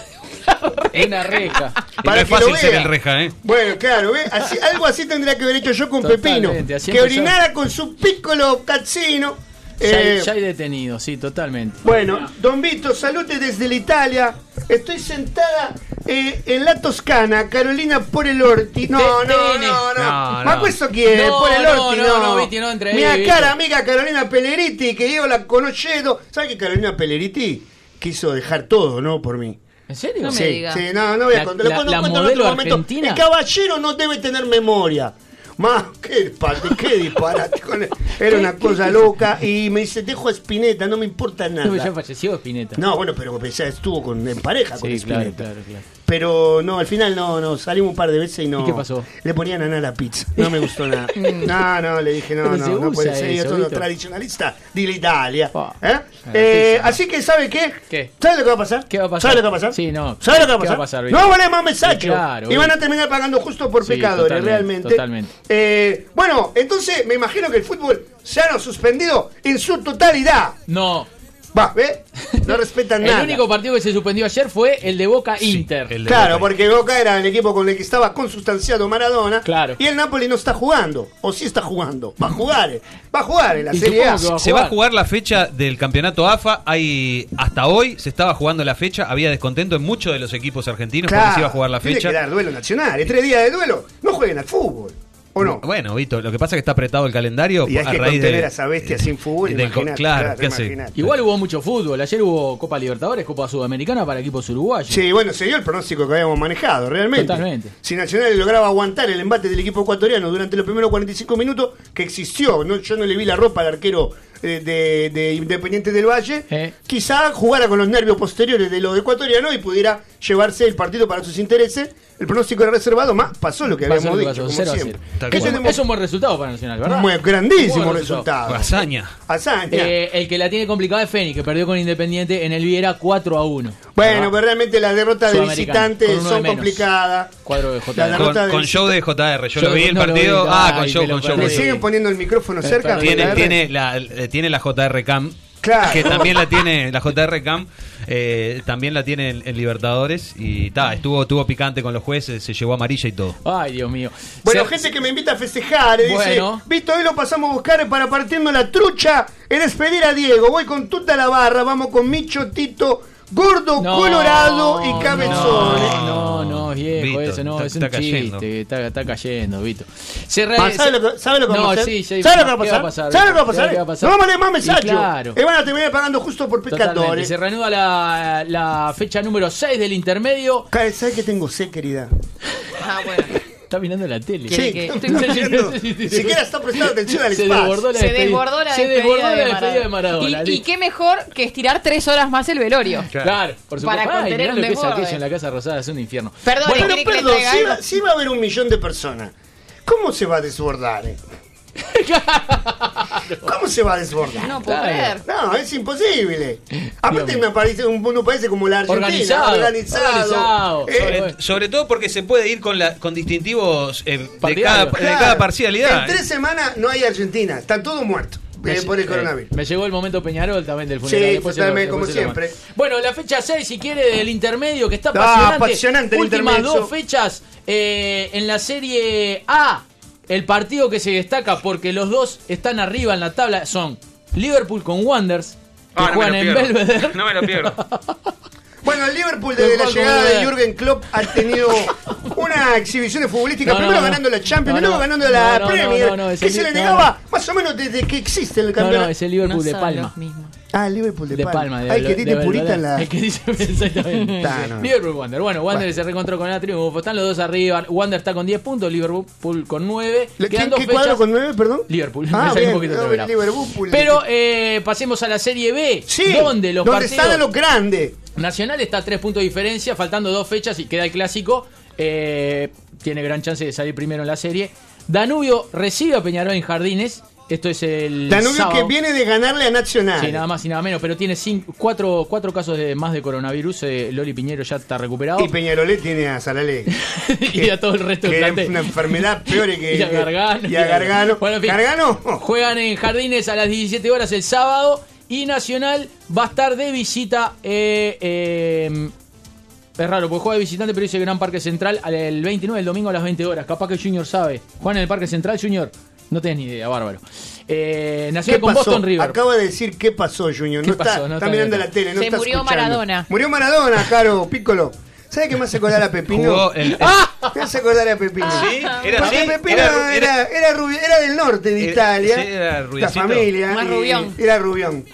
Es una reja. Para no es que lo fácil ser el reja, ¿eh? Bueno, claro, ¿ve? Así- algo así tendría que haber hecho yo con Totalmente, Pepino. Que orinara con su piccolo cazzino. Ya, Eh, hay- ya hay detenido, sí, totalmente. Bueno, Don Vito, salute desde la Italia. Estoy sentada eh, en la Toscana, Carolina por el Orti. No, no, no, no. No, ¿Ma questo chi è? No, por el no, Orti, no, no. no, Viti, no entre Mia ahí, cara amiga Carolina Pelleriti, que yo la conozco. ¿Sabe que Carolina Pelleriti quiso dejar todo, no? Por mí. ¿En serio? No me Sí, diga. sí, no, no voy a La- contar. Lo la- la cuento en modelo otro momento. argentina. El caballero no debe tener memoria. Más, qué disparate, qué [laughs] disparate. con él. Era una [laughs] cosa loca. Y me dice, dejo a Spinetta, no me importa [laughs] No, ya nada. falleció Spinetta. No, bueno, pero ya estuvo con, en pareja con claro, Spinetta. claro, claro. Pero no, al final no, no, salimos un par de veces y no. ¿Y qué pasó? Le ponían a la pizza. No me gustó nada. [laughs] No, no, le dije, no, no, se no puede ser. Soy Vito. tradicionalista de la Italia. Ah. ¿Eh? Ah, Eh, así que, ¿sabe qué? ¿Qué? ¿Sabe lo que va a pasar? ¿Qué va a pasar? ¿Sabe lo que va a pasar? Sí, no. ¿Sabe lo que va a ¿Qué pasar? va a pasar, no vale más mensaje. Sí, claro, y van a terminar pagando justo por Sí, pecadores, totalmente, realmente. totalmente. Eh, bueno, entonces me imagino que el fútbol se ha suspendido en su totalidad. No. Va, ¿ve? No respetan El nada. único partido que se suspendió ayer fue el de Boca Inter. el de Claro, Boca. porque Boca era el equipo con el que estaba consustanciado Maradona. Claro. Y el Napoli no está jugando. O sí está jugando. Va a jugar. Va a jugar en la Y Serie A. supongo que va a Se va a jugar. la fecha del campeonato AFA. Hay hasta hoy se estaba jugando la fecha. Había descontento en muchos de los equipos argentinos porque se iba a jugar la tiene fecha. que dar duelo nacional. Es tres días de duelo. No jueguen al fútbol. ¿O no? Bueno, Vito, lo que pasa es que está apretado el calendario Y hay a que raíz contener de, a esa bestia sin fútbol. imaginate, claro, ¿qué hace? Igual hubo mucho fútbol. Ayer hubo Copa Libertadores, Copa Sudamericana para equipos uruguayos. Sí, bueno, se dio el pronóstico que habíamos manejado, realmente. Totalmente. Si Nacional lograba aguantar el embate del equipo ecuatoriano durante los primeros 45 minutos, que existió, no, yo no le vi la ropa al arquero eh, de, de Independiente del Valle, Eh. quizá jugara con los nervios posteriores de los ecuatorianos y pudiera llevarse el partido para sus intereses. El pronóstico era reservado, más pasó lo que Pasó habíamos lo que dicho, pasó, como 0 a siempre. 0. Tal ¿Qué Es un, tenemos? es un buen resultado para Nacional, ¿verdad? Muy grandísimo Un buen resultado. Hazaña. Hazaña. Eh, el que la tiene complicada es Fénix, que perdió con Independiente en el Viera 4 a 1. Bueno, pero realmente las derrotas de visitantes de son complicadas. Cuadro de La JR. derrota Con, de con visita- show de JR. Yo, Yo lo vi el no partido. vi. ah, Ay, con show, con show. Le siguen poniendo el micrófono cerca. Tiene, tiene, la, eh, tiene la JR Cam. Claro. Que también la tiene, la JR Cam, eh, también la tiene en, en Libertadores. Y ta, estuvo, estuvo picante con los jueces, se llevó amarilla y todo. Ay, Dios mío. Bueno, gente que me invita a festejar, eh, Bueno. dice, Vito, hoy lo pasamos a buscar para partiendo la trucha en despedir a Diego. Voy con toda la barra, vamos con Micho, Tito, Gordo, No, Colorado y Cabezones. No, no, viejo, Vito, eso no, está- es un está cayendo. chiste, está, está cayendo, Vito. Se re- Ah, ¿sabe se- lo que, sabe lo que vamos a hacer? sí, sí, ¿Sabe lo que va a ¿qué pasar? ¿Sabe lo que va a pasar? ¿Qué va a pasar? No vamos a leer más Y mensajes. claro. Y van a terminar pagando justo por pecadores. Se reanuda la, la fecha número 6 del intermedio. ¿Sabes que tengo sed, querida? Ah, bueno. Está mirando la tele. Sí, que- estoy mirando. [laughs] Ni siquiera está prestando atención al Se espacio. desbordó la Se despedida. desbordó la Se despedida, desbordó la de, despedida de Maradona. Maradona. Y, y qué mejor que estirar tres horas más el velorio. Claro, por supuesto. Para Ay, contener un lo que es aquello en la Casa Rosada, es un infierno. Perdón, Bueno, ¿quiere que le perdón, si va, si va a haber un millón de personas, ¿cómo se va a desbordar? [laughs] ¿Cómo se va a desbordar? No puedo Claro. creer. No, es imposible. Aparte Dios me parece un, un país como la Argentina, Organizado, organizado. organizado. Eh, Sobre, sobre todo porque se puede ir con, la, con distintivos eh, de, cada, de claro, cada parcialidad. En tres semanas no hay Argentina, están todos muertos eh, por el Eh, coronavirus. Me llegó el momento Peñarol también del funeral. Sí, Después se lo- totalmente, como siempre. Bueno, la fecha 6, si quiere, del intermedio, que está Ah, apasionante. apasionante el Últimas intermedio. dos fechas eh, en la Serie A. El partido que se destaca porque los dos están arriba en la tabla son Liverpool con Wanderers, que Ah, no me juegan lo en pierdo. Belvedere. No me lo pierdo. [laughs] Bueno, el Liverpool desde la llegada de Jürgen Klopp ha tenido [laughs] un algunas exhibiciones futbolísticas, No, no, primero no. ganando la Champions, No, luego no. ganando la No, no, Premier, no, no, no, que el- se le no, negaba más o menos desde que existe el No, campeonato. no, es el Liverpool No de Palma. los mismos. Ah, el Liverpool de, De Palma, de Ay, que tiene purita en la. [laughs] El que dice exactamente. [laughs] No. Liverpool Wander. Bueno, Wander se reencontró con la triunfo. Están los dos arriba. Wander está con 10 puntos, Liverpool con 9. ¿Le- Quedan ¿Qué, dos qué fechas. cuadro con 9, perdón? Liverpool. Ah, [laughs] bien, un no. Liverpool. Pero eh, pasemos a la Serie B. Sí, donde los donde partidos. están a los grandes. Nacional está a 3 puntos de diferencia, faltando dos fechas y queda el clásico. Eh, tiene gran chance de salir primero en la serie. Danubio recibe a Peñarol en Jardines. Esto es el. Danubio sábado. que viene de ganarle a Nacional. Sí, nada más y nada menos, pero tiene cinco, cuatro, cuatro casos de más de coronavirus. eh, Loli Piñero ya está recuperado. Y Peñarolé tiene a Sarale. [laughs] y a todo el resto que del una enfermedad peor que. [laughs] y a Gargano. Y a Gargano. Bueno, en fin, ¿Gargano? Juegan en Jardines a las 17 horas el sábado. Y Nacional va a estar de visita. eh, eh, es raro, porque juega de visitante, pero dice Gran Parque Central al- el 29, el domingo a las 20 horas. Capaz que Junior sabe. Juegan en el Parque Central, Junior. No tenés ni idea, bárbaro. Eh, ¿Qué Nacional con pasó? Boston River. Acaba de decir qué pasó, Junior. ¿Qué No pasó? está, No está está mirando la tele, no Se está murió escuchando. Maradona. Murió Maradona, Caro, Piccolo. ¿Sabes qué me hace acordar a Pepino? El- [laughs] ¡Ah! Me hace acordar a Pepino. Sí, era Porque así, Pepino era era, era, era rubi- era del norte de Era- Italia. sí, era la familia. Más y- rubión. Era rubión.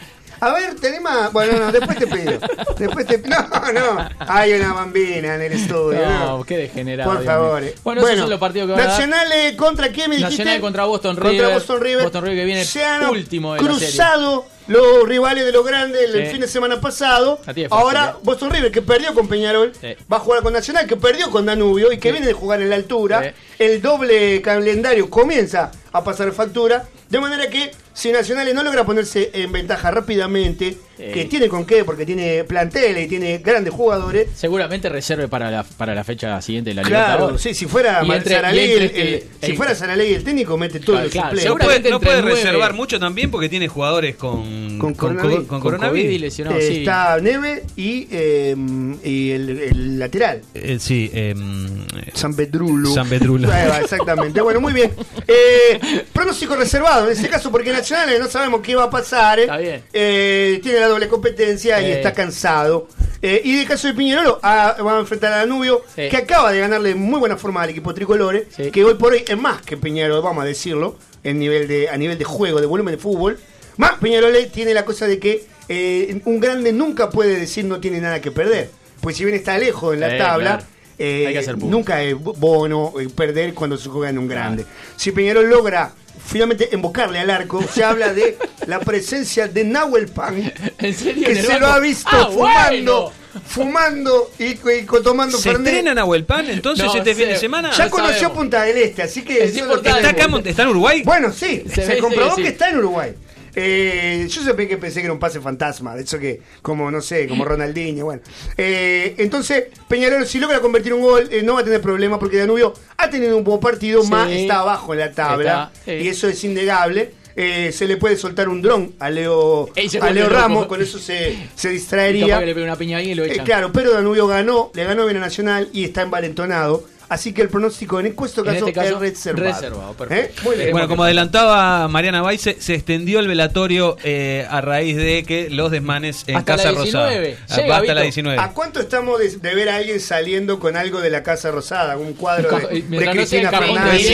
A ver, tenés más. Bueno, no, después te pido. Después te No, no. Hay una bambina en el estudio. No, ¿no? qué degenerado. Por favor. eh. Bueno, esos son los partidos que van a. Nacional eh, contra quién me dijiste? Nacional contra Boston Contra River. Boston River. Boston River que viene Se han último de la serie. cruzado los rivales de los grandes el fin de semana pasado. Fácil, Ahora eh. Boston River que perdió con Peñarol va a jugar con Nacional que perdió con Danubio y que viene de jugar en la altura. El doble calendario comienza a pasar factura. De manera que si Nacional no logra ponerse en ventaja rápidamente, Sí. que tiene con qué, porque tiene plantel y tiene grandes jugadores, Seguramente reserve para la, para la fecha siguiente de la Claro, Libertadores. sí, si fuera entre- Saraley, el- este- el- si el- fuera Saraley el técnico, mete todo Claro, el claro, suplente. No puede, no puede reservar mucho también porque tiene jugadores con, Con coronavirus. con Con coronavirus. COVID y lesionado, Eh, sí. Está Neve y, eh, y el, el lateral. Eh, sí, em, San Pedrulo. San Pedrulo. Ahí va, exactamente. Bueno, muy bien. Eh, pronóstico reservado en este caso, porque Nacional eh, no sabemos qué va a pasar. eh. Está bien. Eh, tiene la doble competencia y Eh. está cansado. Eh, y en el caso de Piñerolo, ah, va a enfrentar a Danubio, Sí. que acaba de ganarle muy buena forma al equipo tricolores, Sí. que hoy por hoy es más que Piñerolo, vamos a decirlo, en nivel de, a nivel de juego, de volumen de fútbol. Más Peñarol tiene la cosa de que eh, un grande nunca puede decir no tiene nada que perder. Pues si bien está lejos en la Sí, tabla, claro. eh, Hay que hacer puntos. nunca es bono eh, perder cuando se juega en un grande. Si Peñarol logra finalmente embocarle al arco, se habla de la presencia de Nahuel Pan, ¿En serio? que ¿En el se lo ha visto Ah, fumando, bueno. fumando y, y tomando ¿Se Fernet. estrena Nahuel Pan entonces No este fin de semana? Ya No conoció sabemos. Punta del Este, así que Es eso es lo que importante. ¿Está, acá, está en Uruguay? Bueno, sí, Se se, comprobó sí, sí. que está en Uruguay. Eh, yo siempre que pensé que era un pase fantasma, de eso que, como no sé, como Ronaldinho, bueno. Eh, entonces, Peñarol, si logra convertir un gol, eh, no va a tener problema porque Danubio ha tenido un buen partido, Sí. más está abajo en la tabla, Está, y eso es innegable. Eh, se le puede soltar un dron a Leo, a Leo. Ramos, con eso se, [laughs] distraería. que le pega una piña ahí y lo Eh, claro, pero Danubio ganó, le ganó bien a Nacional y está envalentonado. Así que el pronóstico en este caso, En este caso, es reservado. reservado, perfecto. ¿Eh? Muy bien. Bueno, como adelantaba Mariana Bay, se, extendió el velatorio eh, a raíz de que los desmanes en Hasta la Casa 19. Rosada. Llega, Ah, hasta la Vito. 19. ¿A cuánto estamos de, de ver a alguien saliendo con algo de la Casa Rosada? Un cuadro de, no sea Cristina Fernández.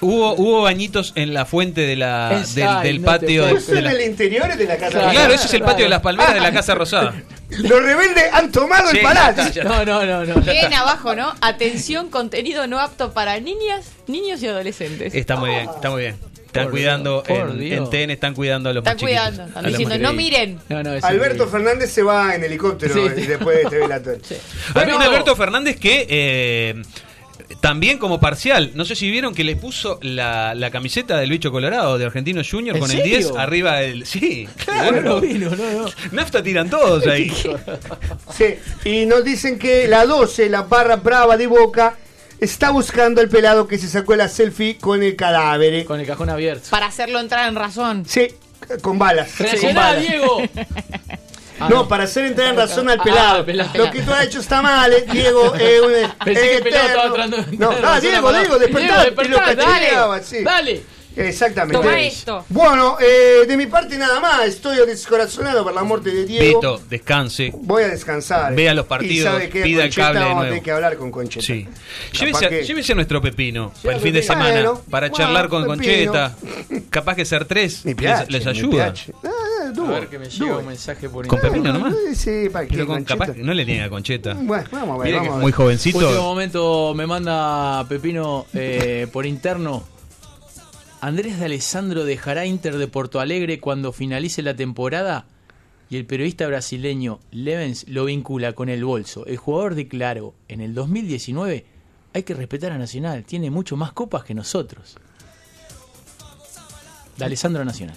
Hubo, hubo bañitos en la fuente de la, En del, patio. ¿Eso en el interior de la Casa Claro, Rosada? Claro, ese es el patio de las palmeras de la Casa Rosada. [laughs] Los rebeldes han tomado Sí, el palacio. No, no, no, no. Bien abajo, ¿no? Atención, contenido no apto para niñas, niños y adolescentes. Está muy bien, está muy bien. Están Por cuidando, Dios, en, Dios. en TN están cuidando a los Están más chiquitos. cuidando, están diciendo, no miren. No, no, es Alberto. Fernández se va en helicóptero Sí, sí. después de este velatorio. Había un Alberto- Alberto Fernández que eh, también como parcial, no sé si vieron que le puso la, la camiseta del bicho colorado de Argentino Junior ¿En con serio? el 10 arriba del... Sí, No claro. lo vi, no, no, no. Nafta tiran todos ahí. [laughs] Sí, y nos dicen que la 12, la barra brava de Boca, está buscando al pelado que se sacó la selfie con el cadáver. eh. Con el cajón abierto. Para hacerlo entrar en razón. Sí, con balas. con ¡Reaccioná, balas. Diego! [laughs] Ah, no, para hacer entrar en razón al Ah, pelado. pelado. Lo que tú has hecho está mal, eh, Diego. [laughs] Eh, un- Pensé que el pelado estaba No, [laughs] ah, razón Diego, al Diego, despertá. Diego, y lo sí. Dale. Exactamente. Toma esto. Bueno, eh, de mi parte nada más. Estoy descorazonado por la muerte de Diego. Vito, descanse. Voy a descansar. Vea los Y partidos, pida el cable de vamos a tener que hablar con Concheta. Sí. Llévese a, que- llévese a nuestro pepino para el fin de semana. Bueno, para bueno, charlar con Pepino. Concheta. Capaz que ser tres les, PH, les mi ayuda. Ah, dúo, A ver que me llega un mensaje por ¿Con interno. Pepino nomás? Sí, para que Pero con, capaz que no le niega a Concheta. Bueno, vamos a ver. Que vamos a ver. muy jovencito. Último momento me manda Pepino eh, por interno. Andrés de Alessandro dejará Inter de Porto Alegre cuando finalice la temporada y el periodista brasileño Levens lo vincula con el bolso. El jugador declaró en el 2019 hay que respetar a Nacional, tiene mucho más copas que nosotros. De Alessandro Nacional.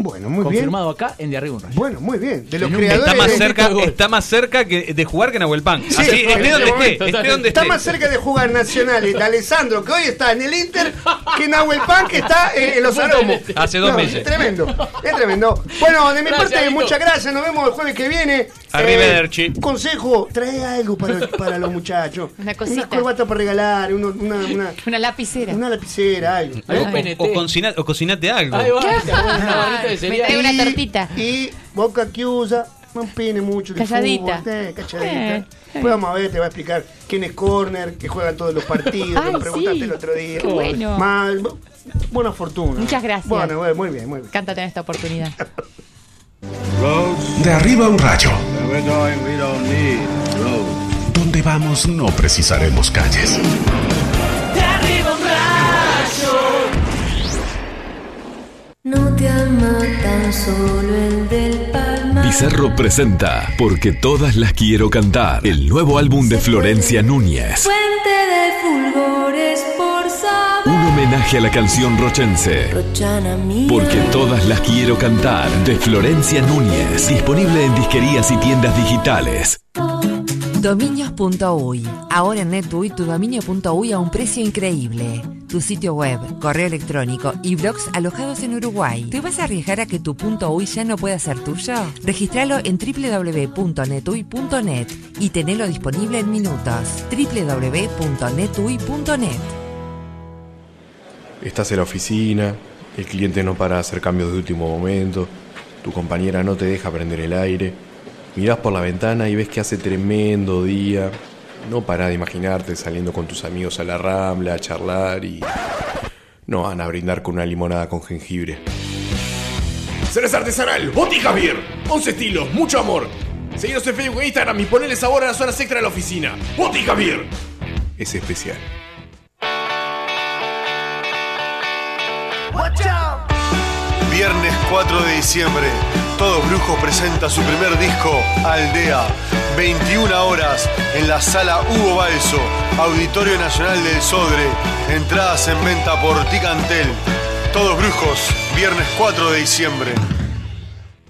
Bueno, muy Confirmado acá en De Arriba un Rayo. Bueno, muy bien. De los creadores Está más, de- cerca, está más cerca que de jugar que Nahuel Pan. Sí, Así, en esté este donde momento, esté, esté donde Está esté. más cerca de jugar nacionales de Alessandro, que hoy está en el Inter, que Nahuel Pan, que está eh, en los aromos. Hace dos No, meses. Es tremendo, es tremendo. Bueno, de mi Gracias, parte, Vito. muchas gracias. Nos vemos el jueves que viene. Arrivederci. Eh, consejo, trae algo para, para los muchachos. [laughs] Una cosita. Una corbata para regalar, uno- una, una, [laughs] Una lapicera. una lapicera, algo. Algo O, o cocina- o cocinate algo. Ahí va, te una barrita de una tortita. Y Boca que usa, no opine mucho de Calladita. fútbol. Eh, calladita. Eh, Después vamos a ver, te va a explicar quién es corner, que juegan todos los partidos, que Ay, me preguntaste sí. el otro día. Qué bueno. Mal, bu- buena fortuna. Muchas gracias. Bueno, bueno, muy bien, muy bien. Cántate en esta oportunidad. [laughs] De arriba un rayo. Donde vamos no precisaremos calles. De arriba un rayo. No te ama tan solo el del palmar. Pizarro presenta Porque todas las quiero cantar, el nuevo álbum de Florencia Núñez. Fuente de fulgores homenaje a la canción rochense. Porque todas las quiero cantar, de Florencia Núñez. Disponible en disquerías y tiendas digitales. Dominios.uy. Ahora en NetUI tu dominio.uy a un precio increíble. Tu sitio web, correo electrónico y blogs alojados en Uruguay. ¿Te vas a arriesgar a que tu .uy ya no pueda ser tuyo? Registralo en www.netuy.net y tenelo disponible en minutos. www.netuy.net Estás en la oficina, el cliente no para de hacer cambios de último momento, tu compañera no te deja prender el aire, mirás por la ventana y ves que hace tremendo día, no parás de imaginarte saliendo con tus amigos a la rambla a charlar y no van a brindar con una limonada con jengibre. Cerveza artesanal, Botica Beer. 11 estilos, mucho amor. Seguinos en Facebook e Instagram y ponele sabor a las horas extra de la oficina. Botica Beer. Es especial. Viernes 4 de diciembre, Todos Brujos presenta su primer disco, Aldea. 21 horas en la sala Hugo Balso, Auditorio Nacional del Sodre. Entradas en venta por Ticantel. Todos Brujos, viernes 4 de diciembre.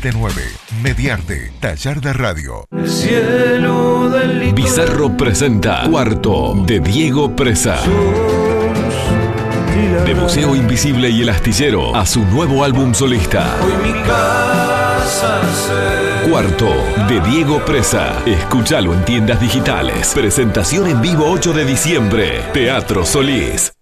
479 Mediarte, Taller de Radio. Bizarro presenta Cuarto de Diego Presa. De Museo Invisible y El Astillero a su nuevo álbum solista. Cuarto de Diego Presa. Escúchalo en tiendas digitales. Presentación en vivo 8 de diciembre. Teatro Solís.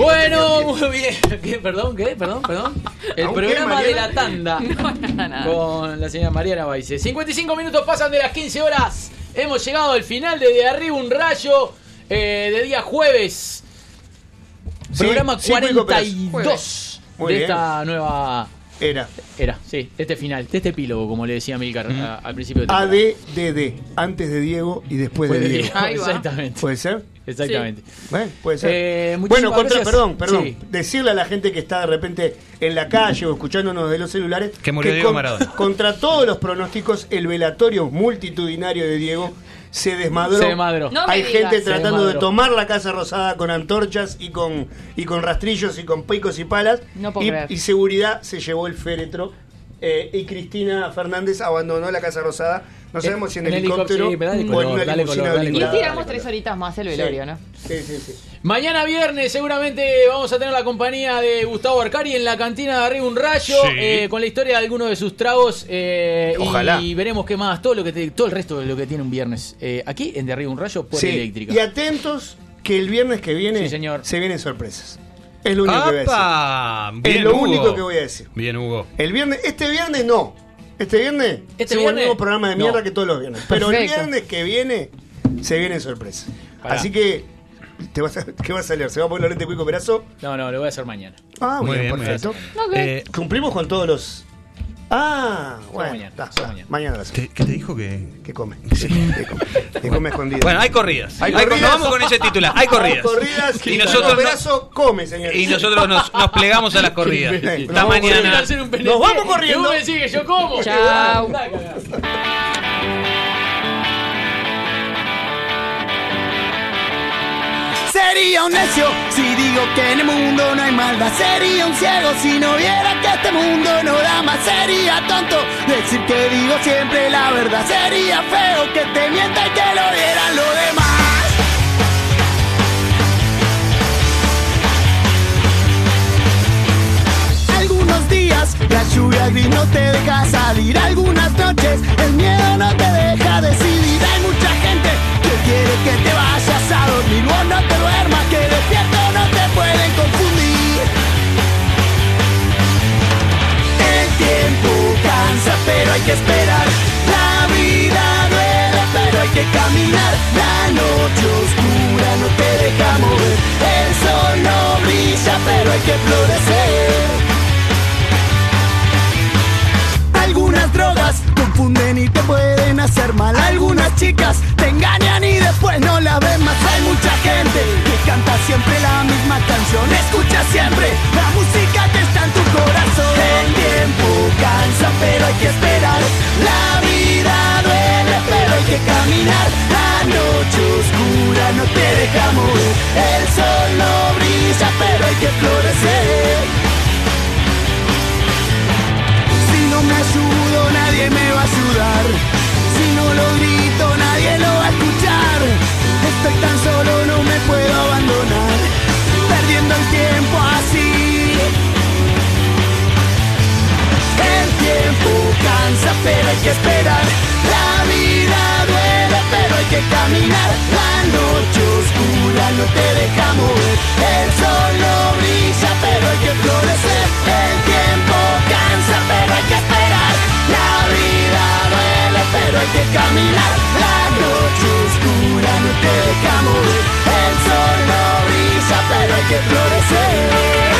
Bueno, muy bien. [laughs] ¿Qué? Perdón, ¿qué? Perdón, perdón. El ¿Aún qué, programa de la tanda [laughs] nada. con la señora Mariana Baise. 55 minutos pasan de las 15 horas. Hemos llegado al final de De Arriba un Rayo eh, de día jueves. Sí, programa cinco y cooperas. 42 Muy de bien. esta nueva Era. Era, sí, este final, este epílogo, como le decía Milcar a- al principio de ADDD, antes de Diego y después de Después de Diego. Diego, Ahí va. exactamente. ¿Puede ser? Exactamente. Bueno, puede ser. Eh, bueno, contra, perdón, perdón. Sí. Decirle a la gente que está de repente en la calle o escuchándonos de los celulares Que murió Diego Maradona. [laughs] contra todos los pronósticos, el velatorio multitudinario de Diego se desmadró. Se desmadró. No Hay gente Se tratando de tomar la Casa Rosada con antorchas y con, y con rastrillos y con picos y palas. No puedo y, creer. y seguridad se llevó el féretro. eh, y Cristina Fernández abandonó la Casa Rosada. No sabemos si en, en helicóptero, helicóptero, sí, o en una dale limusina color, dale Y tiramos tres horitas más el velorio, ¿no? Sí, sí, sí. Mañana viernes seguramente vamos a tener la compañía de Gustavo Arcari en la cantina de arriba un rayo Sí. eh, con la historia de algunos de sus tragos eh, Ojalá. y veremos qué más todo lo que te- todo el resto de lo que tiene un viernes eh, aquí en de arriba un rayo por Sí, eléctrica. Y atentos que el viernes que viene Sí, señor. se vienen sorpresas. Es lo único que voy a decir. ¡Apa! Es Bien, lo Hugo. único que voy a decir. Bien, Hugo. El viernes, este viernes no. Este viernes ¿Este se viernes? el mismo programa de mierda No. que todos los viernes. Pero el viernes que viene se vienen sorpresas. Pará. Así que te vas a, [laughs] ¿qué va a salir? ¿Se va a poner Lorente Cuico Perazo? No, no, lo voy a hacer mañana. Ah, Muy muy bien, perfecto. bien. Eh, Cumplimos con todos los. Ah, bueno. mañana, está, solo está. mañana. ¿Qué, qué te dijo que.? Que come. Que come. Que come escondido. Bueno, hay corridas. Hay Hay cor- corridas. Nos vamos con ese titular. Hay corridas. Hay corridas Y nosotros Cuico no- Perazo come, señores. Y nosotros nos, nos plegamos a las corridas. Nos Hasta vamos mañana. Nos vamos que corriendo. vos me decís que yo como. Chao. Sería un necio si digo que en el mundo no hay maldad. Sería un ciego si no viera que este mundo no da más. Sería tonto decir que digo siempre la verdad. Sería feo que te mienta y que lo vieran los demás. Algunos días la lluvia gris no te deja salir. Algunas noches el miedo no te deja decidir. Hay quiere que te vayas a dormir. Vos no te duermas, que despierto no te pueden confundir. El tiempo cansa, pero hay que esperar. La vida duele, pero hay que caminar. La noche oscura no te deja mover. El sol no brilla, pero hay que florecer. Confunden y te pueden hacer mal. Algunas chicas te engañan y después no la ven más. Hay mucha gente que canta siempre la misma canción. Escucha siempre la música que está en tu corazón. El tiempo cansa, pero hay que esperar. La vida duele, pero hay que caminar. La noche oscura no te deja mover. El sol no brilla, pero hay que florecer. Si no lo grito, nadie lo va a escuchar. Estoy tan solo, no me puedo abandonar. Perdiendo el tiempo así. El tiempo cansa, pero hay que esperar. La vida duele, pero hay que caminar. La noche oscura no te deja mover. El sol no brilla, pero hay que florecer. El tiempo cansa, pero hay que esperar. La pero hay que caminar. La noche oscura no te deja morir. El sol no brilla, pero hay que florecer.